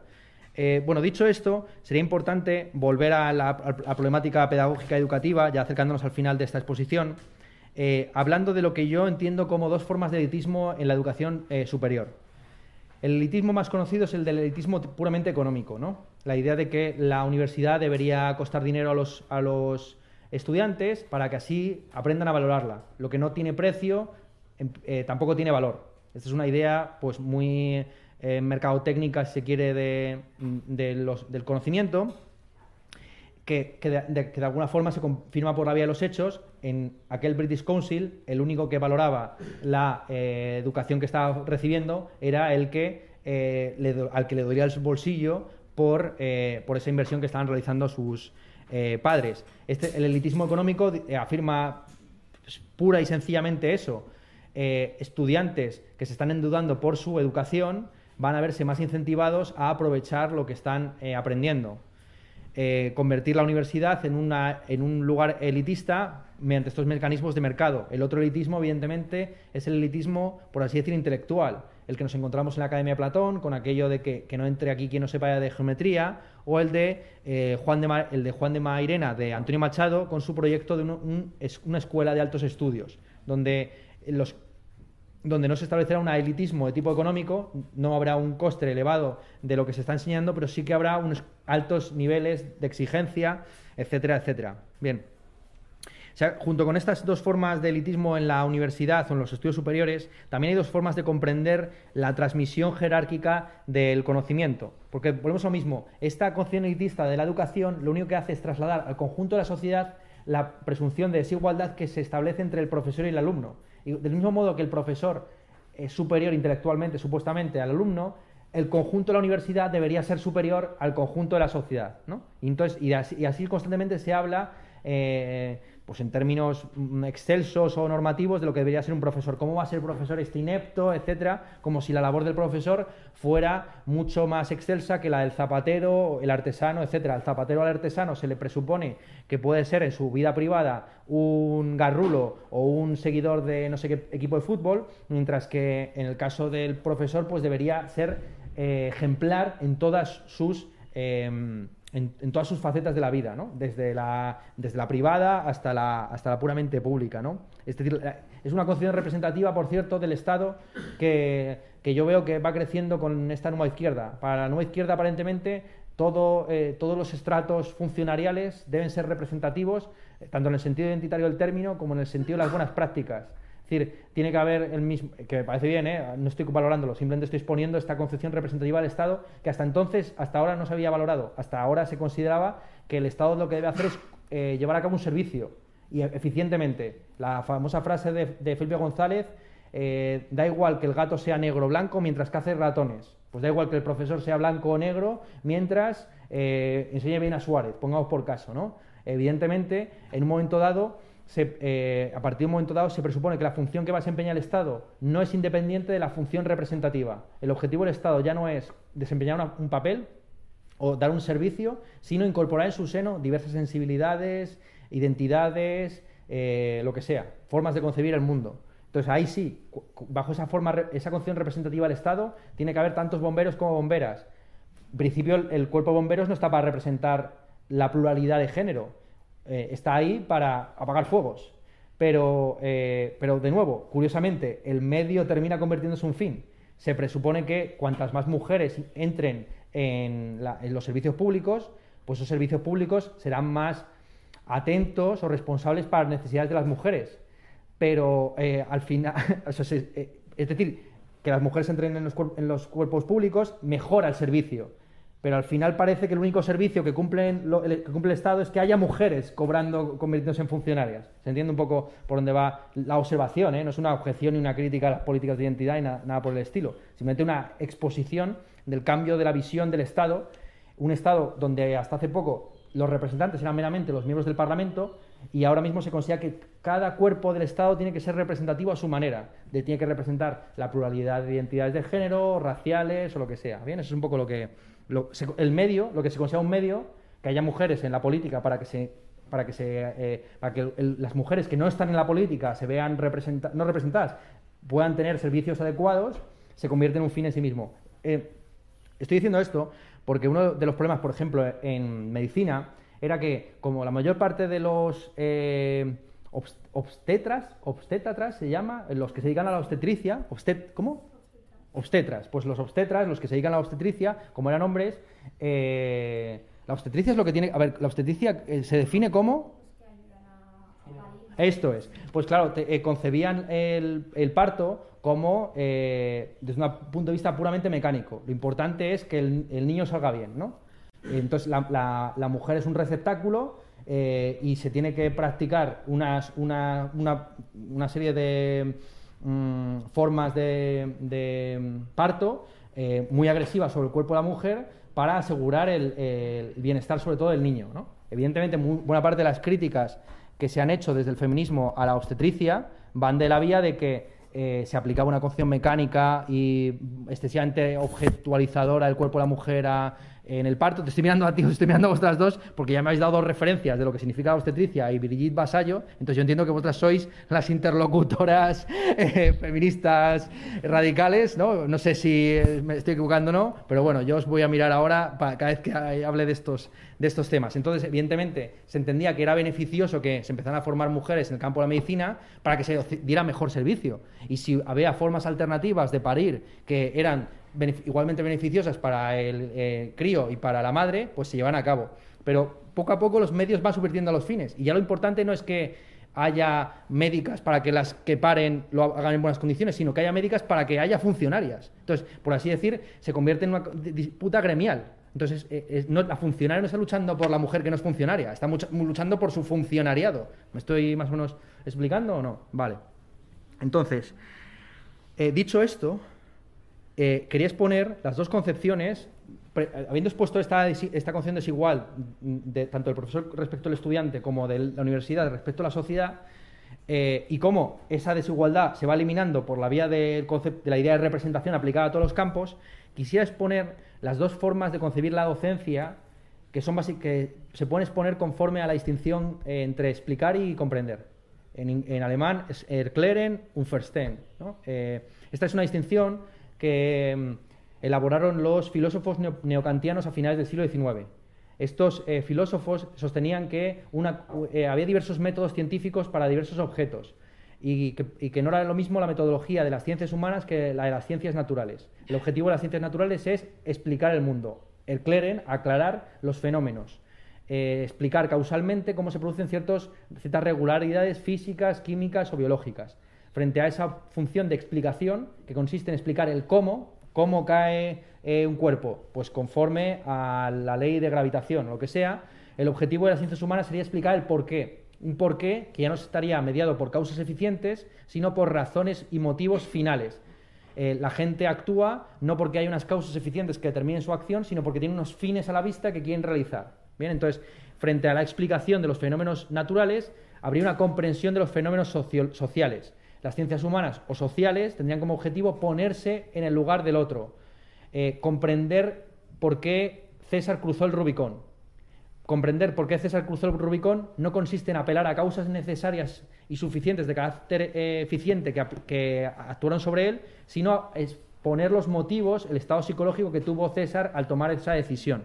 Eh, bueno, dicho esto, sería importante volver a la, problemática pedagógica educativa, ya acercándonos al final de esta exposición, eh, hablando de lo que yo entiendo como dos formas de elitismo en la educación superior. El elitismo más conocido es el del elitismo puramente económico, ¿no? La idea de que la universidad debería costar dinero a los, a los estudiantes para que así aprendan a valorarla. Lo que no tiene precio em, tampoco tiene valor. Esta es una idea pues muy eh, mercadotécnica, si se quiere, de, los, del conocimiento, que, de, alguna forma se confirma por la vía de los hechos. En aquel British Council, el único que valoraba la eh, educación que estaba recibiendo era el que, eh, al que le dolía el bolsillo por, por esa inversión que estaban realizando sus padres. Este, el elitismo económico afirma pues, pura y sencillamente eso. estudiantes que se están endeudando por su educación van a verse más incentivados a aprovechar lo que están eh, aprendiendo. Eh, convertir la universidad en, una, en un lugar elitista mediante estos mecanismos de mercado. El otro elitismo, evidentemente, es el elitismo, por así decir, intelectual, el que nos encontramos en la Academia de Platón, con aquello de que, no entre aquí quien no sepa de geometría, o el de, eh, Juan, de el de Juan de Mairena, de Antonio Machado, con su proyecto de una escuela de altos estudios, donde los donde no se establecerá un elitismo de tipo económico, no habrá un coste elevado de lo que se está enseñando, pero sí que habrá unos altos niveles de exigencia, etcétera, etcétera. Bien. junto con estas dos formas de elitismo en la universidad o en los estudios superiores, también hay dos formas de comprender la transmisión jerárquica del conocimiento. Porque volvemos a lo mismo, esta concepción elitista de la educación lo único que hace es trasladar al conjunto de la sociedad la presunción de desigualdad que se establece entre el profesor y el alumno. Y del mismo modo que el profesor es superior intelectualmente, supuestamente, al alumno, el conjunto de la universidad debería ser superior al conjunto de la sociedad. ¿no? Y, entonces, y, así, constantemente se habla eh, pues en términos mm, excelsos o normativos de lo que debería ser un profesor. ¿Cómo va a ser profesor este inepto, etcétera? Como si la labor del profesor fuera mucho más excelsa que la del zapatero, el artesano, etcétera. Al zapatero al artesano se le presupone que puede ser en su vida privada un garrulo o un seguidor de no sé qué equipo de fútbol, mientras que en el caso del profesor pues debería ser eh, ejemplar en todas sus... Em, en, todas sus facetas de la vida, ¿no? desde, la, desde la privada hasta la, hasta la puramente pública. ¿no? Es decir, es una concepción representativa, por cierto, del Estado que, yo veo que va creciendo con esta nueva izquierda. Para la nueva izquierda, aparentemente, todo, eh, todos los estratos funcionariales deben ser representativos, eh, tanto en el sentido identitario del término como en el sentido de las buenas prácticas. Es decir, tiene que haber el mismo, que me parece bien, ¿eh? no estoy valorándolo, simplemente estoy exponiendo esta concepción representativa del Estado que hasta entonces, hasta ahora no se había valorado. Hasta ahora se consideraba que el Estado lo que debe hacer es eh, llevar a cabo un servicio y eficientemente. La famosa frase de, Felipe González, eh, da igual que el gato sea negro o blanco mientras cace ratones. Pues da igual que el profesor sea blanco o negro mientras enseñe bien a Suárez, pongamos por caso, ¿no? Evidentemente, en un momento dado eh, a partir de un momento dado se presupone que la función que va a desempeñar el Estado no es independiente de la función representativa. El objetivo del Estado ya no es desempeñar un papel o dar un servicio, sino incorporar en su seno diversas sensibilidades, identidades, eh, lo que sea, formas de concebir el mundo. Entonces ahí sí, bajo esa forma, esa concepción representativa del Estado, tiene que haber tantos bomberos como bomberas. En principio el cuerpo de bomberos no está para representar la pluralidad de género, eh, está ahí para apagar fuegos. Pero, eh, pero, de nuevo, curiosamente, el medio termina convirtiéndose en un fin. Se presupone que cuantas más mujeres entren en, los servicios públicos, pues esos servicios públicos serán más atentos o responsables para las necesidades de las mujeres. Pero eh, al final, es decir, que las mujeres entren en los, en los cuerpos públicos mejora el servicio pero al final parece que el único servicio que cumple, el, que cumple el Estado es que haya mujeres cobrando, convirtiéndose en funcionarias. Se entiende un poco por dónde va la observación, ¿eh? no es una objeción ni una crítica a las políticas de identidad ni nada, por el estilo, simplemente una exposición del cambio de la visión del Estado, un Estado donde hasta hace poco los representantes eran meramente los miembros del Parlamento y ahora mismo se considera que cada cuerpo del Estado tiene que ser representativo a su manera, tiene que representar la pluralidad de identidades de género, raciales o lo que sea. Bien, eso es un poco lo que el medio, lo que se considera un medio, que haya mujeres en la política para que se para que, se, eh, para que las mujeres que no están en la política se vean no representadas, puedan tener servicios adecuados, se convierte en un fin en sí mismo. Eh, estoy diciendo esto porque uno de los problemas, por ejemplo, en medicina, era que como la mayor parte de los eh, obstetras, obstetras se llama, los que se dedican a la obstetricia, obstet, ¿cómo? Obstetras. Pues los obstetras, los que se dedican a la obstetricia, como eran hombres, eh, la obstetricia es lo que tiene. A ver, la obstetricia eh, se define como. Esto es. Pues claro, eh, concebían el, parto como desde un punto de vista puramente mecánico. Lo importante es que el, niño salga bien, ¿no? Entonces la, la, mujer es un receptáculo y se tiene que practicar unas, una, una, una serie de Mm, formas de, parto eh, muy agresivas sobre el cuerpo de la mujer para asegurar el, bienestar sobre todo del niño. Evidentemente, buena parte de las críticas que se han hecho desde el feminismo a la obstetricia van de la vía de que eh, se aplicaba una concepción mecánica y excesivamente objetualizadora del cuerpo de la mujer a en el parto, te estoy mirando a ti, os estoy mirando a vosotras dos, porque ya me habéis dado dos referencias de lo que significa obstetricia y Brigitte Vasallo, entonces yo entiendo que vosotras sois las interlocutoras eh, feministas radicales, ¿no? No sé si eh, me estoy equivocando o no, pero bueno, yo os voy a mirar ahora cada vez que hable de estos, de estos temas. Entonces, evidentemente, se entendía que era beneficioso que se empezaran a formar mujeres en el campo de la medicina para que se diera mejor servicio. Y si había formas alternativas de parir que eran igualmente beneficiosas para el eh, crío y para la madre, pues se llevan a cabo. Pero poco a poco los medios van subvirtiendo a los fines. Y ya lo importante no es que haya médicas para que las que paren lo hagan en buenas condiciones, sino que haya médicas para que haya funcionarias. Entonces, por así decir, se convierte en una disputa gremial. Entonces, eh, no, la funcionaria no está luchando por la mujer que no es funcionaria, está luchando por su funcionariado. ¿Me estoy más o menos explicando o no? Vale. Entonces, eh, dicho esto, eh, quería exponer las dos concepciones, habiendo expuesto esta, esta concepción desigual, de, tanto del profesor respecto al estudiante como de la universidad respecto a la sociedad, eh, y cómo esa desigualdad se va eliminando por la vía del de la idea de representación aplicada a todos los campos, quisiera exponer las dos formas de concebir la docencia que, son que se pueden exponer conforme a la distinción eh, entre explicar y comprender. En, alemán es erklären und verstehen. esta es una distinción que mm, elaboraron los filósofos neocantianos a finales del siglo XIX. Estos eh, filósofos sostenían que eh, había diversos métodos científicos para diversos objetos y que, no era lo mismo la metodología de las ciencias humanas que la de las ciencias naturales. El objetivo de las ciencias naturales es explicar el mundo, el cleren, aclarar los fenómenos, eh, explicar causalmente cómo se producen ciertas regularidades físicas, químicas o biológicas frente a esa función de explicación que consiste en explicar el cómo, cómo cae eh, un cuerpo, pues conforme a la ley de gravitación o lo que sea, el objetivo de las ciencias humanas sería explicar el por qué. Un porqué que ya no estaría mediado por causas eficientes, sino por razones y motivos finales. Eh, la gente actúa no porque hay unas causas eficientes que determinen su acción, sino porque tiene unos fines a la vista que quieren realizar. Bien, entonces, frente a la explicación de los fenómenos naturales, habría una comprensión de los fenómenos sociales las ciencias humanas o sociales tendrían como objetivo ponerse en el lugar del otro, eh, comprender por qué César cruzó el Rubicón. Comprender por qué César cruzó el Rubicón no consiste en apelar a causas necesarias y suficientes de carácter eh, eficiente que, que actuaron sobre él, sino exponer los motivos, el estado psicológico que tuvo César al tomar esa decisión.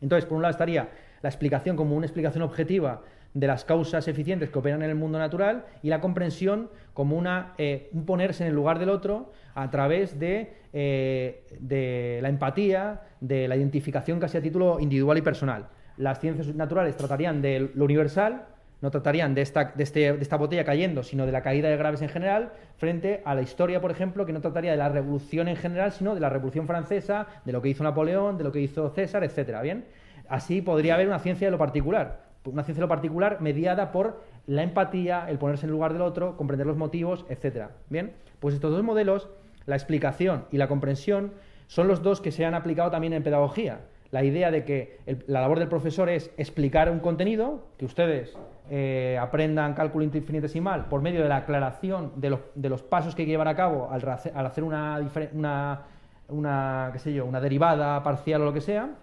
Entonces, por un lado estaría la explicación como una explicación objetiva de las causas eficientes que operan en el mundo natural y la comprensión como una, eh, un ponerse en el lugar del otro a través de, eh, de, la empatía, de la identificación casi a título individual y personal. Las ciencias naturales tratarían de lo universal, no tratarían de esta, de, este, de esta botella cayendo, sino de la caída de graves en general, frente a la historia, por ejemplo, que no trataría de la revolución en general, sino de la revolución francesa, de lo que hizo Napoleón, de lo que hizo César, etcétera. Bien, así podría haber una ciencia de lo particular una ciencia de lo particular mediada por la empatía, el ponerse en lugar del otro, comprender los motivos, etcétera. Bien, pues estos dos modelos, la explicación y la comprensión, son los dos que se han aplicado también en pedagogía. La idea de que la labor del profesor es explicar un contenido, que ustedes eh, aprendan cálculo infinitesimal por medio de la aclaración de, los pasos que hay que llevar a cabo al, hacer una, una derivada parcial o lo que sea,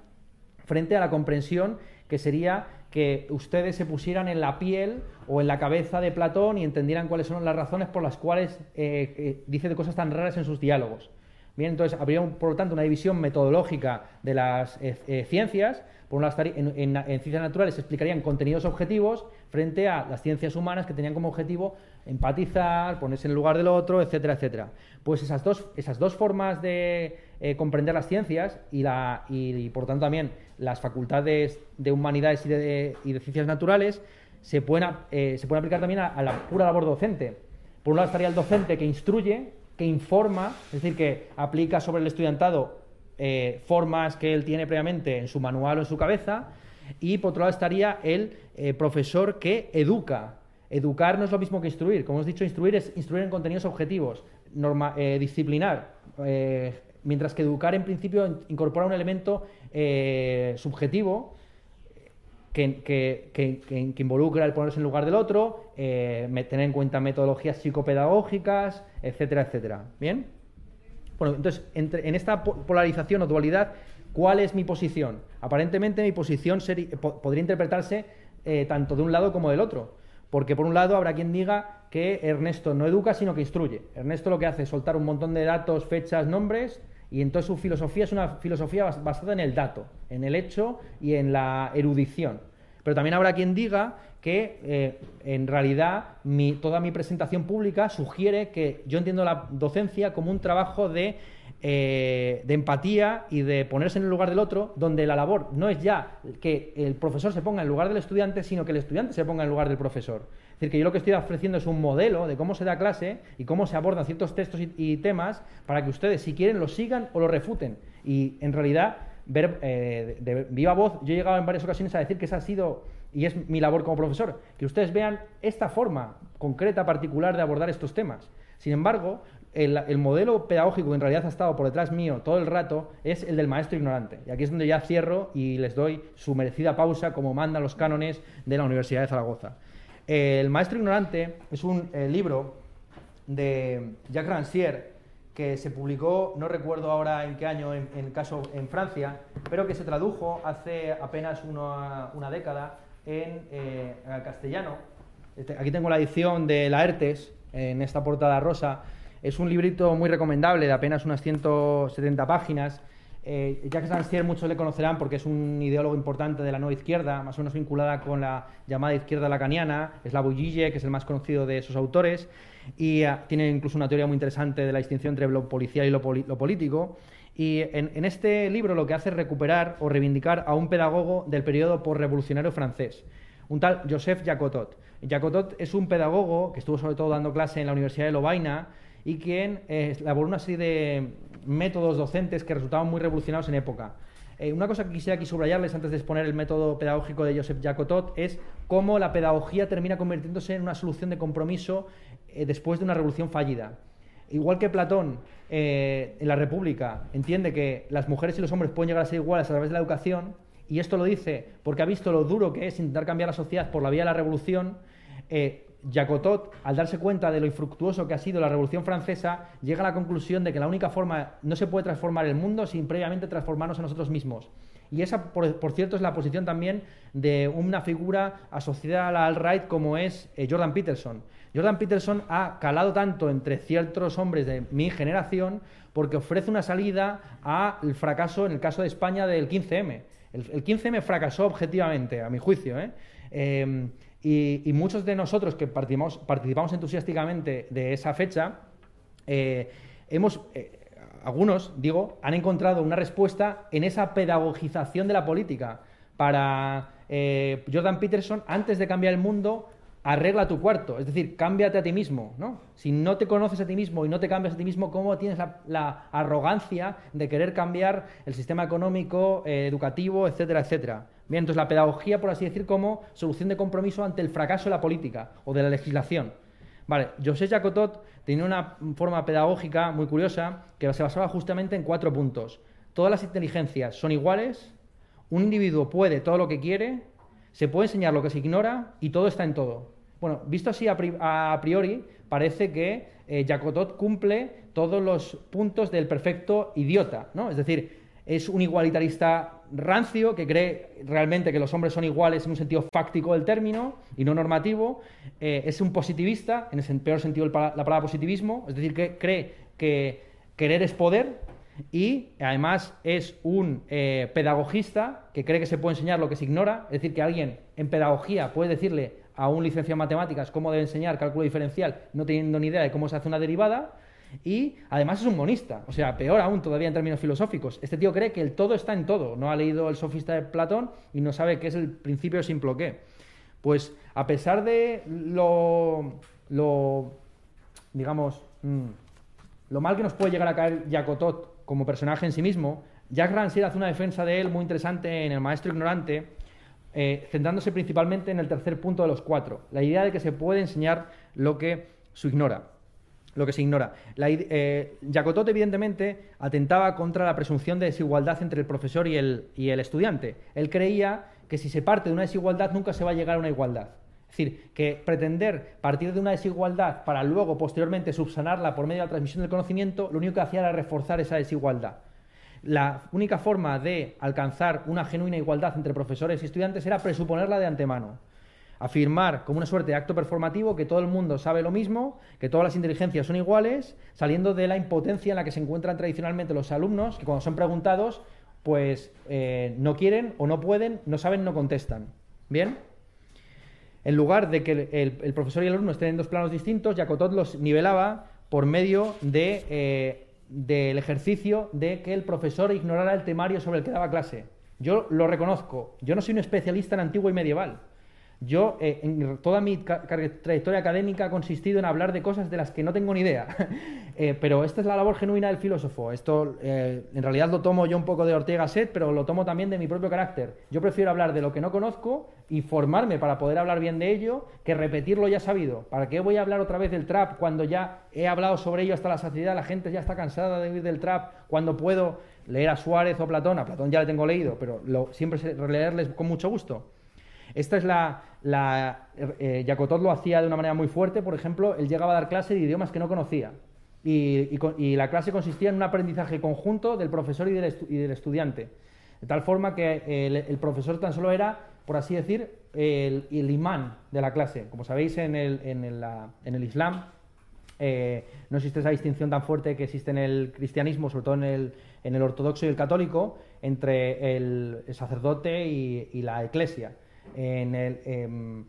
frente a la comprensión que sería que ustedes se pusieran en la piel o en la cabeza de Platón y entendieran cuáles son las razones por las cuales eh, eh, dice cosas tan raras en sus diálogos. Bien, entonces habría, por lo tanto, una división metodológica de las eh, ciencias. Por un en, en, ciencias naturales se explicarían contenidos objetivos frente a las ciencias humanas que tenían como objetivo empatizar, ponerse en el lugar del otro, etcétera, etcétera. Pues esas dos, esas dos formas de comprender las ciencias y, la, y, por tanto también las facultades de humanidades y de, ciencias naturales se pueden, eh, se pueden aplicar también a, la pura labor docente. Por un lado estaría el docente que instruye, que informa, es decir, que aplica sobre el estudiantado eh, formas que él tiene previamente en su manual o en su cabeza, y por otro lado estaría el eh, profesor que educa. Educar no es lo mismo que instruir. Como hemos dicho, instruir es instruir en contenidos objetivos, norma, disciplinar, mientras que educar en principio incorpora un elemento eh, subjetivo que, que, involucra el ponerse en lugar del otro, eh, tener en cuenta metodologías psicopedagógicas, etcétera, etcétera. ¿Bien? Bueno, entonces, entre- en esta po- polarización o dualidad, ¿cuál es mi posición? Aparentemente mi posición po- podría interpretarse eh, tanto de un lado como del otro. Porque por un lado habrá quien diga que Ernesto no educa, sino que instruye. Ernesto lo que hace es soltar un montón de datos, fechas, nombres, y entonces su filosofía es una filosofía bas- basada en el dato, en el hecho y en la erudición. Pero también habrá quien diga que eh, en realidad toda mi presentación pública sugiere que yo entiendo la docencia como un trabajo de, eh, de empatía y de ponerse en el lugar del otro, donde la labor no es ya que el profesor se ponga en lugar del estudiante, sino que el estudiante se ponga en lugar del profesor. Es decir, que yo lo que estoy ofreciendo es un modelo de cómo se da clase y cómo se abordan ciertos textos y, temas para que ustedes, si quieren, los sigan o los refuten. Y en realidad, ver eh, de, de viva voz, yo he llegado en varias ocasiones a decir que esa ha sido y es mi labor como profesor, que ustedes vean esta forma concreta, particular de abordar estos temas. Sin embargo, el, el modelo pedagógico que en realidad ha estado por detrás mío todo el rato es el del maestro ignorante. Y aquí es donde ya cierro y les doy su merecida pausa como mandan los cánones de la Universidad de Zaragoza. El maestro ignorante es un eh, libro de Jacques Rancière que se publicó, no recuerdo ahora en qué año, en, en caso en Francia, pero que se tradujo hace apenas una, una década en eh, castellano. Este- Aquí tengo la edición de Laertes en esta portada rosa. Es un librito muy recomendable de apenas unas 170 páginas. Eh, Jacques Rancière muchos le conocerán porque es un ideólogo importante de la nueva izquierda, más o menos vinculada con la llamada izquierda lacaniana, Slavoj Žižek, que es el más conocido de sus autores, y ah, tiene incluso una teoría muy interesante de la distinción entre lo policial y lo, político. Y en, en este libro lo que hace es recuperar o reivindicar a un pedagogo del periodo postrevolucionario francés, un tal Joseph Jacotot. Jacotot es un pedagogo que estuvo sobre todo dando clase en la Universidad de Lovaina y quien eh, elaboró una serie de métodos docentes que resultaban muy revolucionados en época. Eh, una cosa que quisiera aquí subrayarles antes de exponer el método pedagógico de Joseph Jacotot es cómo la pedagogía termina convirtiéndose en una solución de compromiso eh, después de una revolución fallida. Igual que Platón eh, en la República entiende que las mujeres y los hombres pueden llegar a ser iguales a través de la educación, y esto lo dice porque ha visto lo duro que es intentar cambiar la sociedad por la vía de la revolución, eh, Jacotot, al darse cuenta de lo infructuoso que ha sido la Revolución Francesa, llega a la conclusión de que la única forma no se puede transformar el mundo sin previamente transformarnos a nosotros mismos. Y esa, por, cierto, es la posición también de una figura asociada a la alt-right como es eh, Jordan Peterson. Jordan Peterson ha calado tanto entre ciertos hombres de mi generación porque ofrece una salida al fracaso, en el caso de España, del 15M. El, el 15M fracasó objetivamente, a mi juicio. ¿eh? Eh, y, y muchos de nosotros que participamos, entusiásticamente de esa fecha, eh, hemos, eh, algunos, digo, han encontrado una respuesta en esa pedagogización de la política. Para eh, Jordan Peterson, antes de cambiar el mundo, arregla tu cuarto, es decir, cámbiate a ti mismo, ¿no? Si no te conoces a ti mismo y no te cambias a ti mismo, ¿cómo tienes la, arrogancia de querer cambiar el sistema económico, eh, educativo, etcétera, etcétera? Bien, entonces la pedagogía, por así decir, como solución de compromiso ante el fracaso de la política o de la legislación. Vale, José Jacotot tenía una forma pedagógica muy curiosa que se basaba justamente en cuatro puntos. Todas las inteligencias son iguales, un individuo puede todo lo que quiere, se puede enseñar lo que se ignora y todo está en todo. Bueno, visto así a, pri- a priori, parece que eh, Jacotot cumple todos los puntos del perfecto idiota, ¿no? Es decir, es un igualitarista rancio que cree realmente que los hombres son iguales en un sentido fáctico del término y no normativo. Eh, es un positivista, en el peor sentido de la palabra positivismo, es decir, que cree que querer es poder y además es un eh, pedagogista que cree que se puede enseñar lo que se ignora, es decir, que alguien en pedagogía puede decirle a un licenciado en matemáticas cómo debe enseñar cálculo diferencial no teniendo ni idea de cómo se hace una derivada. Y además es un monista, o sea, peor aún todavía en términos filosóficos. Este tío cree que el todo está en todo, no ha leído el sofista de Platón y no sabe qué es el principio simple qué. Pues a pesar de lo, lo digamos, mm, lo mal que nos puede llegar a caer Jacotot como personaje en sí mismo, Jack Rancière hace una defensa de él muy interesante en El Maestro Ignorante, eh, centrándose principalmente en el tercer punto de los cuatro, la idea de que se puede enseñar lo que se ignora. La ide- eh, Jacotot, evidentemente, atentaba contra la presunción de desigualdad entre el profesor y el, y el estudiante. Él creía que si se parte de una desigualdad nunca se va a llegar a una igualdad. Es decir, que pretender partir de una desigualdad para luego, posteriormente, subsanarla por medio de la transmisión del conocimiento, lo único que hacía era reforzar esa desigualdad. La única forma de alcanzar una genuina igualdad entre profesores y estudiantes era presuponerla de antemano. Afirmar como una suerte de acto performativo que todo el mundo sabe lo mismo, que todas las inteligencias son iguales, saliendo de la impotencia en la que se encuentran tradicionalmente los alumnos, que cuando son preguntados, pues eh, no quieren o no pueden, no saben, no contestan. ¿Bien? En lugar de que el, profesor y el alumno estén en dos planos distintos, Jacotot los nivelaba por medio de, eh, del ejercicio de que el profesor ignorara el temario sobre el que daba clase. Yo lo reconozco, yo no soy un especialista en antiguo y medieval. Yo, eh, en toda mi trayectoria académica ha consistido en hablar de cosas de las que no tengo ni idea. Eh, pero esta es la labor genuina del filósofo. Esto, eh, en realidad, lo tomo yo un poco de Ortega Set, pero lo tomo también de mi propio carácter. Yo prefiero hablar de lo que no conozco y formarme para poder hablar bien de ello que repetirlo ya sabido. ¿Para qué voy a hablar otra vez del trap cuando ya he hablado sobre ello hasta la saciedad? La gente ya está cansada de oír del trap. Cuando puedo leer a Suárez o Platón, a Platón ya le tengo leído, pero siempre releerles con mucho gusto. Esta es la... la eh, lo hacía de una manera muy fuerte, por ejemplo, él llegaba a dar clase de idiomas que no conocía. Y, la clase consistía en un aprendizaje conjunto del profesor y del, estudiante. De tal forma que el, profesor tan solo era, por así decir, el, imán de la clase. Como sabéis, en el, Islam eh, no existe esa distinción tan fuerte que existe en el cristianismo, sobre todo en el, en el ortodoxo y el católico, entre el, sacerdote y, la iglesia en el em,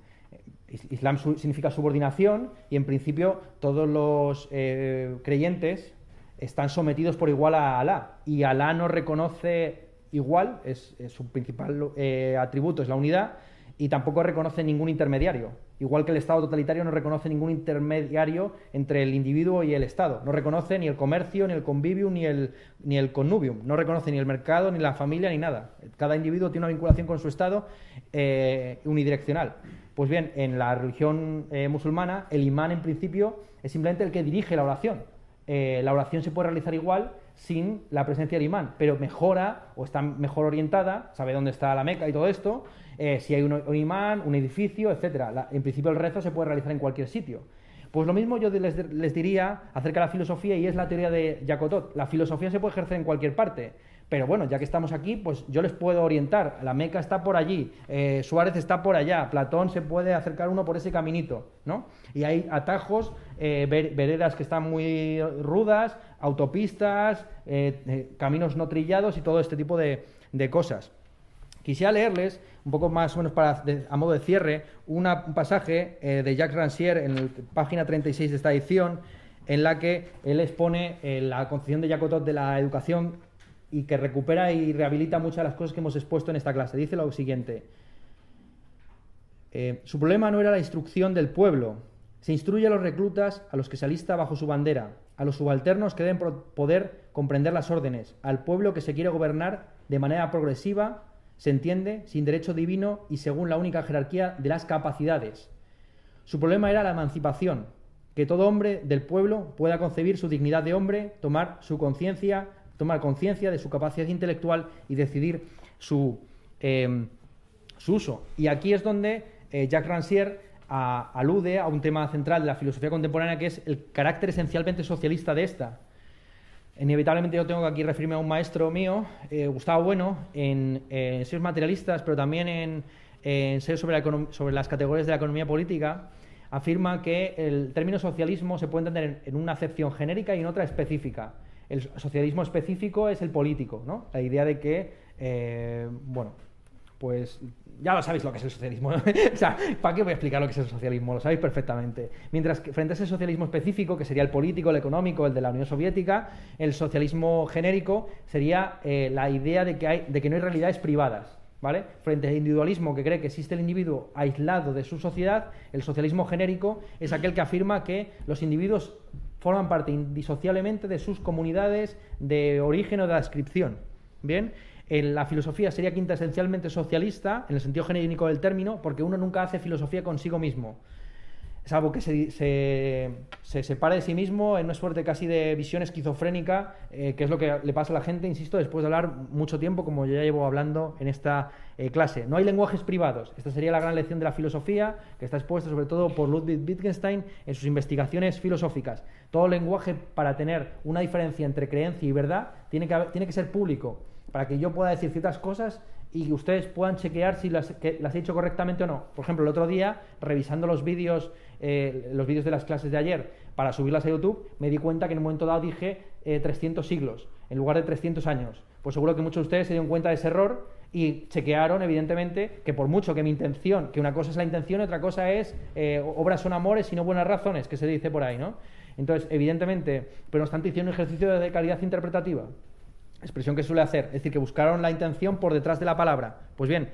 Islam significa subordinación y en principio todos los eh, creyentes están sometidos por igual a Alá y Alá no reconoce igual, es, su principal eh, atributo es la unidad y tampoco reconoce ningún intermediario. Igual que el Estado totalitario no reconoce ningún intermediario entre el individuo y el Estado. No reconoce ni el comercio, ni el convivium, ni el, ni el connubium. No reconoce ni el mercado, ni la familia, ni nada. Cada individuo tiene una vinculación con su Estado eh, unidireccional. Pues bien, en la religión eh, musulmana, el imán en principio es simplemente el que dirige la oración. Eh, la oración se puede realizar igual sin la presencia del imán, pero mejora o está mejor orientada, sabe dónde está la Meca y todo esto, eh, si hay un, imán, un edificio, etcétera. en principio el rezo se puede realizar en cualquier sitio. Pues lo mismo yo les, diría acerca de la filosofía y es la teoría de Jacotot. La filosofía se puede ejercer en cualquier parte, pero bueno, ya que estamos aquí, pues yo les puedo orientar. La Meca está por allí, eh, Suárez está por allá, Platón se puede acercar uno por ese caminito, ¿no? Y hay atajos, eh, veredas que están muy rudas, autopistas, caminos no trillados y todo este tipo de cosas. Quisiera leerles, un poco más o menos para, a modo de cierre, un pasaje eh, de Jacques Rancière en la página 36 de esta edición, en la que él expone eh, la concepción de Jacotot de la educación y que recupera y rehabilita muchas de las cosas que hemos expuesto en esta clase. Dice lo siguiente. Eh, su problema no era la instrucción del pueblo. Se instruye a los reclutas, a los que se alista bajo su bandera, a los subalternos que deben poder comprender las órdenes, al pueblo que se quiere gobernar de manera progresiva se entiende sin derecho divino y según la única jerarquía de las capacidades. Su problema era la emancipación, que todo hombre del pueblo pueda concebir su dignidad de hombre, tomar su conciencia, tomar conciencia de su capacidad intelectual y decidir su, em, su uso. Y aquí es donde eh, Jacques Rancière alude a un tema central de la filosofía contemporánea que es el carácter esencialmente socialista de esta. Inevitablemente yo tengo que aquí referirme a un maestro mío, eh, Gustavo Bueno, en, en materialistas, pero también en, ensayos sobre, sobre, las categorías de la economía política, afirma que el término socialismo se puede entender en, una acepción genérica y en otra específica. El socialismo específico es el político, ¿no? La idea de que, eh, bueno, pues ya lo sabéis lo que es el socialismo. o sea, ¿para qué voy a explicar lo que es el socialismo? Lo sabéis perfectamente. Mientras que frente a ese socialismo específico, que sería el político, el económico, el de la Unión Soviética, el socialismo genérico sería eh, la idea de que, hay, de que no hay realidades privadas. ¿Vale? Frente al individualismo que cree que existe el individuo aislado de su sociedad, el socialismo genérico es aquel que afirma que los individuos forman parte indisociablemente de sus comunidades de origen o de adscripción. Bien, la filosofía sería quinta esencialmente socialista, en el sentido genérico del término, porque uno nunca hace filosofía consigo mismo. Es algo que se, se, se, separa de sí mismo en una suerte casi de visión esquizofrénica, eh, que es lo que le pasa a la gente, insisto, después de hablar mucho tiempo, como ya llevo hablando en esta eh, clase. No hay lenguajes privados. Esta sería la gran lección de la filosofía, que está expuesta sobre todo por Ludwig Wittgenstein en sus investigaciones filosóficas. Todo lenguaje, para tener una diferencia entre creencia y verdad, tiene que, tiene que ser público, para que yo pueda decir ciertas cosas y que ustedes puedan chequear si las, las he hecho correctamente o no. Por ejemplo, el otro día, revisando los vídeos eh, los vídeos de las clases de ayer para subirlas a YouTube, me di cuenta que en un momento dado dije 300 eh, siglos en lugar de 300 años. Pues seguro que muchos de ustedes se dieron cuenta de ese error y chequearon, evidentemente, que por mucho que mi intención, que una cosa es la intención y otra cosa es eh, obras son amores y no buenas razones, que se dice por ahí, ¿no? Entonces, evidentemente, pero no obstante, hicieron un ejercicio de calidad interpretativa, expresión que suele hacer, es decir, que buscaron la intención por detrás de la palabra. Pues bien,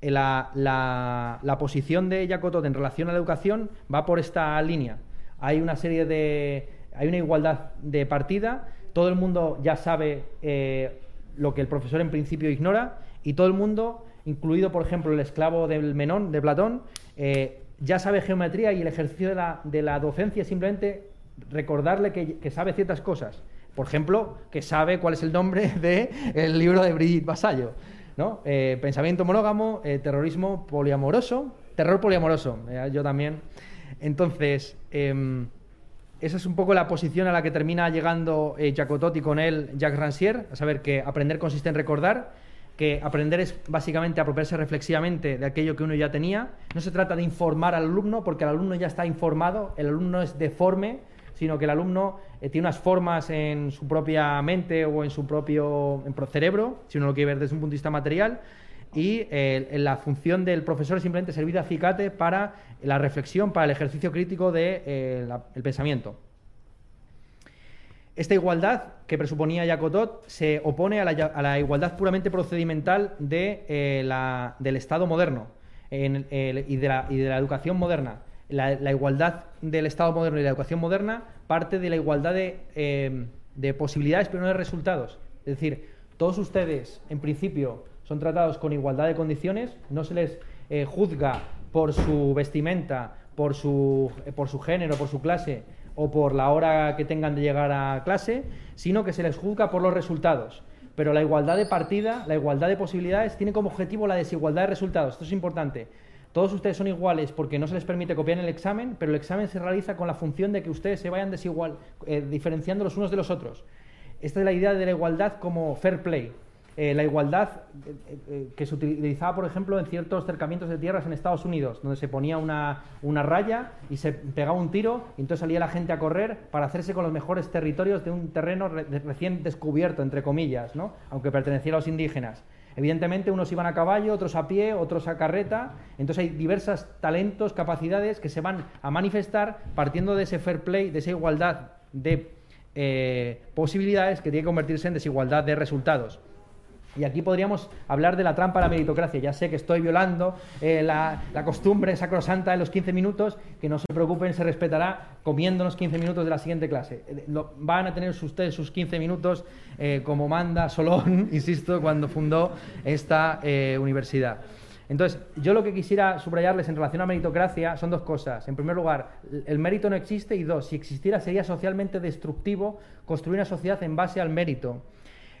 la, posición de Jacotot en relación a la educación va por esta línea. Hay una serie de. hay una igualdad de partida, todo el mundo ya sabe eh, lo que el profesor en principio ignora, y todo el mundo, incluido por ejemplo el esclavo del Menón, de Platón, eh, ya sabe geometría y el ejercicio de la, docencia es simplemente recordarle que, sabe ciertas cosas. Por ejemplo, que sabe cuál es el nombre del libro de Brigitte Vasallo. ¿No? Eh, pensamiento monógamo, eh, terrorismo poliamoroso, terror poliamoroso, eh, yo también. Entonces, em, esa es un poco la posición a la que termina llegando Jacotot y con él Jacques Rancière, a saber que aprender consiste en recordar, que aprender es básicamente apropiarse reflexivamente de aquello que uno ya tenía. No se trata de informar al alumno, porque el alumno ya está informado, el alumno es deforme, sino que el alumno eh, tiene unas formas en su propia mente o en su propio cerebro, si uno lo quiere ver desde un punto de vista material, y eh, la función del profesor es simplemente servir de acicate para la reflexión, para el ejercicio crítico del de, eh, pensamiento. Esta igualdad que presuponía Jacotot se opone a la, igualdad puramente procedimental de, del Estado moderno y, de la, educación moderna la, igualdad del Estado moderno y la educación moderna parte de la igualdad eh, de, posibilidades, pero no de resultados. Es decir, todos ustedes, en principio, son tratados con igualdad de condiciones, no se les eh, juzga por su vestimenta, por su, eh, por su género, por su clase o por la hora que tengan de llegar a clase, sino que se les juzga por los resultados. Pero la igualdad de partida, la igualdad de posibilidades, tiene como objetivo la desigualdad de resultados. Esto es importante. Todos ustedes son iguales porque no se les permite copiar el examen, pero el examen se realiza con la función de que ustedes se vayan desigual, eh, diferenciando los unos de los otros. Esta es la idea de la igualdad como fair play. Eh, la igualdad eh, que se utilizaba, por ejemplo, en ciertos cercamientos de tierras en Estados Unidos, donde se ponía una, una, raya y se pegaba un tiro, y entonces salía la gente a correr para hacerse con los mejores territorios de un terreno recién descubierto, entre comillas, ¿no? aunque perteneciera a los indígenas. Evidentemente, unos iban a caballo, otros a pie, otros a carreta. Entonces hay diversos talentos, capacidades que se van a manifestar partiendo de ese fair play, de esa igualdad de eh, posibilidades que tiene que convertirse en desigualdad de resultados. Y aquí podríamos hablar de la trampa a la meritocracia. Ya sé que estoy violando eh, la, costumbre sacrosanta de los 15 minutos, que no se preocupen, se respetará comiéndonos 15 minutos de la siguiente clase. Eh, van a tener ustedes sus 15 minutos eh, como manda Solón, insisto, cuando fundó esta universidad. Entonces, yo lo que quisiera subrayarles en relación a meritocracia son dos cosas. En primer lugar, el mérito no existe y dos, si existiera sería socialmente destructivo construir una sociedad en base al mérito.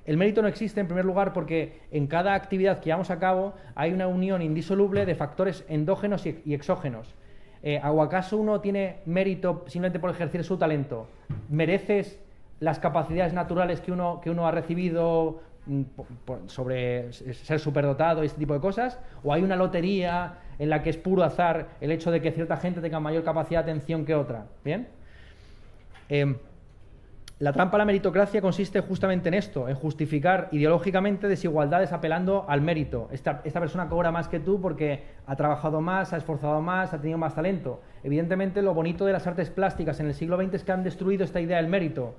El mérito no existe en primer lugar porque en cada actividad que llevamos a cabo hay una unión indisoluble de factores endógenos y, exógenos. Eh, ¿O acaso uno tiene mérito simplemente por ejercer su talento? ¿Mereces las capacidades naturales que uno, que uno ha recibido mm, sobre ser superdotado y este tipo de cosas? ¿O hay una lotería en la que es puro azar el hecho de que cierta gente tenga mayor capacidad de atención que otra? ¿Bien? Eh, la trampa a la meritocracia consiste justamente en esto, en justificar ideológicamente desigualdades apelando al mérito. Esta, persona cobra más que tú porque ha trabajado más, ha esforzado más, ha tenido más talento. Evidentemente, lo bonito de las artes plásticas en el siglo XX es que han destruido esta idea del mérito.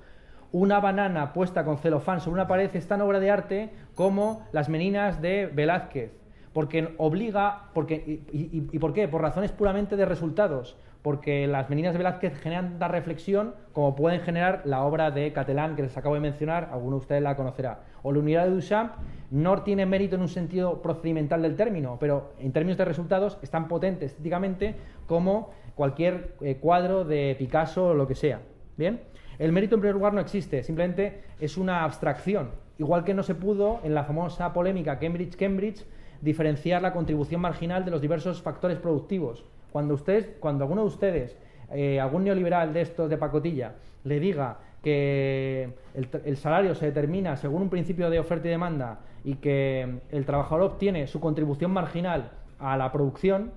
Una banana puesta con celofán sobre una pared es tan obra de arte como las meninas de Velázquez, porque obliga, porque, y por qué? Por razones puramente de resultados porque las Meninas de Velázquez generan tanta reflexión como pueden generar la obra de Catalán que les acabo de mencionar, alguno de ustedes la conocerá. O la unidad de Duchamp no tiene mérito en un sentido procedimental del término, pero en términos de resultados es tan potente estéticamente como cualquier eh, cuadro de Picasso o lo que sea. ¿Bien? El mérito en primer lugar no existe, simplemente es una abstracción. Igual que no se pudo en la famosa polémica Cambridge-Cambridge diferenciar la contribución marginal de los diversos factores productivos. Cuando, ustedes, cuando alguno de ustedes, eh, algún neoliberal de estos de pacotilla, le diga que el, salario se determina según un principio de oferta y demanda y que el trabajador obtiene su contribución marginal a la producción,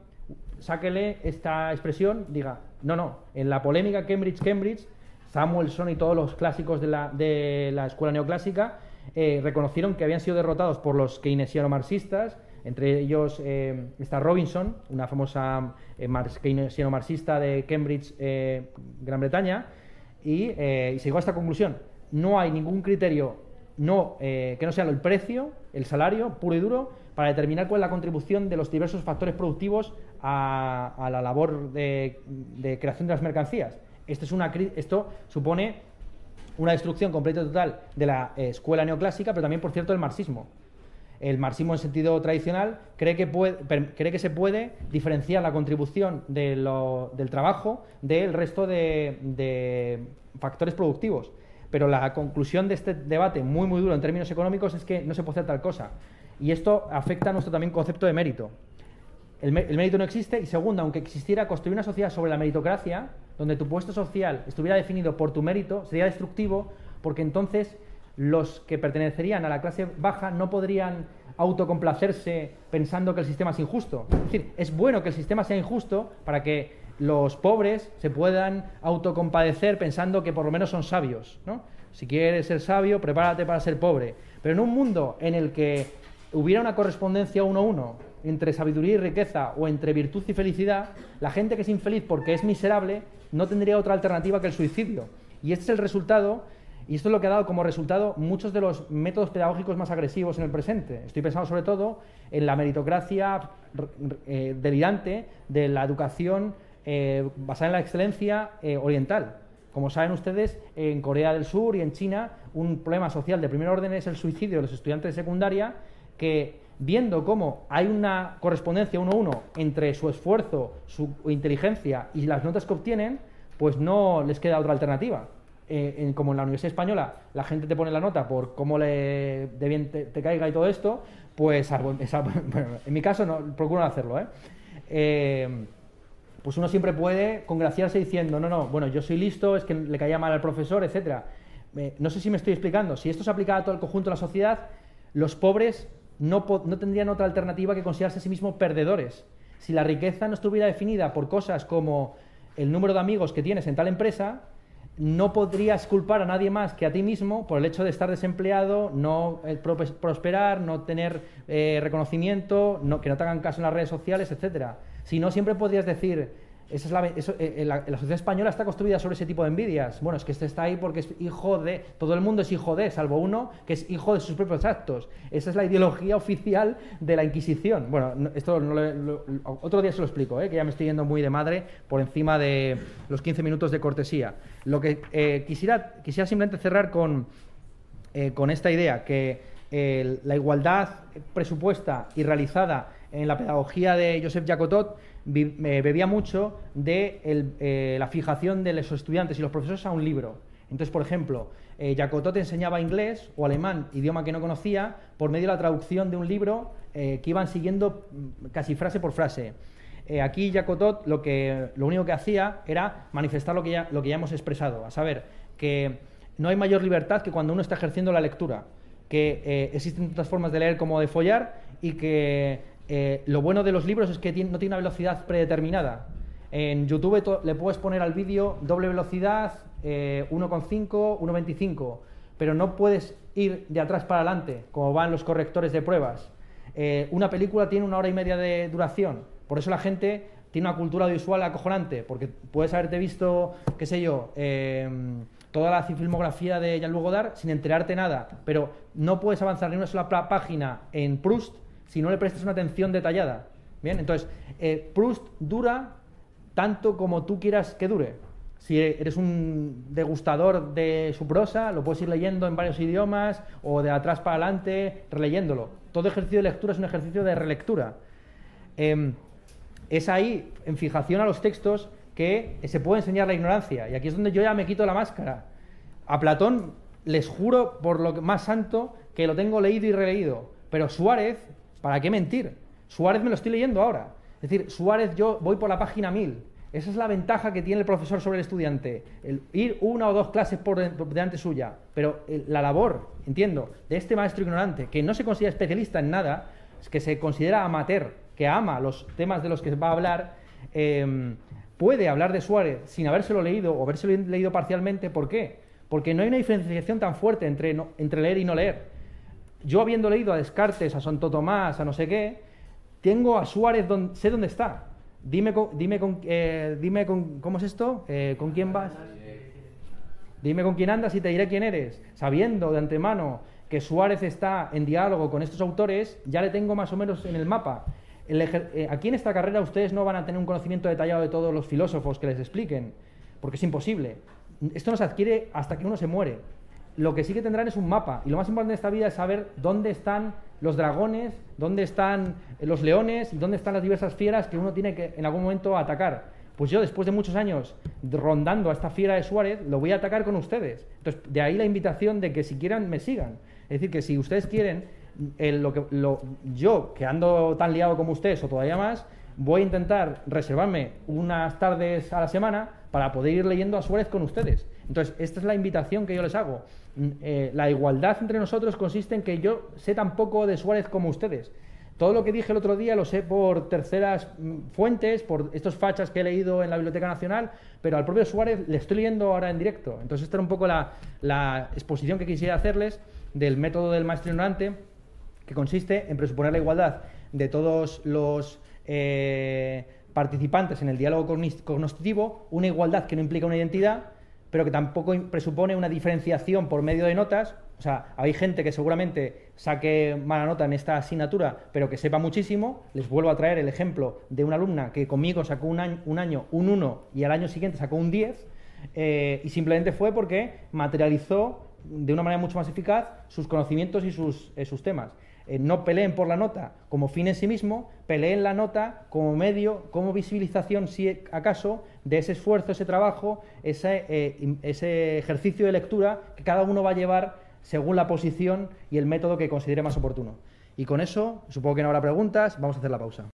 sáquele esta expresión, diga, no, no, en la polémica Cambridge-Cambridge, Samuelson y todos los clásicos de la, de la escuela neoclásica eh, reconocieron que habían sido derrotados por los keynesiano-marxistas, entre ellos eh, está Robinson, una famosa eh, keynesiano-marxista de Cambridge, Gran Bretaña, y, se llegó a esta conclusión. No hay ningún criterio no, que no sea el precio, el salario puro y duro, para determinar cuál es la contribución de los diversos factores productivos a, la labor de, creación de las mercancías. Esto, es una, esto supone una destrucción completa y total de la eh, escuela neoclásica, pero también, por cierto, del marxismo. El marxismo en sentido tradicional cree que, se puede diferenciar la contribución del trabajo del resto de, factores productivos. Pero la conclusión de este debate muy, muy duro en términos económicos es que no se puede hacer tal cosa. Y esto afecta a nuestro también concepto de mérito. El, el mérito no existe y segundo, aunque existiera construir una sociedad sobre la meritocracia, donde tu puesto social estuviera definido por tu mérito, sería destructivo porque entonces los que pertenecerían a la clase baja no podrían autocomplacerse pensando que el sistema es injusto. Es decir, es bueno que el sistema sea injusto para que los pobres se puedan autocompadecer pensando que por lo menos son sabios. ¿no? Si quieres ser sabio, prepárate para ser pobre. Pero en un mundo en el que hubiera una correspondencia uno a uno entre sabiduría y riqueza o entre virtud y felicidad, la gente que es infeliz porque es miserable no tendría otra alternativa que el suicidio. Y este es el resultado, y esto es lo que ha dado como resultado muchos de los métodos pedagógicos más agresivos en el presente. Estoy pensando sobre todo en la meritocracia eh, delirante de la educación eh, basada en la excelencia eh, oriental. Como saben ustedes, en Corea del Sur y en China, un problema social de primer orden es el suicidio de los estudiantes de secundaria que viendo cómo hay una correspondencia uno a uno entre su esfuerzo, su inteligencia y las notas que obtienen, pues no les queda otra alternativa. Eh, como en la Universidad Española la gente te pone la nota por cómo le de bien te, caiga y todo esto, pues en mi caso no, procuro no hacerlo. ¿eh? ¿eh? pues uno siempre puede congraciarse diciendo, no, no, bueno, yo soy listo, es que le caía mal al profesor, etcétera. Eh, no sé si me estoy explicando. Si esto se aplica a todo el conjunto de la sociedad, los pobres no, tendrían otra alternativa que considerarse a sí mismos perdedores. Si la riqueza no estuviera definida por cosas como el número de amigos que tienes en tal empresa, no podrías culpar a nadie más que a ti mismo por el hecho de estar desempleado, no eh, prosperar, no tener eh, reconocimiento, que no te hagan caso en las redes sociales, etc. Si no, siempre podrías decir, esa es la, eh, eh, la, sociedad española está construida sobre ese tipo de envidias. Bueno, es que este está ahí porque es hijo de. Todo el mundo es hijo de, salvo uno que es hijo de sus propios actos. Esa es la ideología oficial de la Inquisición. Bueno, esto otro día se lo explico, ¿eh? que ya me estoy yendo muy de madre por encima de los 15 minutos de cortesía. Lo que quisiera, quisiera simplemente cerrar con, con esta idea, que la igualdad presupuesta y realizada en la pedagogía de Joseph Jacotot bebía mucho de eh, la fijación de los estudiantes y los profesores a un libro. Entonces, por ejemplo, eh, Jacotot enseñaba inglés o alemán, idioma que no conocía, por medio de la traducción de un libro eh, que iban siguiendo mm, casi frase por frase. aquí Jacotot lo, único que hacía era manifestar lo que, ya, lo que ya hemos expresado, a saber, que no hay mayor libertad que cuando uno está ejerciendo la lectura, que existen tantas formas de leer como de follar y que eh, lo bueno de los libros es que no tiene una velocidad predeterminada. En YouTube le puedes poner al vídeo doble velocidad, 1,5, 1,25, pero no puedes ir de atrás para adelante, como van los correctores de pruebas. Eh, una película tiene una hora y media de duración, por eso la gente tiene una cultura visual acojonante, porque puedes haberte visto, qué sé yo, eh, toda la filmografía de Jean-Luc Godard sin enterarte nada, pero no puedes avanzar ni una sola página en Proust si no le prestas una atención detallada. Bien, entonces, eh, Proust dura tanto como tú quieras que dure. Si eres un degustador de su prosa, lo puedes ir leyendo en varios idiomas o de atrás para adelante, releyéndolo. Todo ejercicio de lectura es un ejercicio de relectura. Em, es ahí, en fijación a los textos, que se puede enseñar la ignorancia. Y aquí es donde yo ya me quito la máscara. A Platón les juro por lo más santo que lo tengo leído y releído. Pero Suárez, ¿para qué mentir? Suárez me lo estoy leyendo ahora. Es decir, Suárez yo voy por la página 1000. Esa es la ventaja que tiene el profesor sobre el estudiante, el ir una o dos clases por, delante suya. Pero la labor, entiendo, de este maestro ignorante, que no se considera especialista en nada, que se considera amateur, que ama los temas de los que va a hablar, em, puede hablar de Suárez sin habérselo leído o habérselo leído parcialmente. ¿Por qué? Porque no hay una diferenciación tan fuerte entre, entre leer y no leer. Yo habiendo leído a Descartes, a Santo Tomás, a no sé qué, tengo a Suárez, sé dónde está. Dime, con, dime, con, eh, dime con, ¿cómo es esto? Eh, ¿Con quién vas? Dime con quién andas y te diré quién eres. Sabiendo de antemano que Suárez está en diálogo con estos autores, ya le tengo más o menos en el mapa. Eh, aquí en esta carrera ustedes no van a tener un conocimiento detallado de todos los filósofos que les expliquen, porque es imposible. Esto no se adquiere hasta que uno se muere lo que sí que tendrán es un mapa. Y lo más importante de esta vida es saber dónde están los dragones, dónde están los leones y dónde están las diversas fieras que uno tiene que en algún momento atacar. Pues yo, después de muchos años rondando a esta fiera de Suárez, lo voy a atacar con ustedes. Entonces, de ahí la invitación de que si quieran, me sigan. Es decir, que si ustedes quieren, lo que, yo, que ando tan liado como ustedes o todavía más, voy a intentar reservarme unas tardes a la semana para poder ir leyendo a Suárez con ustedes. Entonces, esta es la invitación que yo les hago. Mm, eh, la igualdad entre nosotros consiste en que yo sé tan poco de Suárez como ustedes. Todo lo que dije el otro día lo sé por terceras mm, fuentes, por estos fachas que he leído en la Biblioteca Nacional, pero al propio Suárez le estoy leyendo ahora en directo. Entonces, esta era un poco la, exposición que quisiera hacerles del método del maestro ignorante, que consiste en presuponer la igualdad de todos los eh, participantes en el diálogo cognitivo, una igualdad que no implica una identidad, pero que tampoco presupone una diferenciación por medio de notas. O sea, hay gente que seguramente saque mala nota en esta asignatura, pero que sepa muchísimo. Les vuelvo a traer el ejemplo de una alumna que conmigo sacó un año un, año, un 1 y al año siguiente sacó un 10, eh, y simplemente fue porque materializó de una manera mucho más eficaz sus conocimientos y sus, eh, temas. Eh, no peleen por la nota como fin en sí mismo, peleen la nota como medio, como visibilización, si acaso, de ese esfuerzo, ese trabajo, ese, eh, ese ejercicio de lectura que cada uno va a llevar según la posición y el método que considere más oportuno. Y con eso, supongo que no habrá preguntas, vamos a hacer la pausa.